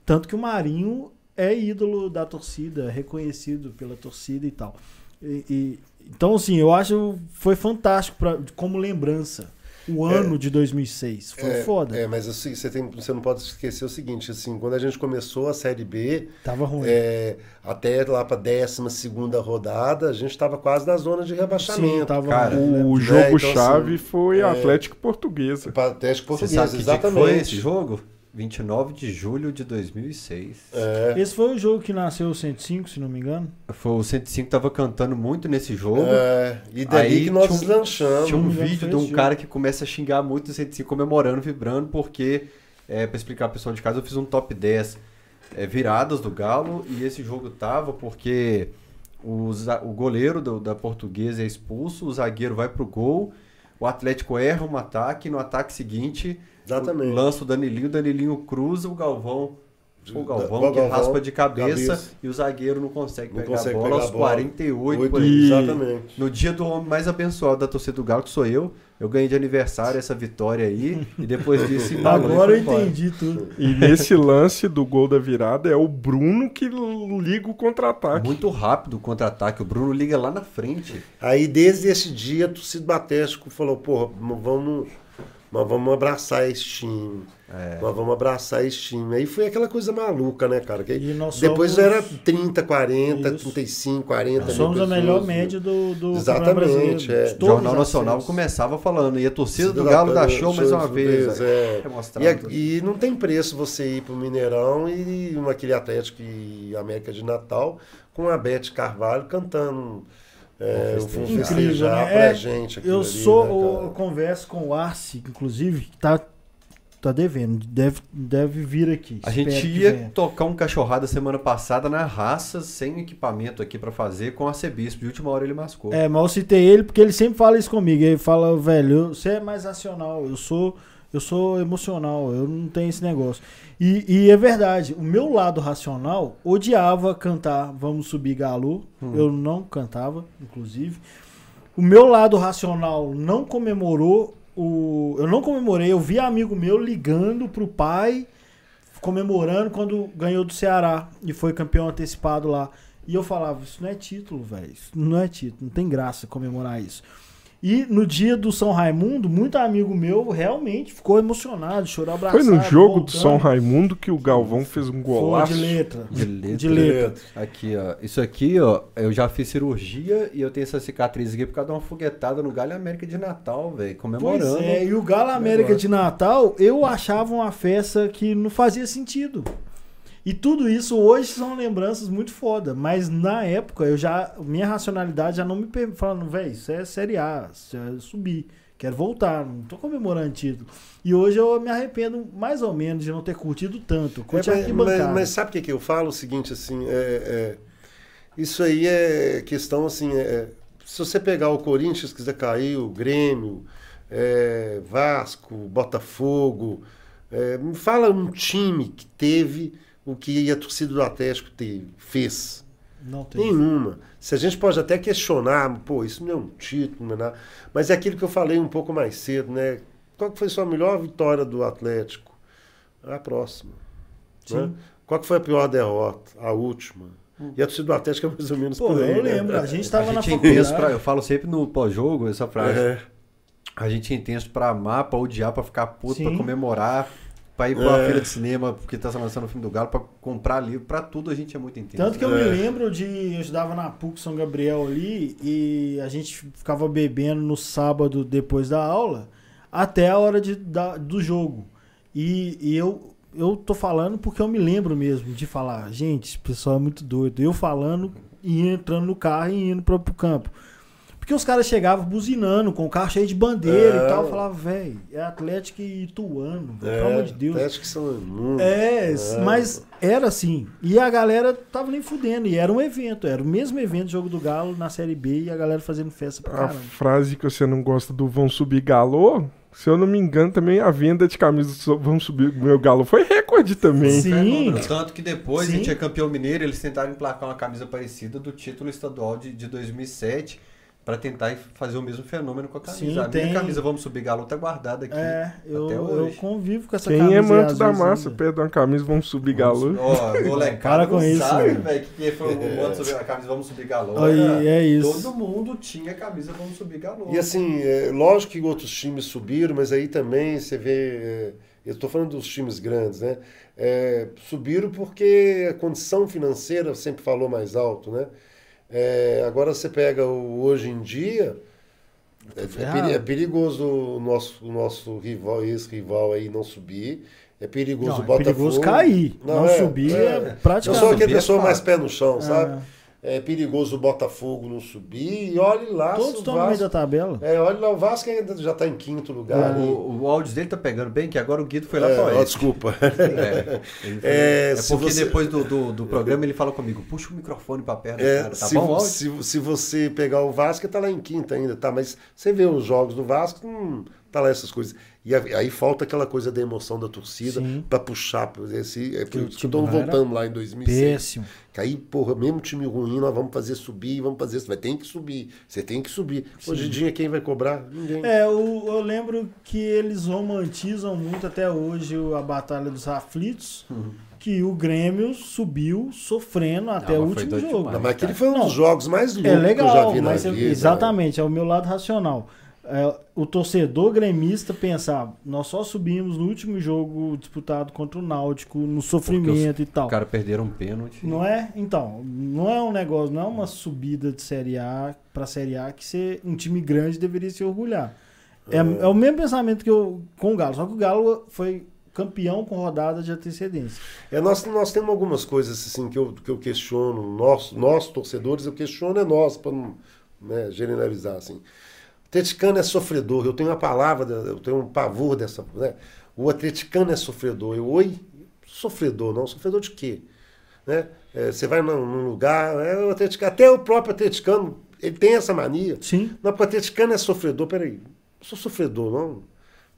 Tanto que o Marinho é ídolo da torcida, reconhecido pela torcida e tal. E- e- então, assim, eu acho foi fantástico pra, como lembrança. O ano de 2006. Foi É, foda. É, mas assim, você, tem, você não pode esquecer o seguinte, assim, quando a gente começou a Série B, Tava ruim. é, até lá para 12 segunda rodada, a gente estava quase na zona de rebaixamento. Sim, tava Cara, ruim. O né? jogo-chave Então, foi é- Atlético Portuguesa. Para Atlético que exatamente. foi esse jogo? 29 de julho de 2006. É, Esse foi o jogo que nasceu o 105, se não me engano. Foi o 105 tava cantando muito nesse jogo. é, e daí Aí que nós tinha um- deslanchamos. Tinha um vídeo de um jogo. cara que começa a xingar muito o 105 comemorando, vibrando, porque, é, pra explicar pro pessoal de casa, eu fiz um top 10 é, viradas do Galo e esse jogo tava porque o, o goleiro do- da portuguesa é expulso, o zagueiro vai pro gol, o Atlético erra um ataque, no ataque seguinte Exatamente. lança o Danilinho, o Danilinho cruza, o Galvão o Galvão O que Galvão, raspa de cabeça, cabeça. e o zagueiro não consegue Não pegar consegue a bola pegar aos a bola. 48 Oito, por aí. E- Exatamente. No dia do homem mais abençoado da torcida do Galo, que sou eu, eu ganhei de aniversário essa vitória aí, e depois disso *laughs* e Agora eu entendi tudo. E nesse lance do gol da virada é o Bruno que liga o contra-ataque. Muito rápido o contra-ataque, o Bruno liga lá na frente. Aí desde esse dia, a torcida Atlético falou, porra, vamos, nós vamos abraçar esse time. É. Nós vamos abraçar esse time. Aí foi aquela coisa maluca, né, cara? Que nós depois somos- era 30, 40, Isso. 35, 40 Nós mil somos a pessoas, melhor né? média do, do Exatamente, é. O Jornal Nacional começava falando, e a torcida do Galo da- dá show mais uma vez, é. É. E, a- e não tem preço você ir pro Mineirão e um aquele Atlético e América de Natal com a Beth Carvalho cantando é, festejar. Incrível, né? pra É, gente. Eu ali, sou, né, eu, converso com o Arce, inclusive, que tá, tá devendo. Deve, deve vir aqui. A gente ia tocar um cachorrada semana passada na raça, sem equipamento aqui pra fazer, com a Cebispo. De última hora ele mascou. É, mas eu citei ele porque ele sempre fala isso comigo. Ele fala, velho, eu- você é mais racional. Eu sou. Eu sou emocional, eu não tenho esse negócio. E, e é verdade, o meu lado racional odiava cantar Vamos Subir Galo. Eu não cantava, inclusive. O meu lado racional não comemorou o. Eu não comemorei, eu vi amigo meu ligando pro pai, comemorando quando ganhou do Ceará e foi campeão antecipado lá. E eu falava, isso não é título, velho. Isso não é título, não tem graça comemorar isso. E no dia do São Raimundo, muito amigo meu realmente ficou emocionado, chorou abraçado. Foi no jogo do voltando. São Raimundo que o Galvão fez um Foi golaço. de letra. De letra. De letra. Aqui, ó. Isso aqui, ó, eu já fiz cirurgia e eu tenho essa cicatriz aqui por causa de uma foguetada no Galho América de Natal, velho. Comemorando. Pois é, e o Galo América negócio. de Natal, eu achava uma festa que não fazia sentido. E tudo isso hoje são lembranças muito foda, mas na época eu já minha racionalidade já não me falando, velho, isso é série A, isso é subir, quero voltar, não tô comemorando título. E hoje eu me arrependo mais ou menos de não ter curtido tanto. É, Curti a mas, mas- mas sabe o que, que eu falo? O seguinte, assim, é, é, isso aí é questão, assim, é, se você pegar o Corinthians, quiser cair, o Grêmio, é, Vasco, Botafogo, é, me fala um time que teve o que a torcida do Atlético teve, fez. Não tem. Nenhuma. Se a gente pode até questionar, pô, isso não é um título, não é nada. Mas é aquilo que eu falei um pouco mais cedo, né? Qual que foi a sua melhor vitória do Atlético? A próxima. Né? Sim. Qual que foi a pior derrota? A última. E a torcida do Atlético é mais ou menos Pô, por aí. eu né? lembro, a gente A tava na faculdade. pra, eu falo sempre no pós-jogo essa frase. É. A gente tem texto pra amar, pra odiar, pra ficar puto, Sim. pra comemorar, pra ir pra uma É. feira de cinema porque tá lançando o filme do Galo, pra comprar livro, pra tudo a gente é muito intenso. Tanto que eu É. me lembro de. Eu estudava na PUC São Gabriel ali e a gente ficava bebendo no sábado depois da aula até a hora de, da- do jogo. E, e eu, eu tô falando porque eu me lembro mesmo de falar, gente, esse pessoal é muito doido. Eu falando e entrando no carro e indo pro, pro campo. Porque os caras chegavam buzinando, com o carro cheio de bandeira É. e tal. Eu falava, velho, é Atlético e Ituano, É, pelo amor de Deus. Atlético são mundo. É, mas era assim. E a galera tava nem fudendo. E era um evento. Era o mesmo evento, Jogo do Galo, na Série B. E a galera fazendo festa pra A caramba. frase que você não gosta do vão subir galo, se eu não me engano, também a venda de camisas do vão subir meu galo foi recorde também. Sim. Fenômeno. Tanto que depois a Sim. gente é campeão mineiro, eles tentaram emplacar uma camisa parecida do título estadual de, de 2007 pra tentar fazer o mesmo fenômeno com a camisa. Sim, a tem- minha camisa Vamos Subir Galo tá guardada aqui. É, eu, até eu convivo com essa Quem camisa. é aí, manto da massa, ainda. perde uma camisa, vão subir galo. Ó, *laughs* molecada Para com não isso, sabe, velho. que foi o Vamos Subir a camisa Vamos Subir Galo. Aí, é isso. Todo mundo tinha camisa Vamos Subir Galo. E assim, é, lógico que outros times subiram, mas aí também você vê. é, eu estou falando dos times grandes, né? É, subiram porque a condição financeira sempre falou mais alto, né? É, agora você pega o hoje em dia. É, é é perigoso o nosso, o nosso rival, ex-rival aí não subir. É perigoso Não, o é Botafogo. perigoso cair. Não, é, subir é, é. Eu praticamente. sou aquele é pessoa mais pé no chão, sabe? É. Perigoso o Botafogo não subir. E olhe lá, Todos o estão no meio Vasco da tabela. é, olha lá, o Vasco ainda já está em quinto lugar. ali. O, o áudio dele tá pegando bem, que agora o Guido foi lá É, pra ó, Oeste. desculpa. *laughs* É, ele foi- É, é porque você- depois do, do, do programa ele fala comigo, puxa o microfone pra perto É, cara, tá se, bom o se, se você pegar o Vasco, tá lá em quinta ainda, tá? Mas você vê os jogos do Vasco, não tá lá essas coisas. E aí, falta aquela coisa da emoção da torcida Sim. para puxar. por Esse, é por o isso que time estamos lá era voltando lá em 2006. Péssimo. Que aí, porra, mesmo time ruim, nós vamos fazer subir, vamos fazer isso. Vai ter que subir. Você tem que subir. Hoje em dia, quem vai cobrar? Ninguém. É, eu, eu lembro que eles romantizam muito até hoje o- a Batalha dos Aflitos, que o Grêmio subiu sofrendo até o mas foi último jogo. demais. Não, mas aquele foi um Não. dos jogos mais loucos É que eu já legal, vi na mas eu- vida. né? exatamente, é o meu lado racional. É, o torcedor gremista pensar, nós só subimos no último jogo disputado contra o Náutico, no sofrimento e tal. Os caras perderam um pênalti. Não é? Então, não é um negócio, não é uma subida de Série A pra Série A que você, um time grande deveria se orgulhar. É, é o mesmo pensamento que eu com o Galo, só que o Galo foi campeão com rodada de antecedência. É, nós, nós temos algumas coisas assim que eu, que eu questiono, nós, nós torcedores, eu questiono é nós, para não né, generalizar assim. Atleticano é sofredor, eu tenho uma palavra, eu tenho um pavor dessa. Né? O atleticano é sofredor. Eu, oi? Sofredor, não. Sofredor de quê? Né? É, você vai num, lugar, é, o atleticano, até o próprio atleticano, ele tem essa mania. Sim. Não, porque o atleticano é sofredor, peraí, não sou sofredor, não.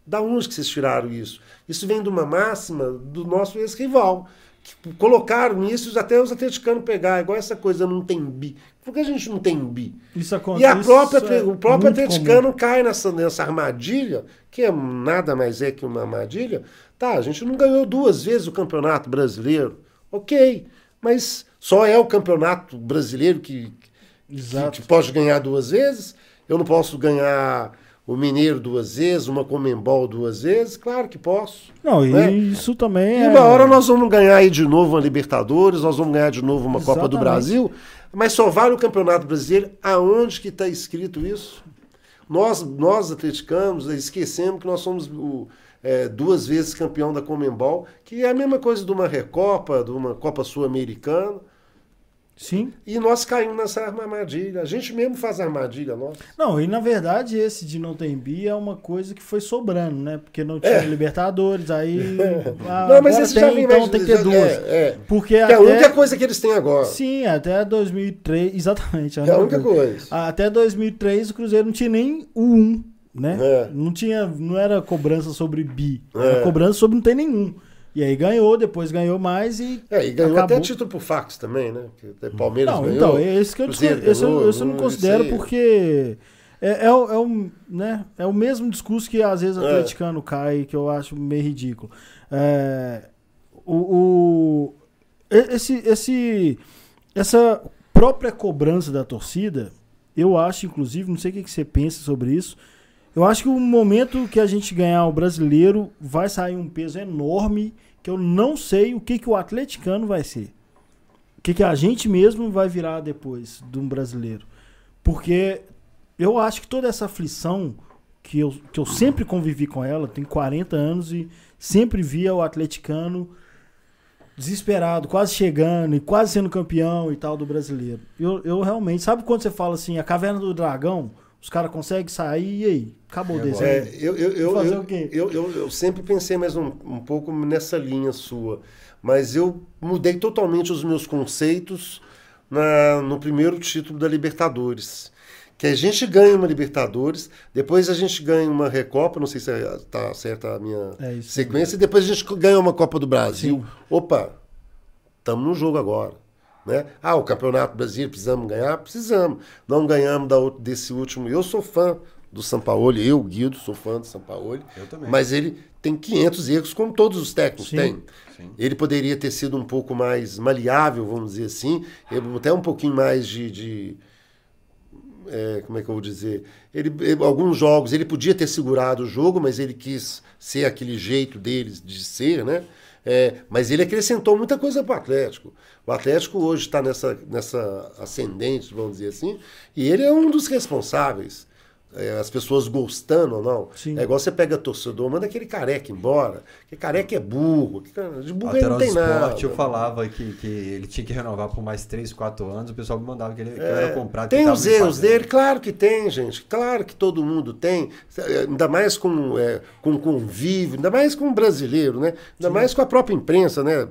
Da onde que vocês tiraram isso? Isso vem de uma máxima do nosso ex-rival. que Colocaram isso até os atleticanos pegar, igual essa coisa não tem bi. Por que a gente não tem bi? Isso E acontece. a própria, é o próprio atleticano cai nessa, nessa armadilha, que é nada mais é que uma armadilha. Tá, a gente não ganhou duas vezes o campeonato brasileiro. Ok, mas só é o campeonato brasileiro que, que, Exato. que pode ganhar duas vezes. Eu não posso ganhar o Mineiro duas vezes, uma Comembol duas vezes. Claro que posso. Não, e né? isso também E é. uma hora nós vamos ganhar aí de novo uma Libertadores, nós vamos ganhar de novo uma Copa do Exatamente. Brasil, mas só vale o Campeonato Brasileiro. Aonde que está escrito isso? Nós, nós atleticanos, esquecemos que nós somos o, é, duas vezes campeão da Comembol, que é a mesma coisa de uma Recopa, de uma Copa Sul-Americana. Sim. E nós caímos nessa armadilha. A gente mesmo faz armadilha, nossa. Não, e na verdade esse de não tem bi é uma coisa que foi sobrando, né? Porque não tinha É. Libertadores, aí. ah, *laughs* não, mas esse já tem, vem então mais- tem que ter já- duas. É, é. Porque Que é a até. única coisa que eles têm agora. Sim, até 2003. *laughs* Exatamente. É a única coisa. Até 2003 o Cruzeiro não tinha nem o 1, né? É. Não tinha, não era cobrança sobre bi, É. era cobrança sobre não ter nenhum. E aí ganhou, depois ganhou mais e É, e ganhou acabou. até título por fax também, né? Palmeiras Não, ganhou. então, esse que eu, Cruzeiro esse eu, esse eu não considero porque é, é, o- é, o, né, é o mesmo discurso que às vezes o É. atleticano cai, que eu acho meio ridículo. É, o, o- esse, esse, essa própria cobrança da torcida, eu acho, inclusive, não sei o que que você pensa sobre isso, eu acho que o momento que a gente ganhar o brasileiro vai sair um peso enorme que eu não sei o que, que o atleticano vai ser. O que, que a gente mesmo vai virar depois de um brasileiro. Porque eu acho que toda essa aflição que eu, que eu sempre convivi com ela, tenho 40 anos e sempre via o atleticano desesperado, quase chegando e quase sendo campeão e tal do brasileiro. Eu, eu realmente, sabe quando você fala assim, a caverna do dragão, os caras conseguem sair e aí? Acabou o É, desenho. Eu, eu, eu, Fazer eu, o quê? eu, eu, eu sempre pensei mais um, um pouco nessa linha sua, mas eu mudei totalmente os meus conceitos na, no primeiro título da Libertadores. Que a gente ganha uma Libertadores, depois a gente ganha uma Recopa, não sei se está certa a minha É sequência, e depois a gente ganha uma Copa do Brasil. Sim. Opa, estamos no jogo agora. Né? Ah, o Campeonato Brasileiro precisamos ganhar? Precisamos. Não ganhamos da, desse último. Eu sou fã do Sampaoli, eu, Guido, sou fã do Sampaoli. Eu também. Mas ele tem 500 erros, como todos os técnicos Sim. têm. Sim. Ele poderia ter sido um pouco mais maleável, vamos dizer assim, até um pouquinho mais de. de- é, como é que eu vou dizer? Ele, ele- alguns jogos ele podia ter segurado o jogo, mas ele quis ser aquele jeito deles de ser, né? É, mas ele acrescentou muita coisa para o Atlético. O Atlético hoje está nessa, nessa ascendente, vamos dizer assim, e ele é um dos responsáveis. É, as pessoas gostando ou não. Sim. É igual você pega torcedor, manda aquele careca embora. Que careca é burro. Que de burro ele Lateral não tem nada. esporte, eu falava que, que ele tinha que renovar por mais 3, 4 anos, o pessoal me mandava que ele que eu era comprado. que É, Tem os erros dele, claro que tem, gente. Claro que todo mundo tem. Ainda mais com, é, com convívio, ainda mais com o brasileiro, né? Ainda mais com a própria imprensa, né?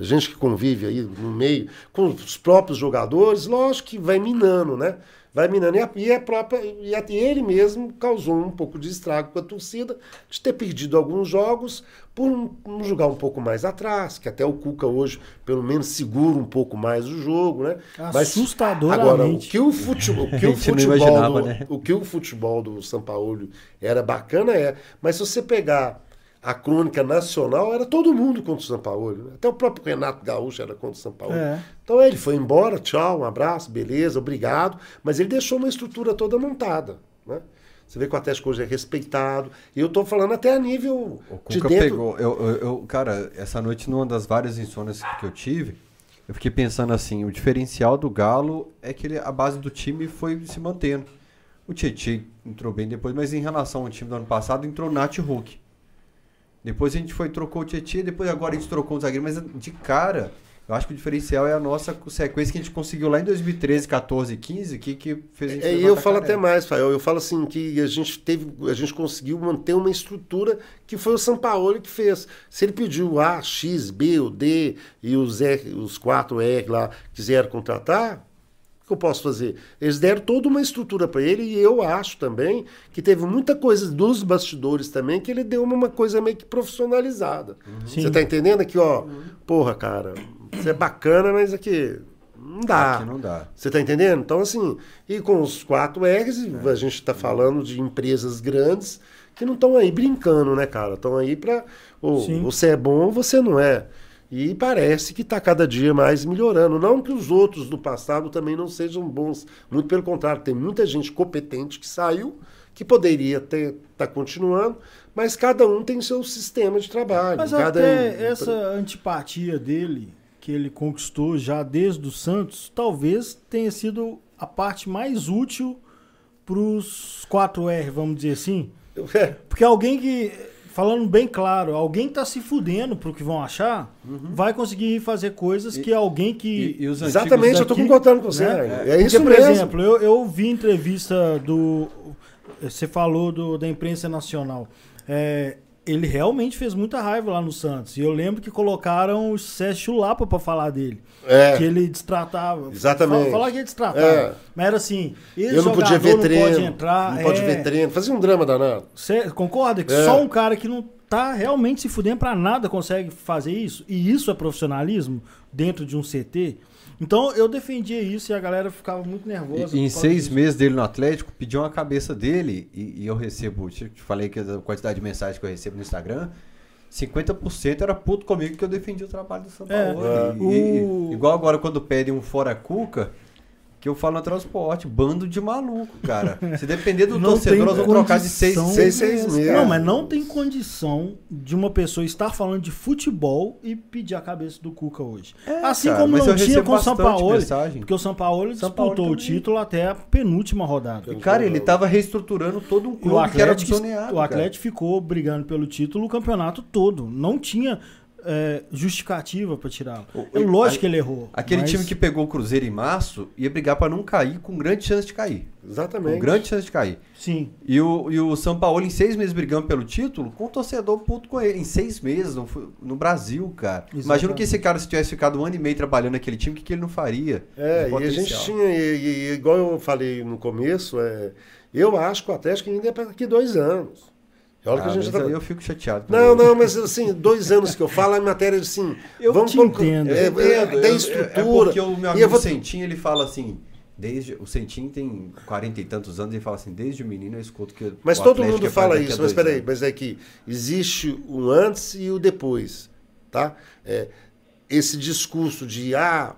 A gente que convive aí no meio, com os próprios jogadores, lógico que vai minando, né? Vai minando. E, a, e, a própria, e, a- e ele mesmo causou um pouco de estrago com a torcida, de ter perdido alguns jogos por não não jogar um pouco mais atrás, que até o Cuca hoje, pelo menos, segura um pouco mais o jogo, né? Assustadoramente. Agora, o que o futebol, o *laughs* que o futebol do, né? o que o futebol do São Paulo era bacana é, mas se você pegar a crônica nacional, era todo mundo contra o São Paulo. Né? Até o próprio Renato Gaúcho era contra o São Paulo. É. Então ele foi embora, tchau, um abraço, beleza, obrigado. Mas ele deixou uma estrutura toda montada. Né? Você vê que o Atlético hoje é respeitado. E eu estou falando até a nível O de Cuca dentro. pegou. Eu, eu, eu- cara, essa noite, numa das várias insônias que eu tive, eu fiquei pensando assim: o diferencial do Galo é que ele- a base do time foi se mantendo. O Tietchan entrou bem depois, mas em relação ao time do ano passado, entrou Nath Hulk. Depois a gente foi trocou o Tietchan, depois agora a gente trocou o zagueiro, mas de cara, eu acho que o diferencial é a nossa sequência que a gente conseguiu lá em 2013, 14, 15, que, que fez a gente É, e eu falo até mais, Fael. Eu falo assim que a gente teve, a gente conseguiu manter uma estrutura que foi o Sampaoli que fez. Se ele pediu A, X, B, o D e os, R, os 4 R lá quiseram contratar, que eu posso fazer? Eles deram toda uma estrutura para ele e eu acho também que teve muita coisa dos bastidores também que ele deu uma coisa meio que profissionalizada. Sim. Você tá entendendo aqui, ó? Porra, cara, isso é bacana, mas aqui não dá. Aqui não dá. Você tá entendendo? Então, assim, e com os 4 R's, a gente está falando de empresas grandes que não estão aí brincando, né, cara? Estão aí para ou Sim. você é bom ou você não é. E parece que está cada dia mais melhorando. Não que os outros do passado também não sejam bons. Muito pelo contrário, tem muita gente competente que saiu, que poderia estar tá continuando, mas cada um tem seu sistema de trabalho. Mas cada até essa antipatia dele, que ele conquistou já desde o Santos, talvez tenha sido a parte mais útil para os 4R, vamos dizer assim. *laughs* É, Porque alguém que, falando bem claro, alguém que tá se fudendo pro que vão achar, vai conseguir fazer coisas que alguém que. E, e os exatamente, eu estou daqui, concordando com você. né? É, isso Porque, por mesmo. exemplo, eu, eu vi entrevista do. Você falou do, da imprensa nacional. É, ele realmente fez muita raiva lá no Santos. E eu lembro que colocaram o Sérgio Chulapa pra falar dele. É. Que ele destratava. Exatamente. Fala- Falar que ele destratava. É. Mas era assim: esse Eu não podia ver treino. não pode entrar. não pode é, ver treino. Fazia um drama danado. Cê concorda que É. só um cara que não tá realmente se fudendo pra nada consegue fazer isso? E isso é profissionalismo dentro de um CT? Então eu defendia isso e a galera ficava muito nervosa. E, em seis disso. meses dele no Atlético, pediu uma cabeça dele e, e eu recebo, te te falei que a quantidade de mensagens que eu recebo no Instagram, 50% era puto comigo que eu defendi o trabalho do São É, Paulo. é. E- e- O- igual agora quando pedem um fora cuca, que eu falo no transporte, bando de maluco, cara. Se depender do Não torcedor, nós vamos trocar de seis, seis, seis meses. Não, mas não tem condição de uma pessoa estar falando de futebol e pedir a cabeça do Cuca hoje. É, assim cara, como não tinha com o Paulo. mensagem. Porque o São Paulo São disputou Paulo o título até a penúltima rodada. Cara, ele tava reestruturando todo um E o clube que era Atlético, o Atlético ficou brigando pelo título o campeonato todo. Não tinha é, justificativa pra tirá-lo. O- É lógico a- que ele errou. Aquele mas- time que pegou o Cruzeiro em março ia brigar pra não cair, com grande chance de cair. Com Exatamente. grande chance de cair. Sim. E o, e o São Paulo, em seis meses brigando pelo título, com o torcedor puto com ele. Em seis meses, no, no Brasil, cara. Imagina Exatamente. que esse cara, se tivesse ficado um ano e meio trabalhando naquele time, o que, que ele não faria? É, e a gente tinha, e, e- e igual eu falei no começo, é, eu acho que o Atlético ainda é para daqui dois anos. Olha Ah, que a gente mas tá... eu fico chateado. Não, não, mas assim, dois anos que eu falo é matéria de assim. *laughs* Eu vamos te colocar- entendo. É, Eu é, eu- estrutura. É porque o meu E eu amigo vou- Sentinho, ele fala assim. Desde, o Sentinho tem 40 e tantos anos, ele fala assim, desde o menino eu escuto que Mas o todo mundo é fala a isso, mas peraí, anos. mas é que existe o antes e o depois, tá? É, esse discurso de, ah,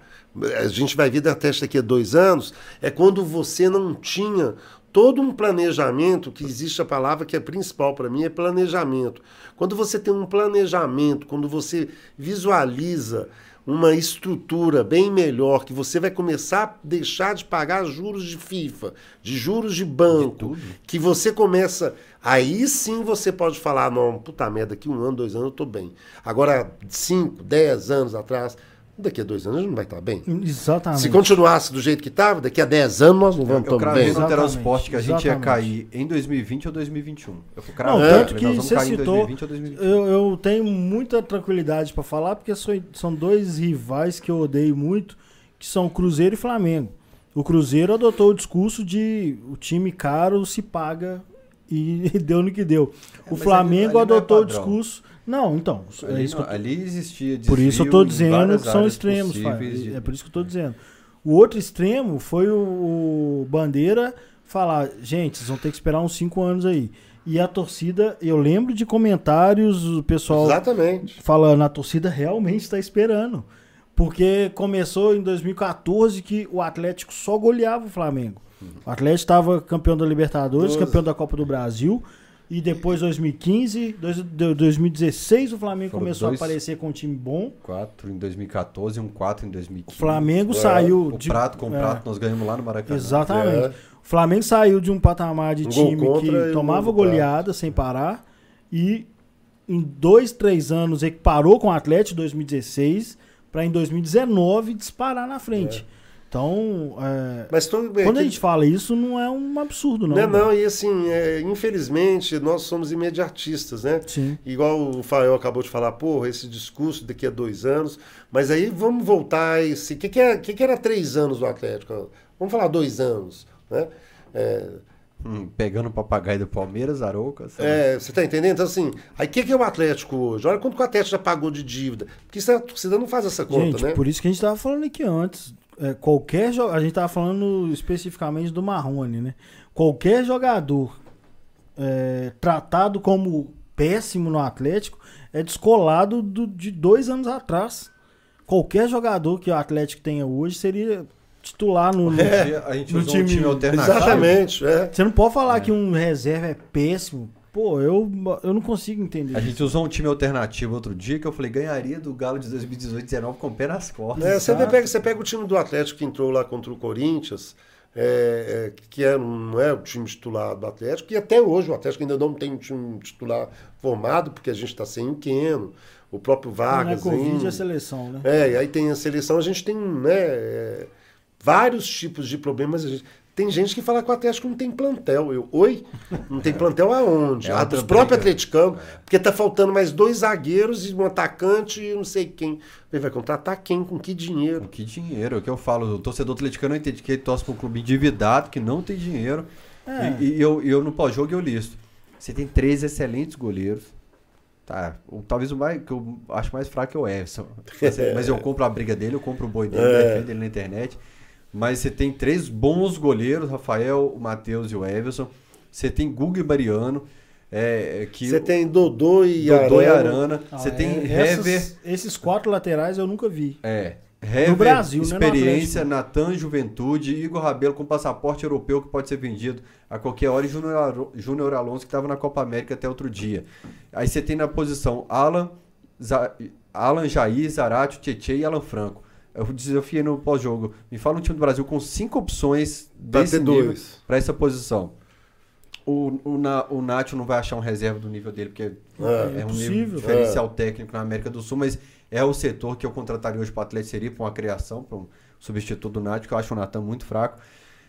a gente vai vir da testa daqui a dois anos, é quando você não tinha todo um planejamento, que existe a palavra que é principal para mim, é planejamento. Quando você tem um planejamento, quando você visualiza uma estrutura bem melhor, que você vai começar a deixar de pagar juros de FIFA, de juros de banco, tudo. que você começa. Aí sim você pode falar, não, puta merda, daqui um ano, dois anos eu tô bem. Agora, cinco, dez anos atrás, daqui a dois anos a gente não vai estar bem. Exatamente. Se continuasse do jeito que estava, daqui a dez anos nós não vamos Eu estar cravei bem. no Exatamente, Transporte que a gente ia exatamente. cair em 2020 ou 2021. Eu fui Não, cravando, tanto falei, que você cair em citou, 2020 ou 2021. eu, eu tenho muita tranquilidade pra falar, porque são, são dois rivais que eu odeio muito, que são Cruzeiro e Flamengo. O Cruzeiro adotou o discurso de o time caro se paga e *laughs* deu no que deu. É, o Flamengo ali- ali não é adotou o padrão. discurso. Não, então. é Ali, isso que não- eu- ali existia por isso eu tô desvio em dizendo que são extremos, de- É por isso que eu tô dizendo. O outro extremo foi o, o Bandeira falar, gente, vocês vão ter que esperar uns cinco anos aí. E a torcida, eu lembro de comentários, o pessoal Exatamente. falando, a torcida realmente está esperando. Porque começou em 2014 que o Atlético só goleava o Flamengo. O Atlético estava campeão da Libertadores, Doze. campeão da Copa do Brasil. E depois, 2015, dois- de- 2016, o Flamengo Foram começou dois. a aparecer com um time bom. 4 em 2014 e um 4 em O 2015. Flamengo É, saiu O de. prato com o é, prato nós ganhamos lá no Maracanã. Exatamente. É. O Flamengo saiu de um patamar de Um time que tomava goleada sem parar. E em dois, três anos ele parou com o Atlético em 2016 para em 2019 disparar na frente. Então, é, Mas bem. quando a gente fala isso, não é um absurdo, não. Não, velho. não, e assim, é, infelizmente, nós somos imediatistas, né? Sim. Igual o Fael acabou de falar, porra, esse discurso daqui a dois anos. Mas aí vamos voltar a esse. O que, que, é- que, que era três anos do Atlético? Vamos falar dois anos, né? É, Hum, pegando o papagaio do Palmeiras, Arouca. sabe? é, você tá entendendo? Então, assim, aí o que, que é o Atlético hoje? Olha quanto que o Atlético já pagou de dívida. Porque isso a torcida não faz essa conta, Gente, né? por isso que a gente tava falando aqui antes. É, qualquer jo- A gente tava falando especificamente do Marrone, né? Qualquer jogador é, tratado como péssimo no Atlético é descolado do- de dois anos atrás. Qualquer jogador que o Atlético tenha hoje seria titular no. no- A gente no usou um time- time alternativo. Exatamente, é. Você não pode falar que um reserva é péssimo. Pô, eu, eu não consigo entender. A isso. gente usou um time alternativo outro dia que eu falei, ganharia do Galo de 2018 19 com o pé nas costas. É, você, pega, você pega o time do Atlético que entrou lá contra o Corinthians, é, é, que é, não é o time titular do Atlético, e até hoje o Atlético ainda não tem um time titular formado, porque a gente está sem o Queno, o próprio Não é Vargas. Covid, ainda. é seleção, né? É, e aí tem a seleção, a gente tem né, é, vários tipos de problemas. a gente- tem gente que fala que o Atlético não tem plantel. Eu, oi? Não tem plantel aonde? *laughs* É Ah, dos próprios briga. atleticanos, porque tá faltando mais dois zagueiros e um atacante e não sei quem. Ele vai contratar quem? Com que dinheiro? Com que dinheiro? É o que eu falo. O torcedor atleticano não entende que ele torce para um clube endividado, que não tem dinheiro. É. E, e eu, eu no pós-jogo eu listo. Você tem três excelentes goleiros. Tá, o- talvez o mais, que eu acho mais fraco é o Everson. Mas, *laughs* mas eu compro a briga dele, eu compro o boi dele, É. defendo ele na internet. Mas você tem três bons goleiros, Rafael, o Matheus e o Everson. Você tem Guga e Mariano. É, que Você tem Dodô e Dodô e Arana. Arana. Ah, Você é, tem essas- Hever. Esses quatro laterais eu nunca vi. É. Hever, Brasil, né, no experiência, Natan, juventude, Igor Rabelo com passaporte europeu que pode ser vendido a qualquer hora e Júnior Alonso que estava na Copa América até outro dia. Aí você tem na posição Alan, Alan Jair, Zarate, Tietchan e Alan Franco. Eu desafiei no pós-jogo. Me fala um time do Brasil com cinco opções desse nível para essa posição. O, o, Na- o Nacho não vai achar um reserva do nível dele, porque É. é, um Impossível. nível diferencial técnico na América do Sul, mas é o setor que eu contrataria hoje para o Atlético seria para uma criação, para um substituto do Nath, que eu acho o Natan muito fraco.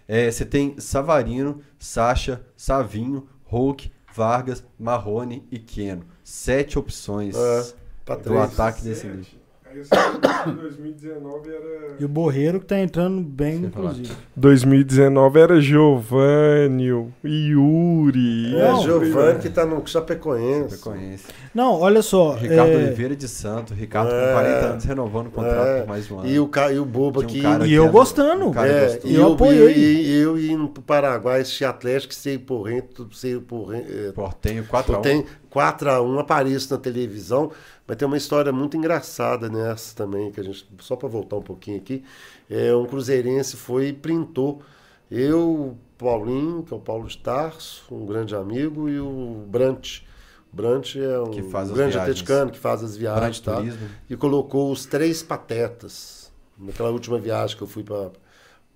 É, você tem Savarino, Sacha, Savinho, Hulk, Vargas, Marrone e Keno. Sete opções É, pra do três. ataque desse nível. Aí esse ano de 2019 era. E o Borreiro que tá entrando bem, falar. inclusive. 2019 era Giovanni, Yuri. É, Giovanni que tá no Chapecoense. Conhece. Não, olha só. Ricardo é, Oliveira de Santos, Ricardo É. com 40 anos renovando o contrato É, por mais um ano. E o, ca- e o Boba Tinha um aqui. cara E que eu era- gostando. um É, e Eu eu, apoiei. eu, e eu indo pro Paraguai, esse Atlético ser porrento, ser porrento, Portenho 4 a 1 tem 4x1, apareço na televisão, mas tem uma história muito engraçada nessa também, que a gente, só para voltar um pouquinho aqui, é, um cruzeirense foi e printou. Eu, Paulinho, que é o Paulo de Tarso, um grande amigo, e o Brant. Brant é um grande atleticano que faz as viagens, tá? E colocou os três patetas naquela última viagem que eu fui para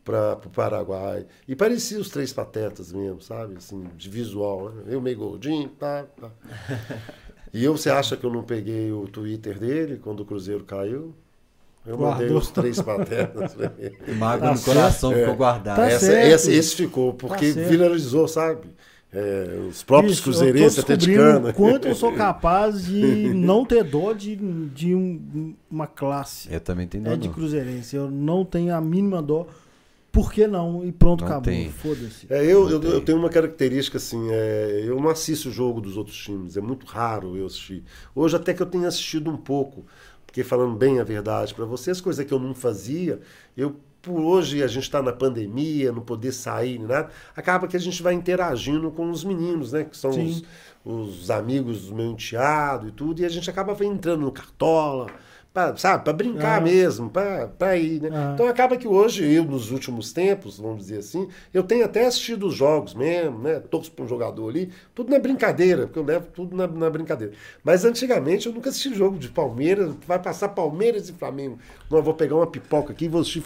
para o Paraguai. E parecia os três patetas mesmo, sabe? Assim, de visual. Né? Eu meio gordinho, tá, tá. *laughs* E eu, você acha que eu não peguei o Twitter dele quando o Cruzeiro caiu? Eu mandei Guardou. os três ele. *laughs* Mágoa Tá no coração certo. ficou guardado. Tá Essa- esse, esse ficou, porque certo. viralizou, sabe? É, os próprios Bicho, eu tô cruzeirenses descobrindo atleticanos. o quanto eu sou capaz de *laughs* não ter dó de, de um- uma classe. Eu também tenho É dó, de não. cruzeirense. Eu não tenho a mínima dó. Por que não? E pronto, Não acabou. Foda-se. É, eu, eu, eu tenho uma característica assim, é, eu não assisto o jogo dos outros times, é muito raro eu assistir. Hoje até que eu tenho assistido um pouco, porque falando bem a verdade para vocês, coisa que eu não fazia, eu por hoje a gente está na pandemia, não poder sair nem nada, acaba que a gente vai interagindo com os meninos, né, que são os, os amigos do meu enteado e tudo, e a gente acaba entrando no cartola, pra, sabe, para brincar Ah. mesmo, para ir, né? Ah. Então acaba que hoje, eu nos últimos tempos, vamos dizer assim, eu tenho até assistido os jogos mesmo, né? Torço para um jogador ali, tudo na brincadeira, porque eu levo tudo na, na brincadeira. Mas antigamente eu nunca assisti jogo de Palmeiras, vai passar Palmeiras e Flamengo. Não, eu vou pegar uma pipoca aqui e vou assistir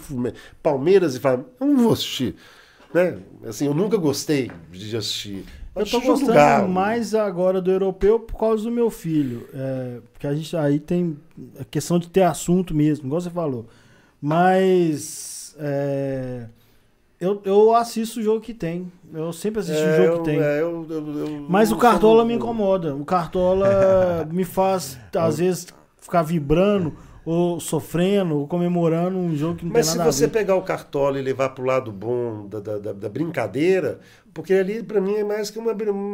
Palmeiras e Flamengo. Eu não vou assistir. Né? Assim, eu nunca gostei de assistir. Eu tô gostando Galo. mais agora do europeu por causa do meu filho. É, porque a gente aí tem a questão de ter assunto mesmo, igual você falou. Mas é, eu, eu assisto o jogo que tem. Eu sempre assisto o É, jogo eu- que tem. é, eu- eu- Mas o Cartola me incomoda. O Cartola *laughs* me faz, às vezes, ficar vibrando ou sofrendo, ou comemorando um jogo que não Mas tem se nada você a ver. pegar o cartola e levar pro lado bom da, da, da- da brincadeira, porque ali pra mim é mais que uma,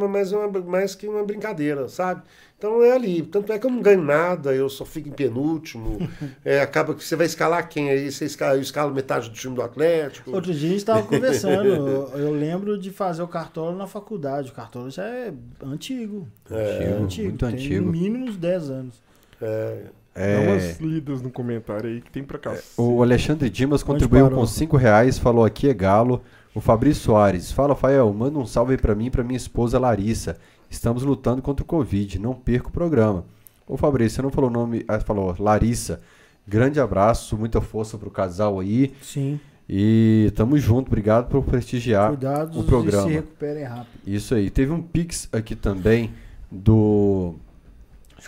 mais, uma, mais que uma brincadeira, sabe? Então é ali. Tanto é que eu não ganho nada, eu só fico em penúltimo. *laughs* É, acaba que você vai escalar quem aí? Você escala, eu escalo metade do time do Atlético. Outro dia a gente estava *laughs* conversando. eu, eu lembro de fazer o cartola na faculdade. O cartola já é antigo. É, antigo. muito tem antigo. no mínimo uns 10 anos. É, Dá É, umas lidas no comentário aí que tem pra cá. o Alexandre Dimas contribuiu com 5 reais, falou aqui é galo. O Fabrício Soares, fala Fael, manda um salve aí pra mim e pra minha esposa Larissa. Estamos lutando contra o Covid, não perca o programa. Ô Fabrício, você não falou o nome, ah, falou Larissa. Grande abraço, muita força pro casal aí. Sim. E tamo junto, obrigado por prestigiar Cuidados o programa. e se recuperem rápido. Isso aí. Teve um Pix aqui também do.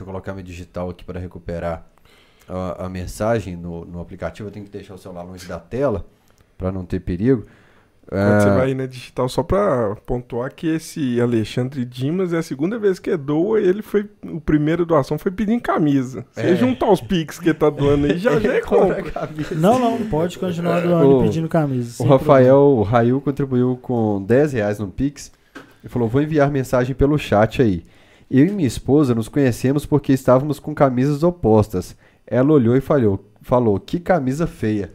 Deixa eu colocar meu digital aqui para recuperar a, a mensagem no, no aplicativo. Eu tenho que deixar o celular longe da tela para não ter perigo. Quando você Ah, vai na digital, só pra pontuar que esse Alexandre Dimas é a segunda vez que doa, ele foi. O primeiro doação foi pedindo camisa. Você É. juntar os Pix que tá doando aí, já *laughs* já é compra. Não, não, pode continuar doando O- e pedindo camisa. O Rafael Rail contribuiu com 10 reais no Pix e falou: Vou enviar mensagem pelo chat aí. Eu e minha esposa nos conhecemos porque estávamos com camisas opostas. Ela olhou e falou: falou Que camisa feia.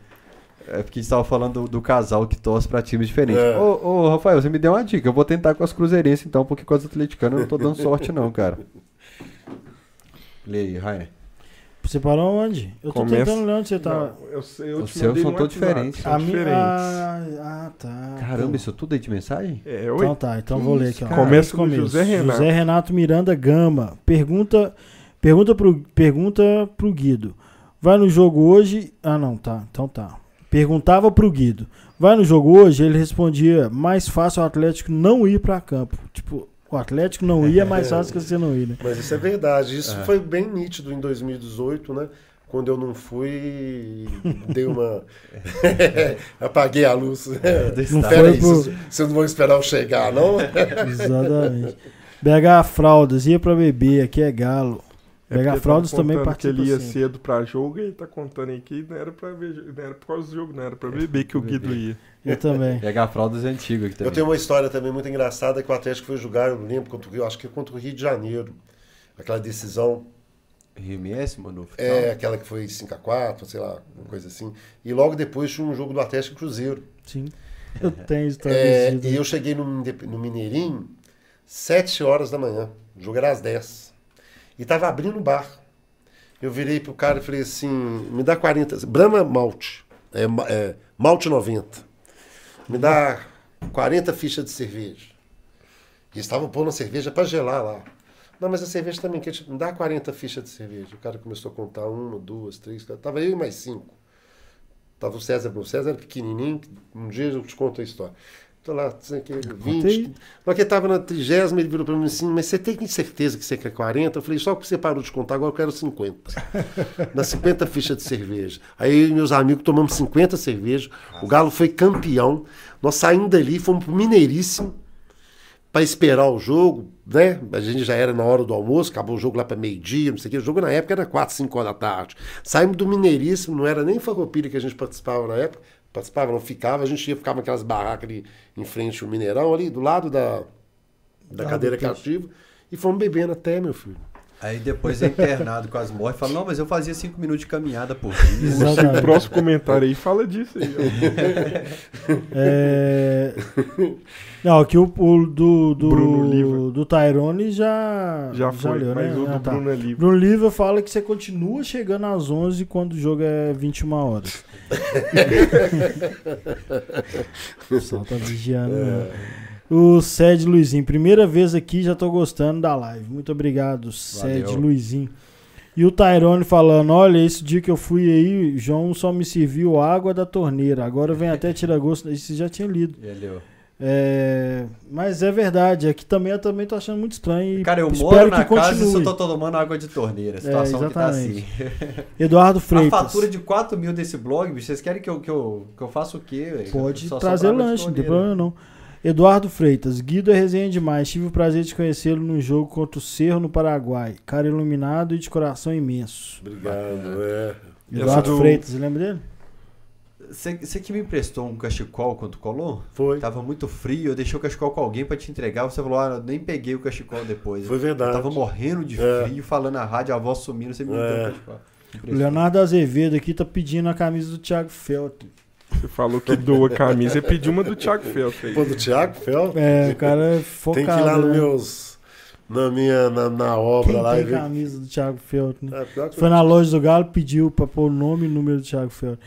É porque a gente estava falando do, do casal que torce para times diferentes. É. Ô, ô, Rafael, você me deu uma dica. Eu vou tentar com as cruzeirenses então, porque com as atleticanas eu não tô dando sorte, não, cara. *laughs* Lê aí, Rainer. Você parou onde? Eu tô Começa- tentando ler onde você tá. Não, eu sei, eu Os te seus são todos diferentes. São A minha. diferentes. Ah, ah, tá. Caramba, isso tudo aí de mensagem? É, oi. Então tá, então Que vou ler aqui. Ó. cara? Começa com Começo. José Renato. José Renato Miranda Gama. Pergunta, pergunta, pro, pergunta pro Guido. Vai no jogo hoje. Ah, não, tá. Então tá. Perguntava pro Guido. Vai no jogo hoje? Ele respondia: mais fácil o Atlético não ir pra campo. Tipo, o Atlético não ia, é mais fácil que você não ir, né? Mas isso é verdade. Isso É. foi bem nítido em 2018, né? Quando eu não fui, dei uma. *laughs* *laughs* Apaguei a luz. Não Espera foi aí, pro- vocês, vocês não vão esperar eu chegar, não? *laughs* Exatamente. BH Fraldas, ia pra beber, aqui é galo. É tava também contando que participa ele ia sempre. cedo pra jogo e ele tá contando aí que não era, pra ver, não era por causa do jogo, não era pra beber que o Guido ia. Eu também. *laughs* Pegar fraldas é antigo aqui também. Eu tenho uma história também muito engraçada que o Atlético foi jogar, eu lembro, contra o Rio, acho que contra o Rio de Janeiro. Aquela decisão, RMS, mano? é aquela que foi 5x4, sei lá, uma coisa assim. E logo depois tinha um jogo do Atlético Cruzeiro. Sim. Eu tenho história É, e eu cheguei no, no Mineirinho 7 horas da manhã. O jogo era às 10. E tava abrindo o bar. Eu virei pro cara e falei assim: me dá 40. Brahma Malte. É, é, malte 90. Me dá 40 fichas de cerveja. E estavam pondo a cerveja para gelar lá. Não, mas a cerveja também quente. Me dá 40 fichas de cerveja. O cara começou a contar uma, duas, três. quatro. Tava eu e mais cinco. Tava o César, o César era pequenininho, um dia eu te conto a história. Tô lá, sei que, 20. Na hora que tava na trigésima, ele virou pra mim assim, mas você tem certeza que você quer 40? Eu falei, só que você parou de contar, agora eu quero 50. nas 50 fichas de cerveja. Aí eu meus amigos tomamos 50 cervejas, o Galo foi campeão, nós saímos dali, fomos pro Mineiríssimo, para esperar o jogo, né? A gente já era na hora do almoço, acabou o jogo lá para meio-dia, não sei o que. O jogo na época era 4, 5 horas da tarde. Saímos do Mineiríssimo, não era nem Farroupilha que a gente participava na época. Participava, não ficava, a gente ia ficar naquelas barracas ali em frente ao Mineirão, ali do lado da, da Ah, cadeira cativa, e fomos bebendo até, meu filho. Aí depois é internado com as mortes. Fala, não, mas eu fazia 5 minutos de caminhada por dia. *laughs* O próximo comentário aí fala disso aí. *laughs* É... Não, aqui o, o do, do, do Tyrone já, Já foi, leu, mas né? o do Ah, tá. Bruno é livre. Bruno Liva fala que você continua chegando às 11 quando o jogo é 21 horas. *laughs* o pessoal tá vigiando. né? O Sede Luizinho, primeira vez aqui, já tô gostando da live. Muito obrigado, Sede Valeu. Luizinho. E o Tyrone falando: Olha, esse dia que eu fui aí, João só me serviu água da torneira. Agora vem até tirar gosto. Isso você já tinha lido. Ele. É, mas é verdade, aqui também eu também tô achando muito estranho. Cara, eu moro na casa e só tô tomando água de torneira. A situação que tá assim. *laughs* Eduardo A Freitas. fatura de 4 mil desse blog, bicho, vocês querem que eu, que eu, que eu faça o quê? Pode Só trazer lanche, não tem problema não. Eduardo Freitas, Guido é resenha demais. Tive o prazer de conhecê-lo num jogo contra o Cerro no Paraguai. Cara iluminado e de coração imenso. Obrigado, é. Eduardo do- Freitas, você lembra dele? Você que me emprestou um cachecol quando colou? Foi. Tava muito frio, eu deixei o cachecol com alguém pra te entregar. Você falou, ah, eu nem peguei o cachecol depois. Foi verdade. Eu tava morrendo de É. frio, falando a rádio, a voz sumindo, você me deu É. o cachecol. O Impressionante. Leonardo Azevedo aqui tá pedindo a camisa do Thiago Felton. Você falou que doa a camisa e pediu uma do Thiago aí. Pô, do Thiago Fel? É, o cara é focado. Tem que ir lá nos né? meus. Na minha. Na, na obra Quem lá tem camisa do Thiago Felton? É, pior que Foi na loja do Galo, pediu pra pôr o nome e o número do Thiago Felton.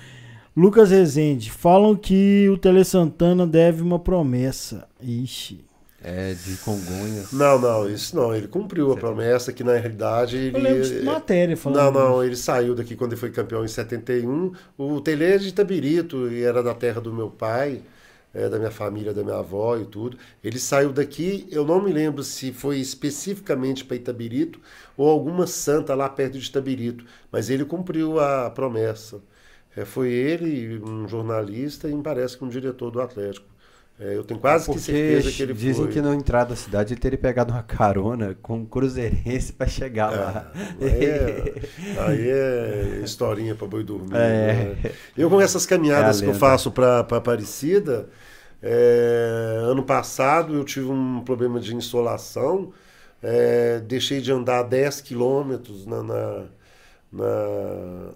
Lucas Rezende, falam que o Tele Santana deve uma promessa. Ixi. É, de Congonhas. Não, não, isso não. Ele cumpriu a promessa que na realidade ele. Eu lembro de matéria falando. Não, não, ele saiu daqui quando ele foi campeão em 71. O Tele é de Itabirito e era da terra do meu pai, é, da minha família, da minha avó e tudo. Ele saiu daqui, eu não me lembro se foi especificamente para Itabirito ou alguma santa lá perto de Itabirito, mas ele cumpriu a promessa. É, foi ele, um jornalista e me parece que um diretor do Atlético. É, eu tenho quase que Porque certeza que ele dizem foi. que na entrada da cidade ele teria pegado uma carona com um cruzeirense pra chegar lá. Aí é, aí é historinha para boi dormir. É. né? Eu com essas caminhadas É que eu faço para Aparecida, é, ano passado eu tive um problema de insolação, é, deixei de andar 10 quilômetros na, na, na,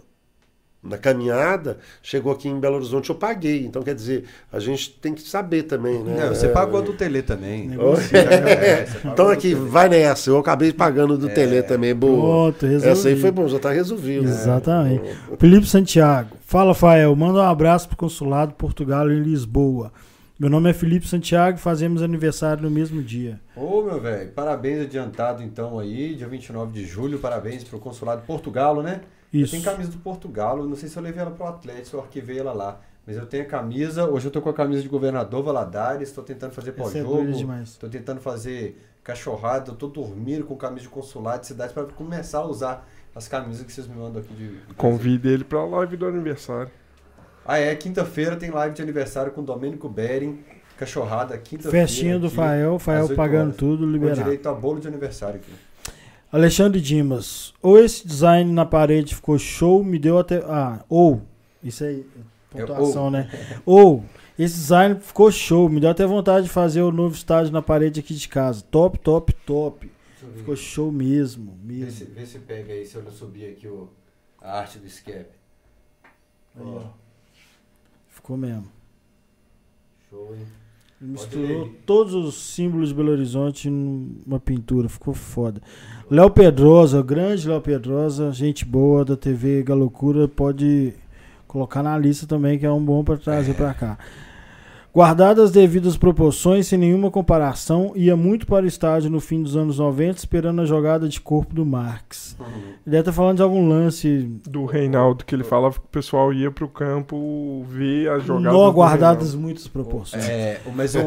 na caminhada, chegou aqui em Belo Horizonte, eu paguei. Então, quer dizer, a gente tem que saber também, né? Não, você É, pagou a do Tele também. Negocia. *laughs* É, Então aqui, vai nessa. Eu acabei pagando do Tele também, boa. Pronto. Essa aí foi bom, já tá resolvido. Exatamente. Felipe Santiago. Fala, Fael. Manda um abraço pro consulado Portugal em Lisboa. Meu nome é Felipe Santiago e fazemos aniversário no mesmo dia. Ô, meu velho, parabéns adiantado então aí, dia 29 de julho, parabéns pro consulado de Portugal, né? Isso. Eu tenho camisa do Portugal, não sei se eu levei ela pro Atlético, eu arquivei ela lá. Mas eu tenho a camisa, hoje eu tô com a camisa de governador Valadares, tô tentando fazer é pós-jogo, tô tentando fazer cachorrada, eu tô dormindo com camisa de consulado de cidade para começar a usar as camisas que vocês me mandam aqui de, de. Convide ele pra live do aniversário. Ah, é, quinta-feira tem live de aniversário com o Domênico Bering, cachorrada, quinta-feira. Festinha do aqui, Fael, Fael 8 pagando horas. tudo, Com liberado. direito a bolo de aniversário aqui. Alexandre Dimas. Ou esse design na parede ficou show, me deu até. Ah, ou. Isso aí, pontuação, ou. né? Ou. Esse design ficou show, me deu até vontade de fazer o novo estádio na parede aqui de casa. Top, top, top. Ficou show mesmo. Vê se, mesmo. vê se pega aí, se eu não subir aqui o, a arte do escape. Aí, ó. Ficou mesmo. Show, hein? Misturou todos os símbolos de Belo Horizonte numa pintura, ficou foda. Léo Pedrosa, grande Léo Pedrosa, gente boa da TV Galocura, pode colocar na lista também, que é um bom para trazer pra cá. Guardadas as devidas proporções, sem nenhuma comparação, ia muito para o estádio no fim dos anos 90, esperando a jogada de corpo do Marx. Ele deve estar falando de algum lance Do Reinaldo, que ele falava que o pessoal ia pro campo ver a jogada. não guardadas muitas proporções. É, mas o,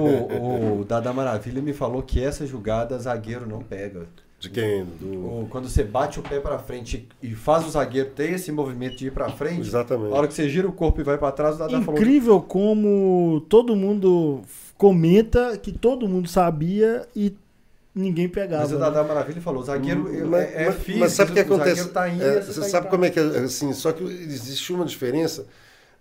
o Dada Maravilha me falou que essa jogada zagueiro não pega. De quem? Do... Quando você bate o pé pra frente e faz o zagueiro ter esse movimento de ir pra frente, Exatamente. na hora que você gira o corpo e vai pra trás, o Dada falou. Incrível como todo mundo comenta que todo mundo sabia e ninguém pegava. Mas o né? Dada Maravilha falou, o zagueiro é- Mas, é, é mas- físico, mas sabe o que o zagueiro acontece? Tá indo, É, você você tá sabe indo como é que é, assim, só que existe uma diferença.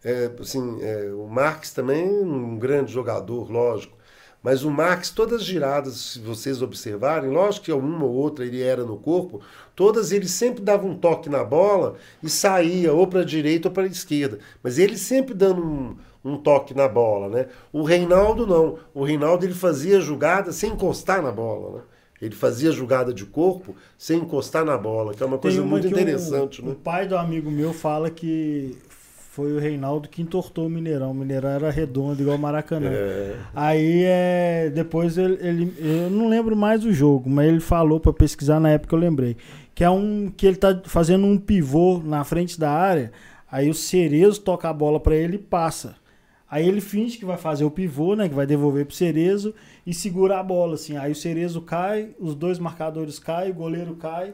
É, assim, é, o Marx também é um grande jogador, lógico. Mas o Marx, todas as giradas, se vocês observarem, lógico que uma ou outra ele era no corpo, todas ele sempre dava um toque na bola e saía ou para a direita ou para a esquerda. Mas ele sempre dando um, um toque na bola, né? O Reinaldo não. O Reinaldo ele fazia jogada sem encostar na bola, né? Ele fazia jogada de corpo sem encostar na bola, que é uma coisa uma muito o- interessante, o, né? pai do amigo meu fala que foi o Reinaldo que entortou o Mineirão. O Mineirão era redondo, igual o Maracanã. É, Aí é. Depois ele, ele- Eu não lembro mais o jogo, mas ele falou pra pesquisar na época eu lembrei. Que é um. Que ele tá fazendo um pivô na frente da área. Aí o Cerezo toca a bola pra ele e passa. Aí ele finge que vai fazer o pivô, né? Que vai devolver pro Cerezo e segura a bola, assim. Aí o Cerezo cai, os dois marcadores caem, o goleiro cai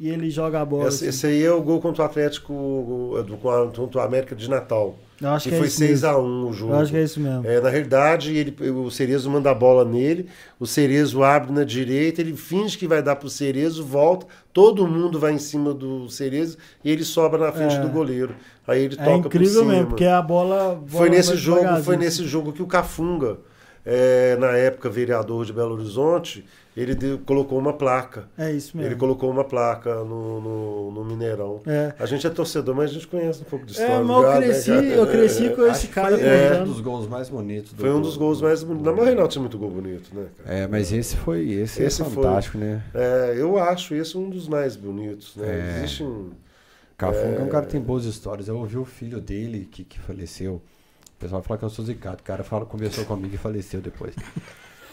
e ele joga a bola. Esse, assim. esse aí é o gol contra o Atlético, do, contra o América de Natal. Eu acho que que é foi isso mesmo. 6x1 o jogo. Eu acho que é isso mesmo. É, na realidade, ele, o Cerezo manda a bola nele, o Cerezo abre na direita, ele finge que vai dar pro Cerezo, volta, todo mundo vai em cima do Cerezo e ele sobra na frente É. do goleiro. Aí ele É toca por incrível cima. mesmo, porque a bola. bola Foi nesse jogo, foi nesse jogo que o Cafunga, é, na época vereador de Belo Horizonte, ele deu- colocou uma placa. É isso mesmo. Ele colocou uma placa no, no, no Mineirão. É. A gente é torcedor, mas a gente conhece um pouco de história. É, mas eu né, cresci, cara? eu cresci com Acho esse cara foi contando. um dos gols mais bonitos. do- Foi um dos gols mais bonitos. Na Reinaldo tinha muito gol bonito, né, cara? É, mas esse foi esse, Esse é foi. fantástico, né? É, eu acho esse um dos mais bonitos, né? É. Existe um... Cafunga é... um cara que tem boas histórias. Eu ouvi o filho dele que, que faleceu. O pessoal fala que eu sou zicado. O cara fala, conversou comigo e faleceu depois. *laughs*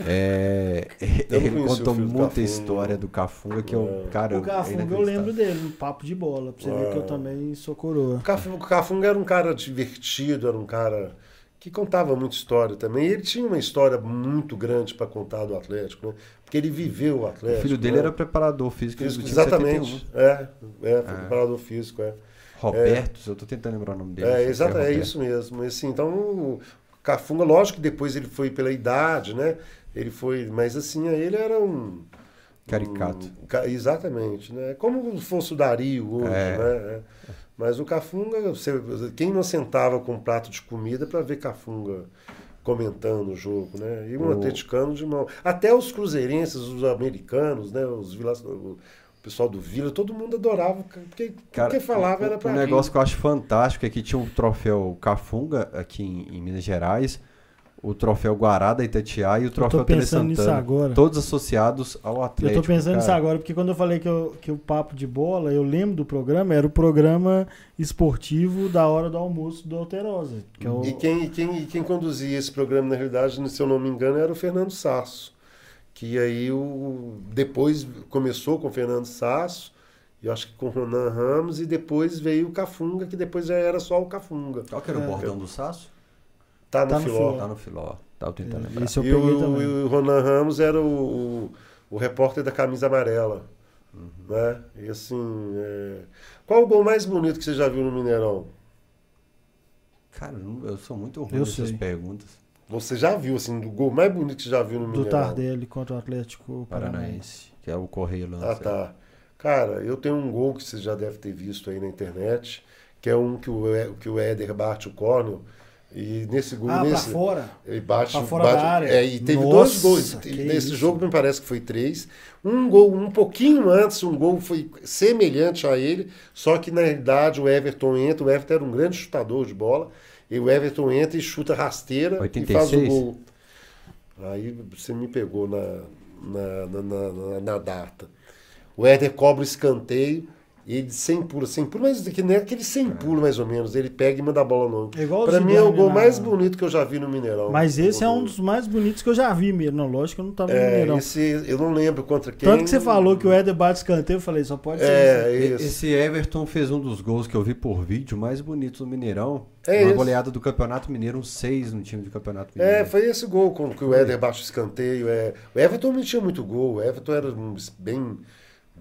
É, *laughs* ele o contou muita Cafunga. história do Cafunga que eu, É. cara, O Cafunga eu lembro dele, no papo de bola, pra você ver que eu Ah. também sou coroa. O Cafu- o Cafunga era um cara divertido, era um cara que contava muita história também. E ele tinha uma história muito grande para contar do Atlético, né? Porque ele viveu o O Atlético. filho dele né? era preparador físico, Físico, do 71. exatamente. É, é, foi preparador físico, é. Roberto, eu tô tentando lembrar o nome dele. É, exato, é Roberto. isso mesmo. Assim, então, o Cafunga, lógico que depois ele foi pela idade, né? Ele foi, mas assim, ele era um Caricato. um exatamente, né? Como fosse o Dario hoje, É. né? É. Mas o Cafunga, quem não sentava com um prato de comida para ver Cafunga comentando o jogo, né? E um O- atleticano de mão. Até os cruzeirenses, os americanos, né? Os vila... o pessoal do Vila, todo mundo adorava, porque Cara, porque falava era para Um negócio que eu acho fantástico é que tinha um troféu Cafunga aqui em, em Minas Gerais, o troféu Guará da Itatiaia e o troféu Tele pensando nisso Santana. agora. Todos associados ao Eu Atlético. tô pensando nisso cara. agora, porque quando eu falei que, eu- que o papo de bola, eu lembro do programa, era o programa esportivo da hora do almoço do Alterosa. Que é o, E quem, e quem, e quem conduzia esse programa, na realidade, se eu não me engano, era o Fernando Sasso. Que aí o, depois começou com o Fernando Sasso, eu acho que com o Ronan Ramos, e depois veio o Cafunga, que depois já era só o Cafunga. Qual que era É. o bordão do Saço? Tá no Tá no filó. filó. Tá no filó. Tava tentando lembrar. Esse eu E peguei o, também. e o Ronan Ramos era o, o, o repórter da camisa amarela. Né? E assim. é, Qual o gol mais bonito que você já viu no Mineirão? Cara, eu sou muito ruim Eu nessas sei. perguntas. Você já viu, assim, do gol mais bonito que você já viu no do Mineirão? Tardelli contra o Atlético Paranaense. Que é o Correio Lança. Ah, tá. Cara, eu tenho um gol que você já deve ter visto aí na internet, que é um que o, que o Éder bate o córneo. E nesse gol, Ah, pra nesse, fora? ele bate, Pra fora bate- da área. É, e teve Nossa, dois gols. Nesse isso. jogo me parece que foi três. Um gol, um pouquinho antes, um gol foi semelhante a ele, só que na realidade o Everton entra, o Everton era um grande chutador de bola, e o Everton entra e chuta rasteira e faz o 86? gol. Aí você me pegou na, na, na, na- na- na data. O Éder cobra o escanteio, e ele sem pulo, sem pulo, mas que nem aquele sem pulo mais ou menos. Ele pega e manda a bola no É igual o Pra mim é o gol na- mais bonito que eu já vi no Mineirão. Mas esse é um dos mais bonitos que eu já vi mesmo. Não, lógico que eu não tava no É, Mineirão. esse eu não lembro contra quem. Tanto que você falou que o Éder bate escanteio, eu falei, só pode ser É, isso. E- isso. Esse Everton fez um dos gols que eu vi por vídeo mais bonitos no Mineirão. É uma isso. goleada do Campeonato Mineiro, um 6 no time do Campeonato É, Mineiro. foi esse gol com que o Éder bate escanteio. É. O Everton não tinha muito gol. O Everton era um bem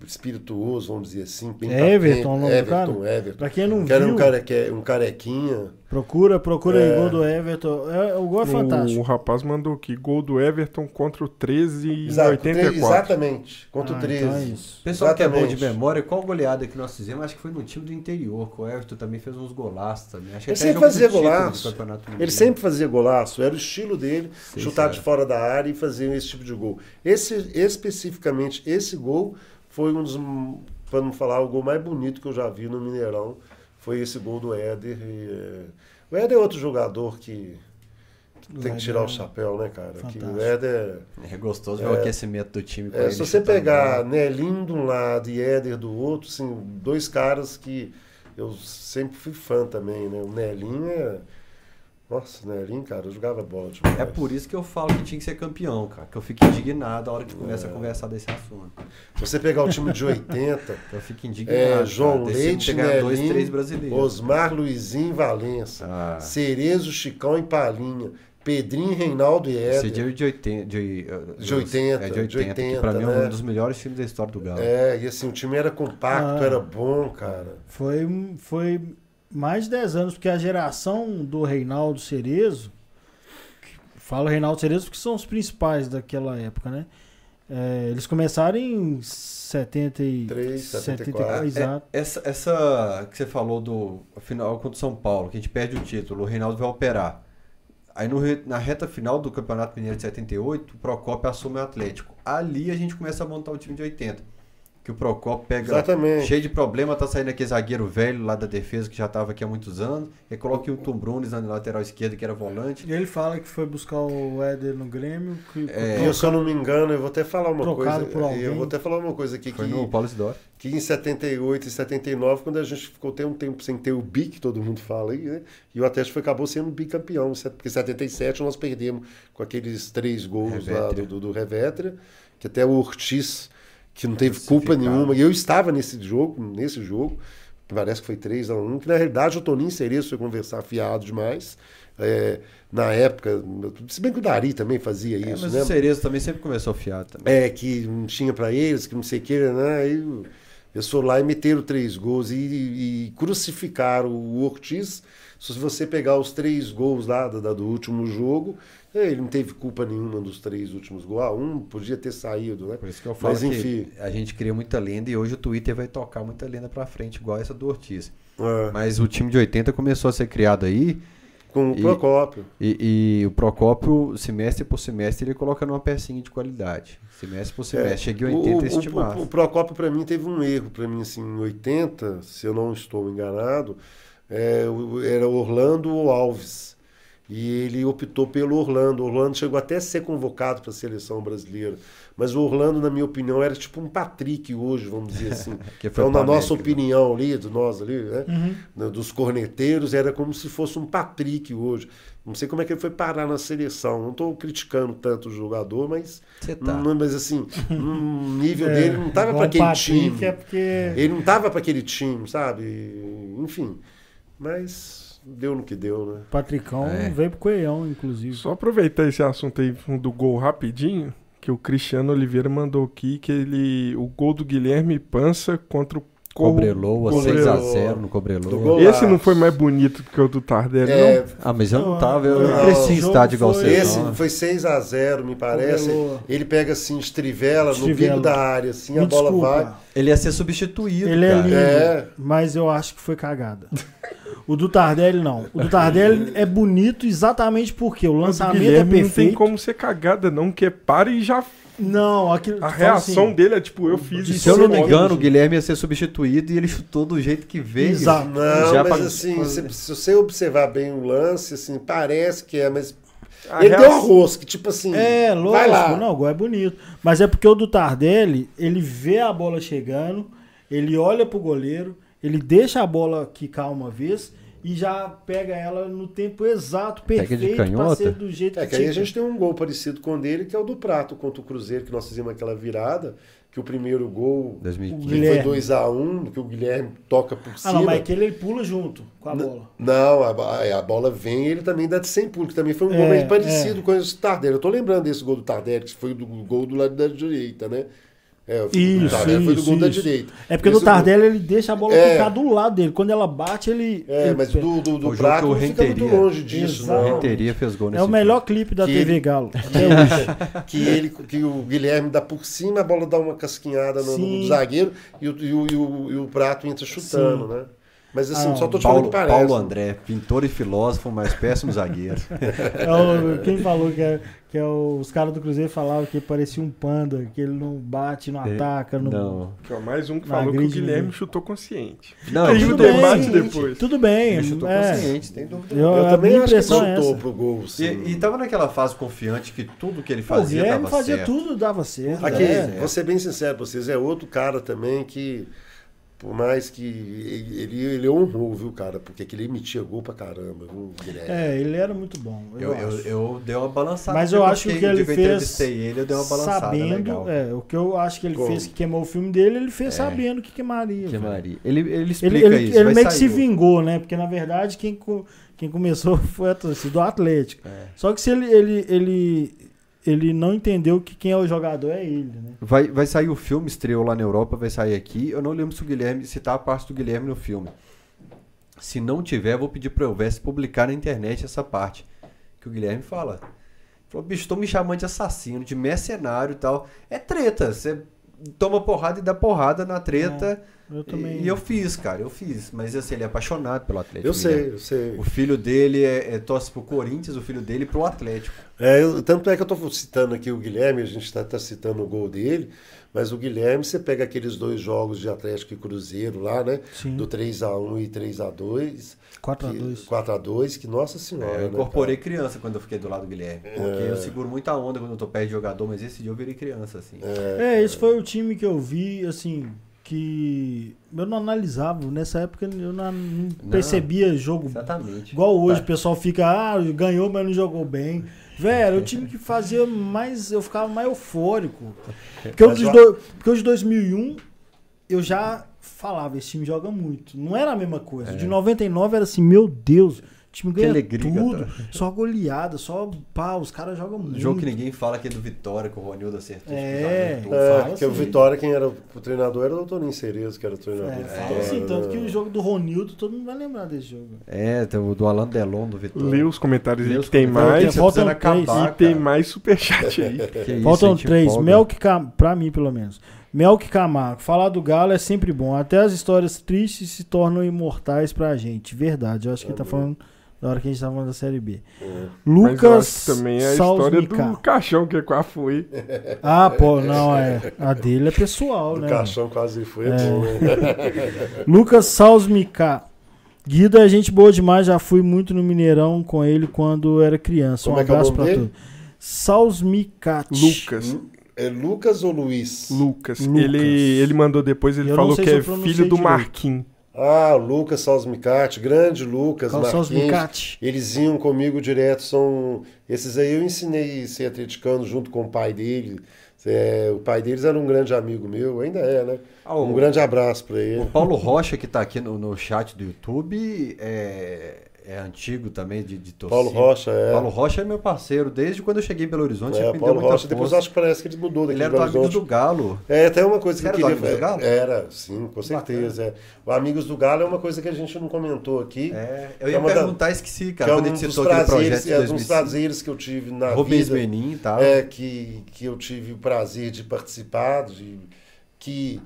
espirituoso, vamos dizer assim. É Everton, o nome do Everton, cara? Everton. Pra quem não que era viu, um, careque, um carequinha. procura, procura aí, É. gol do Everton. É, o gol é O fantástico. rapaz mandou aqui, gol do Everton contra o 13 em Exato, 84. Exatamente. Contra o Ah, 13. então é isso. Pessoal que é bom de Exatamente. memória, qual goleada que nós fizemos? Acho que foi no time do interior, que o Everton também fez uns golaços também. Acho que Ele até sempre fazia do golaço. Ele sempre fazia golaço, era o estilo dele, Sei, chutar de fora da área e fazer esse tipo de gol. Esse, especificamente, esse gol foi um dos, para não falar, o gol mais bonito que eu já vi no Mineirão. Foi esse gol do Éder. e, é, o Éder é outro jogador que, que tem que tirar é o chapéu, né, cara? Que o. Éder. É gostoso ver o aquecimento do time. com É, se você pegar bola. Nelinho de um lado e Éder do outro, assim, dois caras que eu sempre fui fã também, né? O Nelinho é. Nossa, Nelinho, cara, eu jogava bola demais. É por isso que eu falo que tinha que ser campeão, cara. Que eu fico indignado a hora que É. começa a conversar desse assunto. Você pegar o time de 80, *laughs* Eu fico indignado. é, cara, João time Leite, ganhado dois, três brasileiros. Osmar, Luizinho e Valença, Ah. Cerezo, Chicão e Palinha. Pedrinho, Reinaldo e Esse Éder. dia é de 80. De, De 80, É de 80, de que 80, pra mim é né? um dos melhores times da história do Galo. É, e assim, o time era compacto, Ah. era bom, cara. Foi, foi mais de 10 anos, porque a geração do Reinaldo Cerezo, falo Reinaldo Cerezo porque são os principais daquela época, né? É, eles começaram em 73, 74. exato. É, essa, essa que você falou do final contra o São Paulo, que a gente perde o título, o Reinaldo vai operar. Aí no na reta final do Campeonato Mineiro de 78, o Procopio assume o Atlético. Ali a gente começa a montar o time de 80. Que o Procopio pega Exatamente. cheio de problema, tá saindo aquele zagueiro velho lá da defesa que já tava aqui há muitos anos. E coloca o Tom Brunes na lateral esquerda, que era volante. E ele fala que foi buscar o Éder no Grêmio. Que, É. E eu, se eu não me engano, eu vou até falar uma Trocado coisa. por alguém. Eu vou até falar uma coisa aqui Foi que, no Paulo Isidoro. que em 78 e 79, quando a gente ficou até um tempo sem ter o bi, que todo mundo fala aí, né? E o Atlético foi- acabou sendo bicampeão, porque em 77 nós perdemos com aqueles três gols lá Revétria. do, do, do Revétria, que até o Ortiz, que não teve culpa nenhuma, e eu estava nesse jogo, nesse jogo, parece que foi 3 a 1 que na realidade o Toninho Cerezo foi conversar afiado demais. É, na época, se bem que o Dari também fazia É, isso, mas né? o Cerezo também sempre começou fiado também. É, que não tinha pra eles, que não sei o que, né? Aí eu sou lá e meteram três gols e, e crucificaram o Ortiz. Se você pegar os três gols lá do, do último jogo, ele não teve culpa nenhuma dos três últimos gols. Ah, um podia ter saído, né? Por isso que eu falo Mas enfim. a gente cria muita lenda e hoje o Twitter vai tocar muita lenda pra frente, igual essa do Ortiz. É, Mas o time de 80 começou a ser criado aí com o E- Procópio. e, e o Procópio, semestre por semestre, ele coloca numa pecinha de qualidade. Semestre por semestre. Cheguei em 80 É, o, esse o, o, Procópio, para mim, teve um erro. Para mim, assim, em 80, se eu não estou enganado, é, o- era Orlando ou Alves. E ele optou pelo Orlando. O Orlando chegou até a ser convocado para a seleção brasileira. Mas o Orlando, na minha opinião, era tipo um Patrick hoje, vamos dizer assim. *laughs* Que foi então, na nossa América, né? opinião ali, de nós ali, né? né, Dos corneteiros, era como se fosse um Patrick hoje. Não sei como é que ele foi parar na seleção. Não estou criticando tanto o jogador, mas Você tá. Mas assim, o *laughs* nível É, dele não estava para aquele Patrick time. É porque... Ele não estava para aquele time, sabe? Enfim. Mas deu no que deu, né? O Patricão É. veio pro Coelhão, inclusive. Só aproveitar esse assunto aí do gol rapidinho, que o Cristiano Oliveira mandou aqui que ele. O gol do Guilherme Pança contra o Co- Cobreloa, Cobreloa. 6x0 no Cobreloa. Esse não foi mais bonito que o do Tardelli, É, não? Ah, mas eu não tava, eu não, não cresci em estádio igual você. esse não. foi 6 a 0 me parece. Cobreloa. Ele pega assim, estrivela, no Estrivela. bico da área, assim, Me a bola desculpa, vai. Ele ia ser substituído, Ele é cara. lindo, É. mas eu acho que foi cagada. *laughs* O do Tardelli não. O do Tardelli é bonito exatamente porque o lançamento é Guilherme não tem perfeito. como ser cagada, não, que é para e já. Não, aquilo. A fala reação assim, dele é tipo, eu fiz isso. Se eu não me engano, o Guilherme ia ser substituído e ele chutou do jeito que veio. Exato. Não, Já mas pra- assim, se, se você observar bem o lance, assim, parece que é, mas. A ele deu a reação- rosca, tipo assim. É, vai lógico, lá. não, o gol é bonito. Mas é porque o do Tardelli, ele vê a bola chegando, ele olha pro goleiro, ele deixa a bola quicar uma vez e já pega ela no tempo exato, perfeito, pra canhota? ser do jeito É que que aí a gente tem um gol parecido com o dele, que é o do Prato contra o Cruzeiro, que nós fizemos aquela virada, que o primeiro gol 2015. O que Guilherme. foi 2x1, que o Guilherme toca por Ah, cima. não, mas aquele ele pula junto com a bola. Não, a, a- a bola vem e ele também dá de 100 pulos, que também foi um É, gol meio parecido é. com esse do Tardelli. Eu tô lembrando desse gol do Tardelli, que foi do gol do lado da direita, né? É, o Isso, Tardelli foi do isso, gol da isso. direita. É porque Esse no Tardelli ele deixa a bola É. ficar do lado dele. Quando ela bate, ele. É, ele mas pega. do, do, do O jogo Prato não fica muito Renteria- longe disso, Exato. O não. Renteria fez gol nesse É o melhor clipe da Que TV ele- Galo. *laughs* até hoje. que ele que o Guilherme dá por cima, a bola dá uma casquinhada no, no zagueiro e o, e, o, e, o, e o Prato entra chutando, Sim. né? Mas assim, Ah, só tô te falando Paulo, que parece. Paulo André, pintor e filósofo, mas péssimo zagueiro. *laughs* É quem falou que, é, que é o- os caras do Cruzeiro falavam que ele parecia um panda, que ele não bate, não ataca. Não... Não. Que é mais um que falou que o Guilherme chutou consciente. Não, ele o chutou debate depois. Tudo bem. Ele chutou é. consciente, tem dúvida. Eu, Eu também acho que é soltou essa. pro gol, sim. E, e tava naquela fase confiante que tudo que ele Pô, o fazia Guilherme dava fazia certo. tudo, dava certo. Aqui, é. vou ser bem sincero pra vocês, é outro cara também que Por mais que ele, ele, honrou, viu, cara? Porque aquele emitia gol pra caramba, viu, Guilherme? É, ele era muito bom. Eu, Eu, eu, acho. eu dei uma balançada. Mas eu acho que que ele fez entrevistei ele, eu dei uma balançada sabendo, é, o que eu acho que ele Como? fez que queimou o filme dele, ele fez É. sabendo que queimaria. Que velho. Maria. Ele, ele explica Ele, ele, isso. ele vai meio que sair se o- vingou, né? Porque na verdade quem, quem começou *laughs* foi a torcida do Atlético. É. Só que se ele, ele, ele, ele não entendeu que quem é o jogador é ele, né? Vai, vai sair o filme, estreou lá na Europa, vai sair aqui. Eu não lembro se o Guilherme, se tá a parte do Guilherme no filme. Se não tiver, vou pedir pro Elvésio publicar na internet essa parte. Que o Guilherme fala. Falou, bicho, tô me chamando de assassino, de mercenário e tal. É treta. Você toma porrada e dá porrada na treta. Eu também. E eu fiz, cara, eu fiz. Mas assim, ele é apaixonado pelo Atlético. Eu sei, eu sei. O filho dele é, é torce pro Corinthians, o filho dele pro Atlético. É, eu- tanto é que eu estou citando aqui o Guilherme, a gente está citando o gol dele, mas o Guilherme, você pega aqueles dois jogos de Atlético e Cruzeiro lá, né? Sim. Do 3x1 e 3x2. 4x2. 4x2, que nossa senhora. É, eu né, incorporei cara? criança quando eu fiquei do lado do Guilherme. Porque É. eu seguro muita onda quando eu tô perto de jogador, mas esse dia eu virei criança, assim. É, esse foi o time que eu vi, assim, que eu não analisava. Nessa época eu não, não percebia jogo. Exatamente. Igual hoje, Tá. o pessoal fica, ah, ganhou, mas não jogou bem. Velho, o time que fazia mais. Eu ficava mais eufórico. Porque Mas de, do- porque o de 2001 eu já falava, esse time joga muito. Não era a mesma coisa. O De 99 era assim, meu Deus, time ganha alegria, tudo. cara. Só goleada, só pá, os caras jogam muito. Jogo que ninguém fala que é do Vitória, que o Ronildo acertou. É. tipo, É, Fala porque o assim. Vitória, quem era o treinador era o Toninho Cerezo, que era o treinador É, do fala Vitória. assim, tanto que o jogo do Ronildo, todo mundo vai lembrar desse jogo. É, tem o do Alan Delon, do Vitória. Lê os comentários Lê aí os que tem mais. Faltam acabar, E tem mais superchat aí. *laughs* Isso, Faltam três. Melk. Pra mim, pelo menos. Melk Camargo. Falar do Galo é sempre bom. Até as histórias tristes se tornam imortais pra gente. Verdade. Eu acho que ele tá falando da hora que a gente tá falando da Série B. É. Mas eu Lucas acho que também é a história do caixão que quase foi. *laughs* Ah, pô, não, é. A dele é pessoal, Do né? caixão quase foi É. bom, né? *laughs* *laughs* Lucas Salzmica. Guido é gente boa demais, já fui muito no Mineirão com ele quando era criança. Um Como é que é o abraço nome pra todos. Salzmicat. Lucas. É Lucas ou Luiz? Lucas. Lucas. Ele, ele mandou depois, ele Eu falou que é filho do. Marquinhos. Ah, o Lucas Salzmicati, grande Lucas Qual Marquinhos. Eles iam comigo direto, são... Esses aí eu ensinei a ser atleticano junto com o pai dele. É, o pai deles era um grande amigo meu, ainda é, né? Ah, o- Um grande abraço pra O ele. Paulo Rocha, que tá aqui no, no chat do YouTube, é, é antigo também de, de torcida. Paulo Rocha, é. Paulo Rocha é meu parceiro desde quando eu cheguei em Belo Horizonte. É, Paulo Rocha, depois acho que parece que ele mudou daqui Ele era do Amigos do Galo. É, tem uma coisa Você que era eu do queria. Amigos do Galo? Era, sim, com certeza. É. O Amigos do Galo é uma coisa que a gente não comentou aqui. É, eu É ia da- perguntar, esqueci, que cara. é quando um a gente dos citou aquele projeto é um dos 2005. prazeres que eu tive na Rubens vida. Menin e tal. É, que, que eu tive o prazer de participar, de, que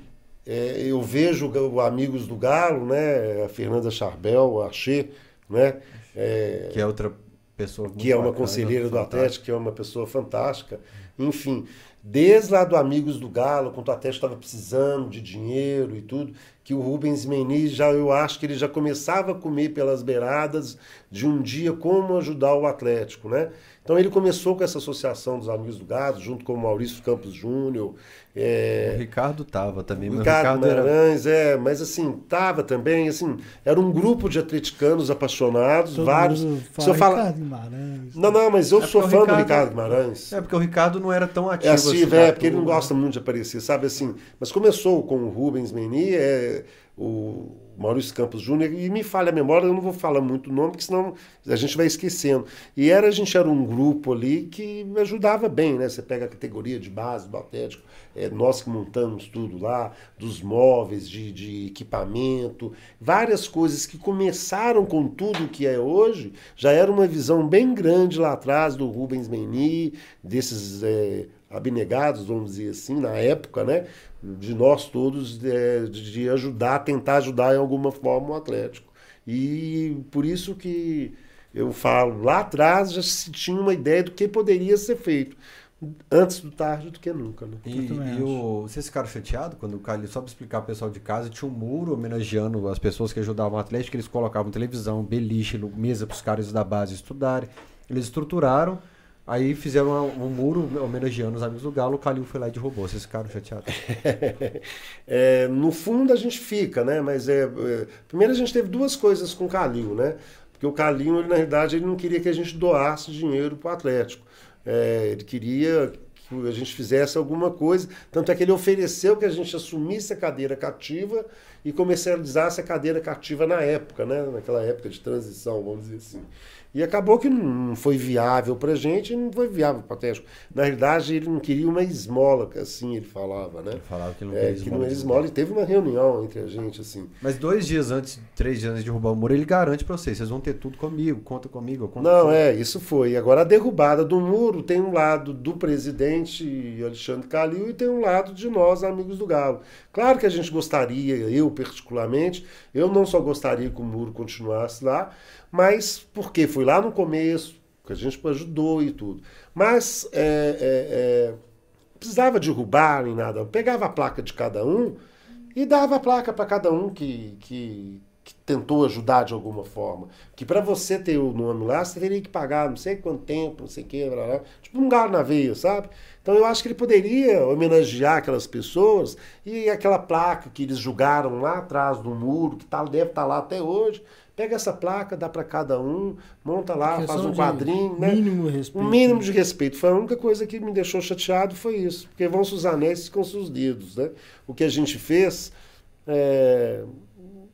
é, eu vejo o Amigos do Galo, né? A Fernanda Charbel, a Che, né? É, Que é outra pessoa que é uma bacana, conselheira do fantástica. Atlético, que é uma pessoa fantástica. Enfim, desde lá do Amigos do Galo, quando o Atlético estava precisando de dinheiro e tudo, que o Rubens Meniz já eu acho que ele já começava a comer pelas beiradas de um dia como ajudar o Atlético, né? Então ele começou com essa associação dos Amigos do Gado, junto com o Maurício Campos Júnior, é, O Ricardo tava também. mas O Ricardo Ricardo era... Maranhães, é, mas assim, tava também, assim, era um grupo de atleticanos apaixonados, Todo vários. fala, falar- Ricardo Guimarães. Não, não, mas eu É sou fã o do Ricardo- Ricardo Guimarães. É, porque o Ricardo não era tão ativo É assim. assim, na é, porque ele não turma. gosta muito de aparecer, sabe assim. Mas começou com o Rubens Meni, é, o Maurício Campos Júnior, e me falha a memória, eu não vou falar muito o nome, porque senão a gente vai esquecendo. E era, a gente era um grupo ali que ajudava bem, né? Você pega a categoria de base do Atlético, é, nós que montamos tudo lá, dos móveis, de, de equipamento, várias coisas que começaram com tudo que é hoje, já era uma visão bem grande lá atrás do Rubens Meni, desses é, abnegados, vamos dizer assim, na época, né? De nós todos, é, de de ajudar, tentar ajudar em alguma forma o Atlético. E por isso que eu falo, lá atrás já se tinha uma ideia do que poderia ser feito. Antes do tarde do que nunca, né? E, e o, vocês ficaram chateados quando o Calil, só pra explicar pro pessoal de casa, tinha um muro homenageando as pessoas que ajudavam o Atlético, eles colocavam televisão, beliche, mesa pros caras da base estudarem. Eles estruturaram, Aí fizeram um, um muro homenageando os amigos do Galo, o Calil foi lá e derrubou. Vocês ficaram chateados? *laughs* É, no fundo a gente fica, né? Mas é, é, primeiro a gente teve duas coisas com o Calil, né? Porque o Calil, ele, na realidade, ele não queria que a gente doasse dinheiro para o Atlético. É, ele queria que a gente fizesse alguma coisa. Tanto é que ele ofereceu que a gente assumisse a cadeira cativa e comercializasse a cadeira cativa na época, né? Naquela época de transição, vamos dizer assim. E acabou que não foi viável para gente não foi viável para o Atlético. Na realidade, ele não queria uma esmola, assim ele falava, né? Ele falava que não É, queria que não era esmola. E teve uma reunião entre a gente, assim. Mas dois dias antes, três dias antes de derrubar o muro, ele garante pra vocês: vocês vão ter tudo comigo, conta comigo. eu conto Não, com é, isso foi. Agora, a derrubada do muro tem um lado do presidente Alexandre Calil e tem um lado de nós, amigos do Galo. Claro que a gente gostaria, eu particularmente, eu não só gostaria que o muro continuasse lá, mas porque foi lá no começo, que a gente ajudou e tudo. Mas é, é, é, precisava derrubar nem nada. Eu pegava a placa de cada um e dava a placa para cada um que, que, que tentou ajudar de alguma forma. Que para você ter o nome lá, você teria que pagar não sei quanto tempo, não sei o que, blá, blá. tipo um galo na veia, sabe? Então eu acho que ele poderia homenagear aquelas pessoas e aquela placa que eles julgaram lá atrás do muro, que tá, deve estar lá até hoje. Pega essa placa, dá para cada um, monta lá, faz Questão um quadrinho, né? Mínimo respeito. Um mínimo de respeito. Foi a única coisa que me deixou chateado foi isso. Porque vão se os anéis com seus dedos, né? O que a gente fez, é,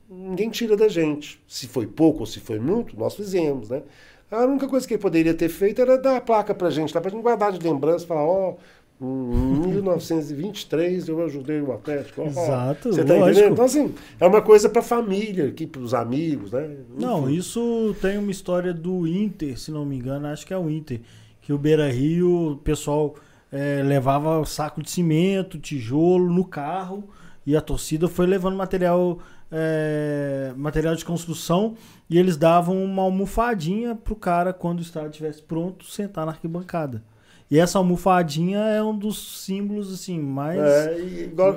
ninguém tira da gente. Se foi pouco ou se foi muito, nós fizemos, né? A única coisa que ele poderia ter feito era dar a placa pra gente, lá, pra gente guardar de lembrança, falar, ó, em *laughs* 1923 eu ajudei o Atlético. ó, Exato, Você tá lógico. entendendo? Então, assim, é uma coisa pra família, aqui, pros amigos, né? Não, Enfim. isso tem uma história do Inter, se não me engano, acho que é o Inter. Que o Beira Rio, o pessoal eh, levava saco de cimento, tijolo no carro e a torcida foi levando material, eh, material de construção e eles davam uma almofadinha pro cara quando o estádio estivesse pronto sentar na arquibancada. E essa almofadinha é um dos símbolos assim mais. É, e igual-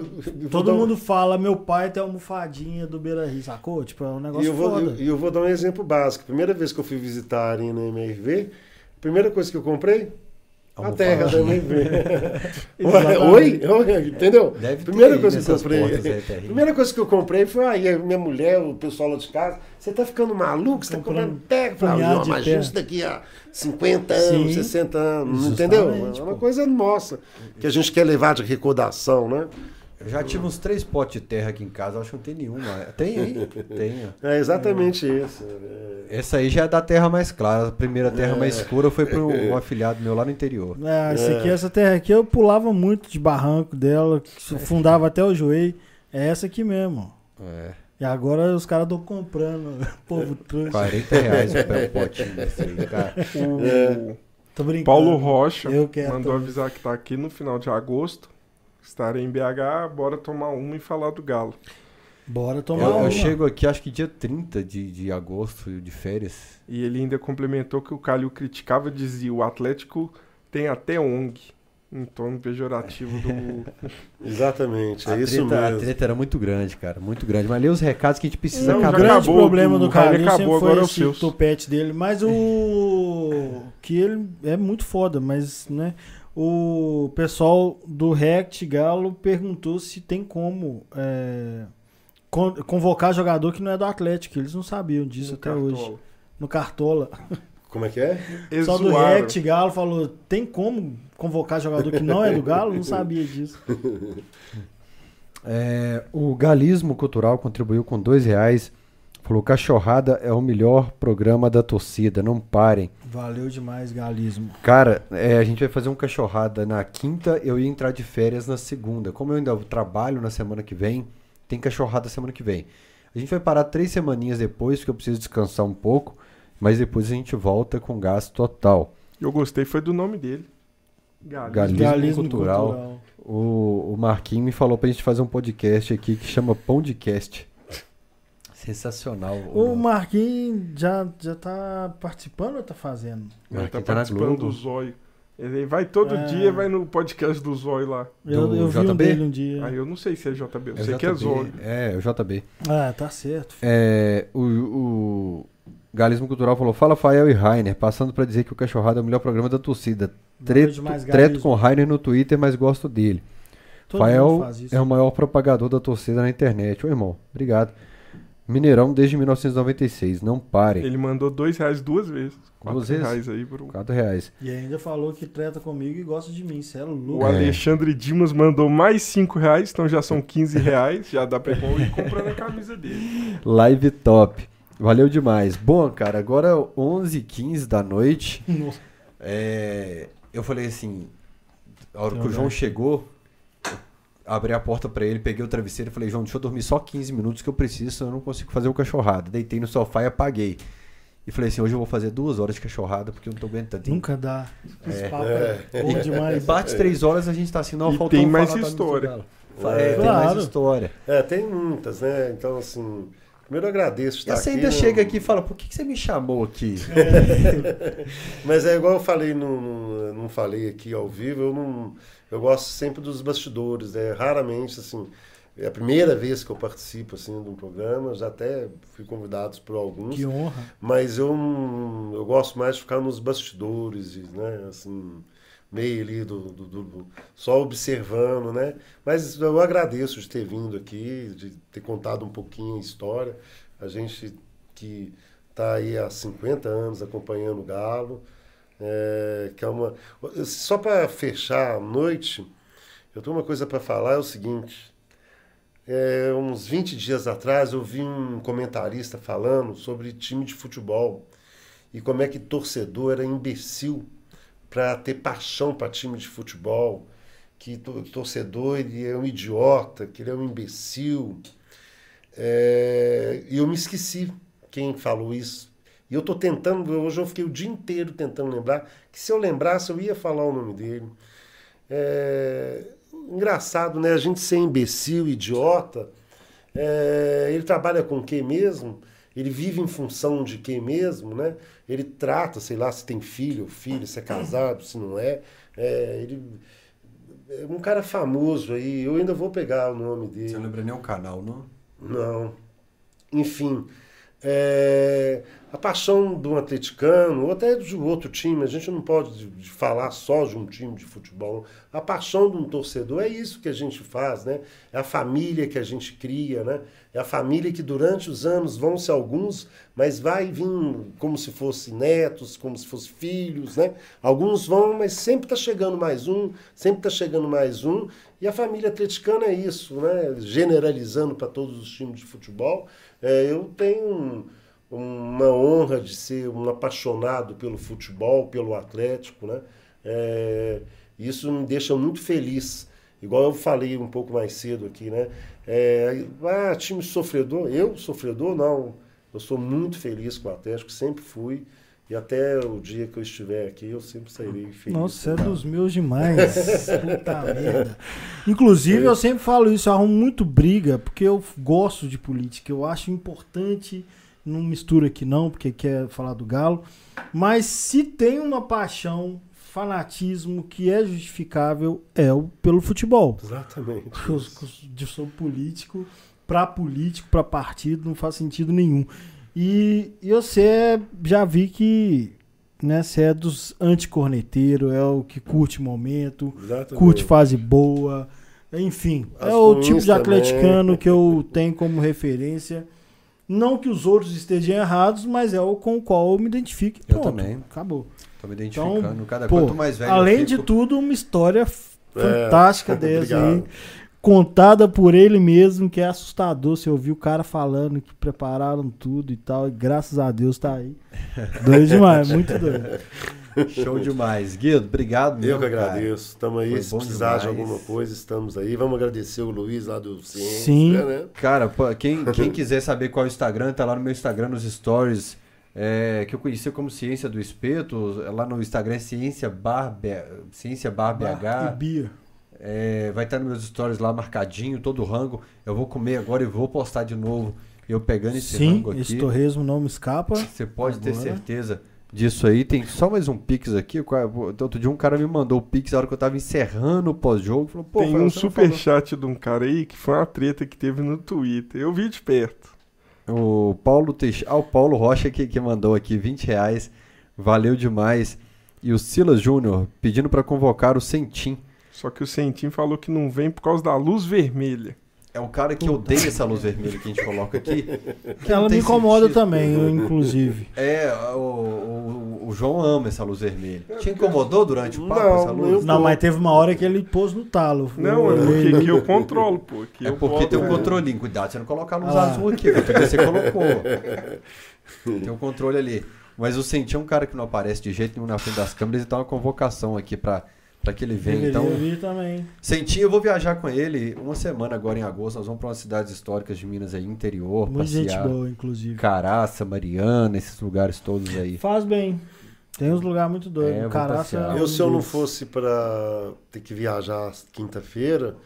Todo dar- mundo fala, meu pai tem a almofadinha do Beira Rio, sacou? Tipo, é um E negócio eu, vou, eu, eu vou dar um exemplo básico. Primeira vez que eu fui visitar a Arena MRV, a primeira coisa que eu comprei, a terra da *laughs* MRV. Exatamente. Oi? Entendeu? Deve ter primeira aí coisa que eu comprei. aí, primeira coisa que eu comprei foi aí, a minha mulher, o pessoal lá de casa, você tá ficando maluco, você tá Comprando terra. Falei, punhado não, imagina terra. isso daqui há 50 anos, Sim. 60 anos, entendeu? É uma pô. coisa nossa, que a gente quer levar de recordação, né? Eu já tive uns três potes de terra aqui em casa, acho que não tem nenhuma. Tem aí? Tem. ó. É exatamente isso. É. Essa aí já é da terra mais clara. A primeira terra mais escura foi para um afilhado meu lá no interior. É, essa, aqui, essa terra aqui eu pulava muito de barranco dela, fundava até o joelho. É essa aqui mesmo. É. E agora os caras estão comprando. *laughs* Povo trouxa. 40 reais o potinho desse aí, cara. *laughs* Tô brincando. Paulo Rocha Eu quero mandou avisar que tá aqui no final de agosto. Estarei em BH, bora tomar uma e falar do Galo. Bora tomar Eu, uma. eu chego aqui, acho que dia 30 de, de agosto, de férias. E ele ainda complementou que o Calil criticava, dizia, o Atlético tem até ONG. Em tom pejorativo do. *laughs* Exatamente, é a, isso treta, a mesmo. treta era muito grande, cara. Muito grande. Mas lê os recados que a gente precisa Não, o acabar. grande acabou, problema o do Carlinhos acabou, sempre foi agora é o esse seus. topete dele. Mas o. *laughs* que ele é muito foda, mas, né? O pessoal do Rect Galo perguntou se tem como é, con- convocar jogador que não é do Atlético. Eles não sabiam disso do até Cartola. hoje. No Cartola. Como é que é? Eles pessoal do. Rect Galo falou: tem como convocar jogador que não é do Galo? Não sabia disso. *laughs* É, o Galismo Cultural contribuiu com dois reais. Falou: Cachorrada é o melhor programa da torcida. Não parem. Valeu demais, Galismo. Cara, é, a gente vai fazer um cachorrada na quinta. Eu ia entrar de férias na segunda. Como eu ainda trabalho na semana que vem, tem cachorrada semana que vem. A gente vai parar três semaninhas depois, porque eu preciso descansar um pouco. Mas depois a gente volta com gasto total. Eu gostei, foi do nome dele. Galo. Galismo Cultural. O, o Marquinhos me falou pra gente fazer um podcast aqui que chama Pão de Cast. Sensacional. O Marquinhos já, já tá participando ou tá fazendo? Ele tá tá participando do Zóio. Ele vai todo É. dia, vai no podcast do Zóio lá. Eu, Do eu vi um JB? dele um dia. Aí eu não sei se é JB, eu É o sei que é JB, Zóio. É, o JB. Ah, tá certo. É, o, o, Galismo Cultural falou: Fala Fael e Rainer, passando pra dizer que o Cachorrado é o melhor programa da torcida. Treto, treto com o Rainer no Twitter, mas gosto dele. Todo Fael faz isso. é o maior propagador da torcida na internet. Ô irmão, obrigado. Mineirão desde 1996, não parem. Ele mandou dois reais duas vezes. Quatro Duas vezes? reais aí pro. 4 reais. E ainda falou que treta comigo e gosta de mim. Você é O louco. É. Alexandre Dimas mandou mais cinco reais, então já são 15 *laughs* reais. Já dá pra ir comprando a camisa dele. Live top. Valeu demais. Bom, cara, agora 11h15 da noite. *laughs* Nossa. É, eu falei assim, a hora que o João chegou, abri a porta pra ele, peguei o travesseiro e falei, João, deixa eu dormir só 15 minutos que eu preciso, senão eu não consigo fazer o cachorrada. Deitei no sofá e apaguei. E falei assim, hoje eu vou fazer duas horas de cachorrada porque eu não tô aguentando. Nunca dá. Esse É. papo é, bom E demais. bate três horas a gente tá assim, não, E faltou tem falar mais história. É, tem Claro. mais história. É, tem muitas, né? Então, assim, primeiro eu agradeço E estar você aqui. ainda né? chega aqui e fala, por que, que você me chamou aqui? *laughs* Mas é igual eu falei, não, não, não falei aqui ao vivo, eu não. Eu gosto sempre dos bastidores, né? Raramente, assim. É a primeira vez que eu participo assim de um programa, já até fui convidado por alguns, Que honra. mas eu eu gosto mais de ficar nos bastidores, e, né, assim, meio ali do, do- do- só observando, né? Mas eu agradeço de ter vindo aqui, de ter contado um pouquinho a história. A gente que está aí há 50 anos acompanhando o Galo, é, que é uma só para fechar a noite, eu tenho uma coisa para falar é o seguinte. É, uns 20 dias atrás eu vi um comentarista falando sobre time de futebol e como é que torcedor era imbecil para ter paixão para time de futebol, que to- torcedor ele é um idiota, que ele é um imbecil. É, e eu me esqueci quem falou isso. E eu estou tentando, hoje eu fiquei o dia inteiro tentando lembrar, que se eu lembrasse eu ia falar o nome dele. É, engraçado, né? A gente ser imbecil, idiota. É, ele trabalha com quem mesmo? Ele vive em função de quem mesmo, né? Ele trata, sei lá, se tem filho ou filho, se é casado, se não é. É, ele é um cara famoso aí. Eu ainda vou pegar o nome dele. Você não lembra nem o canal, não? Não. Enfim, é, a paixão um atleticano, ou até de outro time, a gente não pode de- de falar só de um time de futebol. A paixão de um torcedor é isso que a gente faz, né? É a família que a gente cria, né? É a família que durante os anos vão ser alguns, mas vai vir como se fosse netos, como se fosse filhos, né? Alguns vão, mas sempre está chegando mais um, sempre está chegando mais um. E a família atleticana é isso, né? Generalizando para todos os times de futebol. É, eu tenho uma honra de ser um apaixonado pelo futebol, pelo Atlético, né? É, isso me deixa muito feliz. Igual eu falei um pouco mais cedo aqui, né? É, ah, time sofredor. Eu, sofredor, não. Eu sou muito feliz com o Atlético, sempre fui. E até o dia que eu estiver aqui, eu sempre sairei feliz. Nossa, é Tá? dos meus demais. Puta *laughs* merda. Inclusive, eu sempre falo isso, eu arrumo muito briga, porque eu gosto de política. Eu acho importante, não mistura aqui não, porque quer falar do Galo. Mas se tem uma paixão, fanatismo que é justificável, é o pelo futebol. Exatamente. Eu sou político, pra político, pra partido, não faz sentido nenhum. E, e você já vi que né, você é dos anticorneteiros, é o que curte momento, Exatamente. curte fase boa, enfim. As é o tipo de também. atleticano que eu tenho como referência. Não que os outros estejam errados, mas é o com o qual eu me identifico. e Eu pronto, também. Acabou. Tô me identificando. Então, Cada Pô, quanto mais velho eu além fico- de tudo, uma história É, fantástica *laughs* dessa aí contada por ele mesmo, que é assustador. Você ouvir o cara falando que prepararam tudo e tal, e graças a Deus tá aí. *laughs* Doido demais, muito doido. Show demais. Guido, obrigado Eu mesmo, que agradeço. Estamos aí. Foi Se bom precisar de demais. alguma coisa, estamos aí. Vamos agradecer o Luiz lá do Ciência, Sim. né? Cara, pô, quem, quem *laughs* quiser saber qual é o Instagram, tá lá no meu Instagram, nos stories, é, que eu conheci como Ciência do Espeto. Lá no Instagram é Ciência Bar, Ciência Bar E BH. Bia. É, vai estar nos meus stories lá marcadinho, todo o rango. Eu vou comer agora e vou postar de novo. Eu pegando esse Sim, rango aqui. esse torresmo não me escapa. Você pode ter Agora. certeza disso aí. Tem só mais um Pix aqui. Outro dia um cara me mandou o Pix na hora que eu tava encerrando o pós-jogo. Falou, pô, Tem um superchat de um cara aí que foi uma treta que teve no Twitter. Eu vi de perto. O Paulo Teix... Ah, o Paulo Rocha que, que mandou aqui 20 reais. Valeu demais. E o Silas Júnior pedindo pra convocar o Sentim. Só que o Sentim falou que não vem por causa da luz vermelha. É um cara que odeia essa luz vermelha que a gente coloca aqui. Que ela me incomoda sentido. também, eu, inclusive. É, o, o, o João ama essa luz vermelha. Te incomodou durante o papo Não, essa luz? eu- Não, mas teve uma hora que ele pôs no talo. Não, é porque aqui eu *laughs* controlo, pô. É eu porque boto- tem um controlinho. Cuidado, você não colocar a luz Ah azul aqui, porque você colocou. Tem um controle ali. Mas o Senti é um cara que não aparece de jeito nenhum na frente das câmeras, então é uma convocação aqui pra, pra que ele venha. Então, vir também. Senti, eu vou viajar com ele uma semana agora em agosto. Nós vamos pra umas cidades históricas de Minas aí, interior, Muita gente passear. boa, inclusive. Caraça, Mariana, esses lugares todos aí. Faz bem. Tem uns lugares muito É, doidos. eu vou Caraça. passear. é Eu, se eu não fosse para ter que viajar quinta-feira,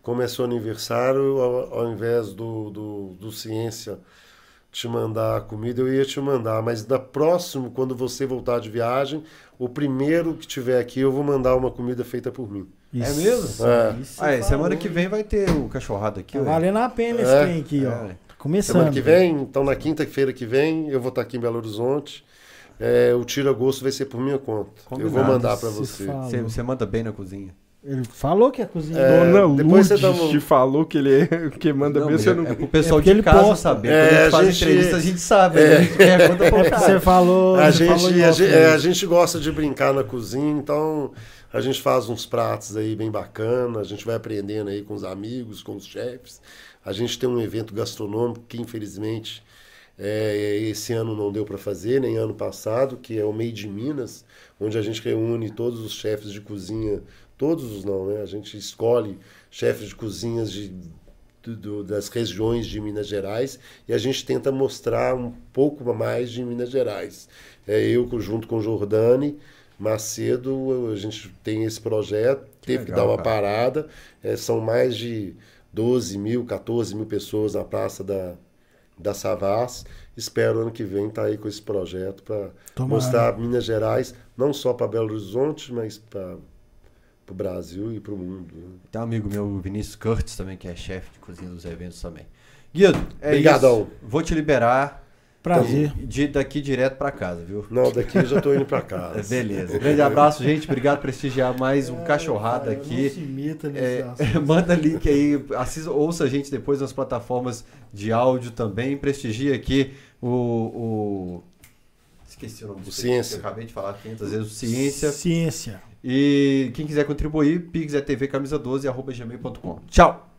como é seu aniversário, ao, ao invés do, do, do Ciência te mandar a comida, eu ia te mandar. Mas da próximo, quando você voltar de viagem, o primeiro que tiver aqui, eu vou mandar uma comida feita por mim. É Isso. mesmo? É. Isso Ah, é, falou, semana que vem vai ter o cachorrado aqui. Tá ué. valendo a pena esse É. trem aqui, ó. É. Começando. Semana que vem, então na quinta-feira que vem, eu vou estar aqui em Belo Horizonte. É, o tira-gosto vai ser por minha conta. Eu vou Combinado. mandar para. Você, você manda bem na cozinha. Ele falou que a cozinha. É, Dona depois você Lourdes te falou que ele é que manda Não, bem, você é, não... é pro pessoal É de ele casa posta. saber. É, Quando a gente a faz gente- entrevista, a gente sabe. É. A gente pergunta É porque você falou. A você gente, falou a, gente, é, a gente gosta de brincar na cozinha, então a gente faz uns pratos aí bem bacana, a gente vai aprendendo aí com os amigos, com os chefes. A gente tem um evento gastronômico que infelizmente é, esse ano não deu para fazer, nem ano passado, que é o Made in Minas, onde a gente reúne todos os chefes de cozinha, todos os não, né? A gente escolhe chefes de cozinhas de do- das regiões de Minas Gerais e a gente tenta mostrar um pouco mais de Minas Gerais. É, eu, junto com o Jordani Macedo, a gente tem esse projeto, teve que legal, dar uma cara. parada. É, são mais de 12 mil, 14 mil pessoas na Praça da, da Savas. Espero ano que vem estar aí com esse projeto para mostrar Minas Gerais, não só para Belo Horizonte, mas para o Brasil e para o mundo. né? Tem um amigo meu, o Vinícius Curtis, também, que é chefe de cozinha dos eventos também. Guido, é Obrigadão. isso. Vou te liberar. Prazer. De- daqui direto pra casa, viu? Não, daqui eu já estou indo para É, casa. *laughs* Beleza. Grande abraço, gente. Obrigado por prestigiar mais um cachorrada Cara, Não se aqui. imita É, *laughs* manda link aí, assista, ouça a gente depois nas plataformas de áudio também. Prestigia aqui o. o- Esqueci o nome do Ciência. Eu acabei de falar 500 vezes. o Ciência. Ciência. E quem quiser contribuir, pix é tvcamisa12 arroba gmail.com. Tchau!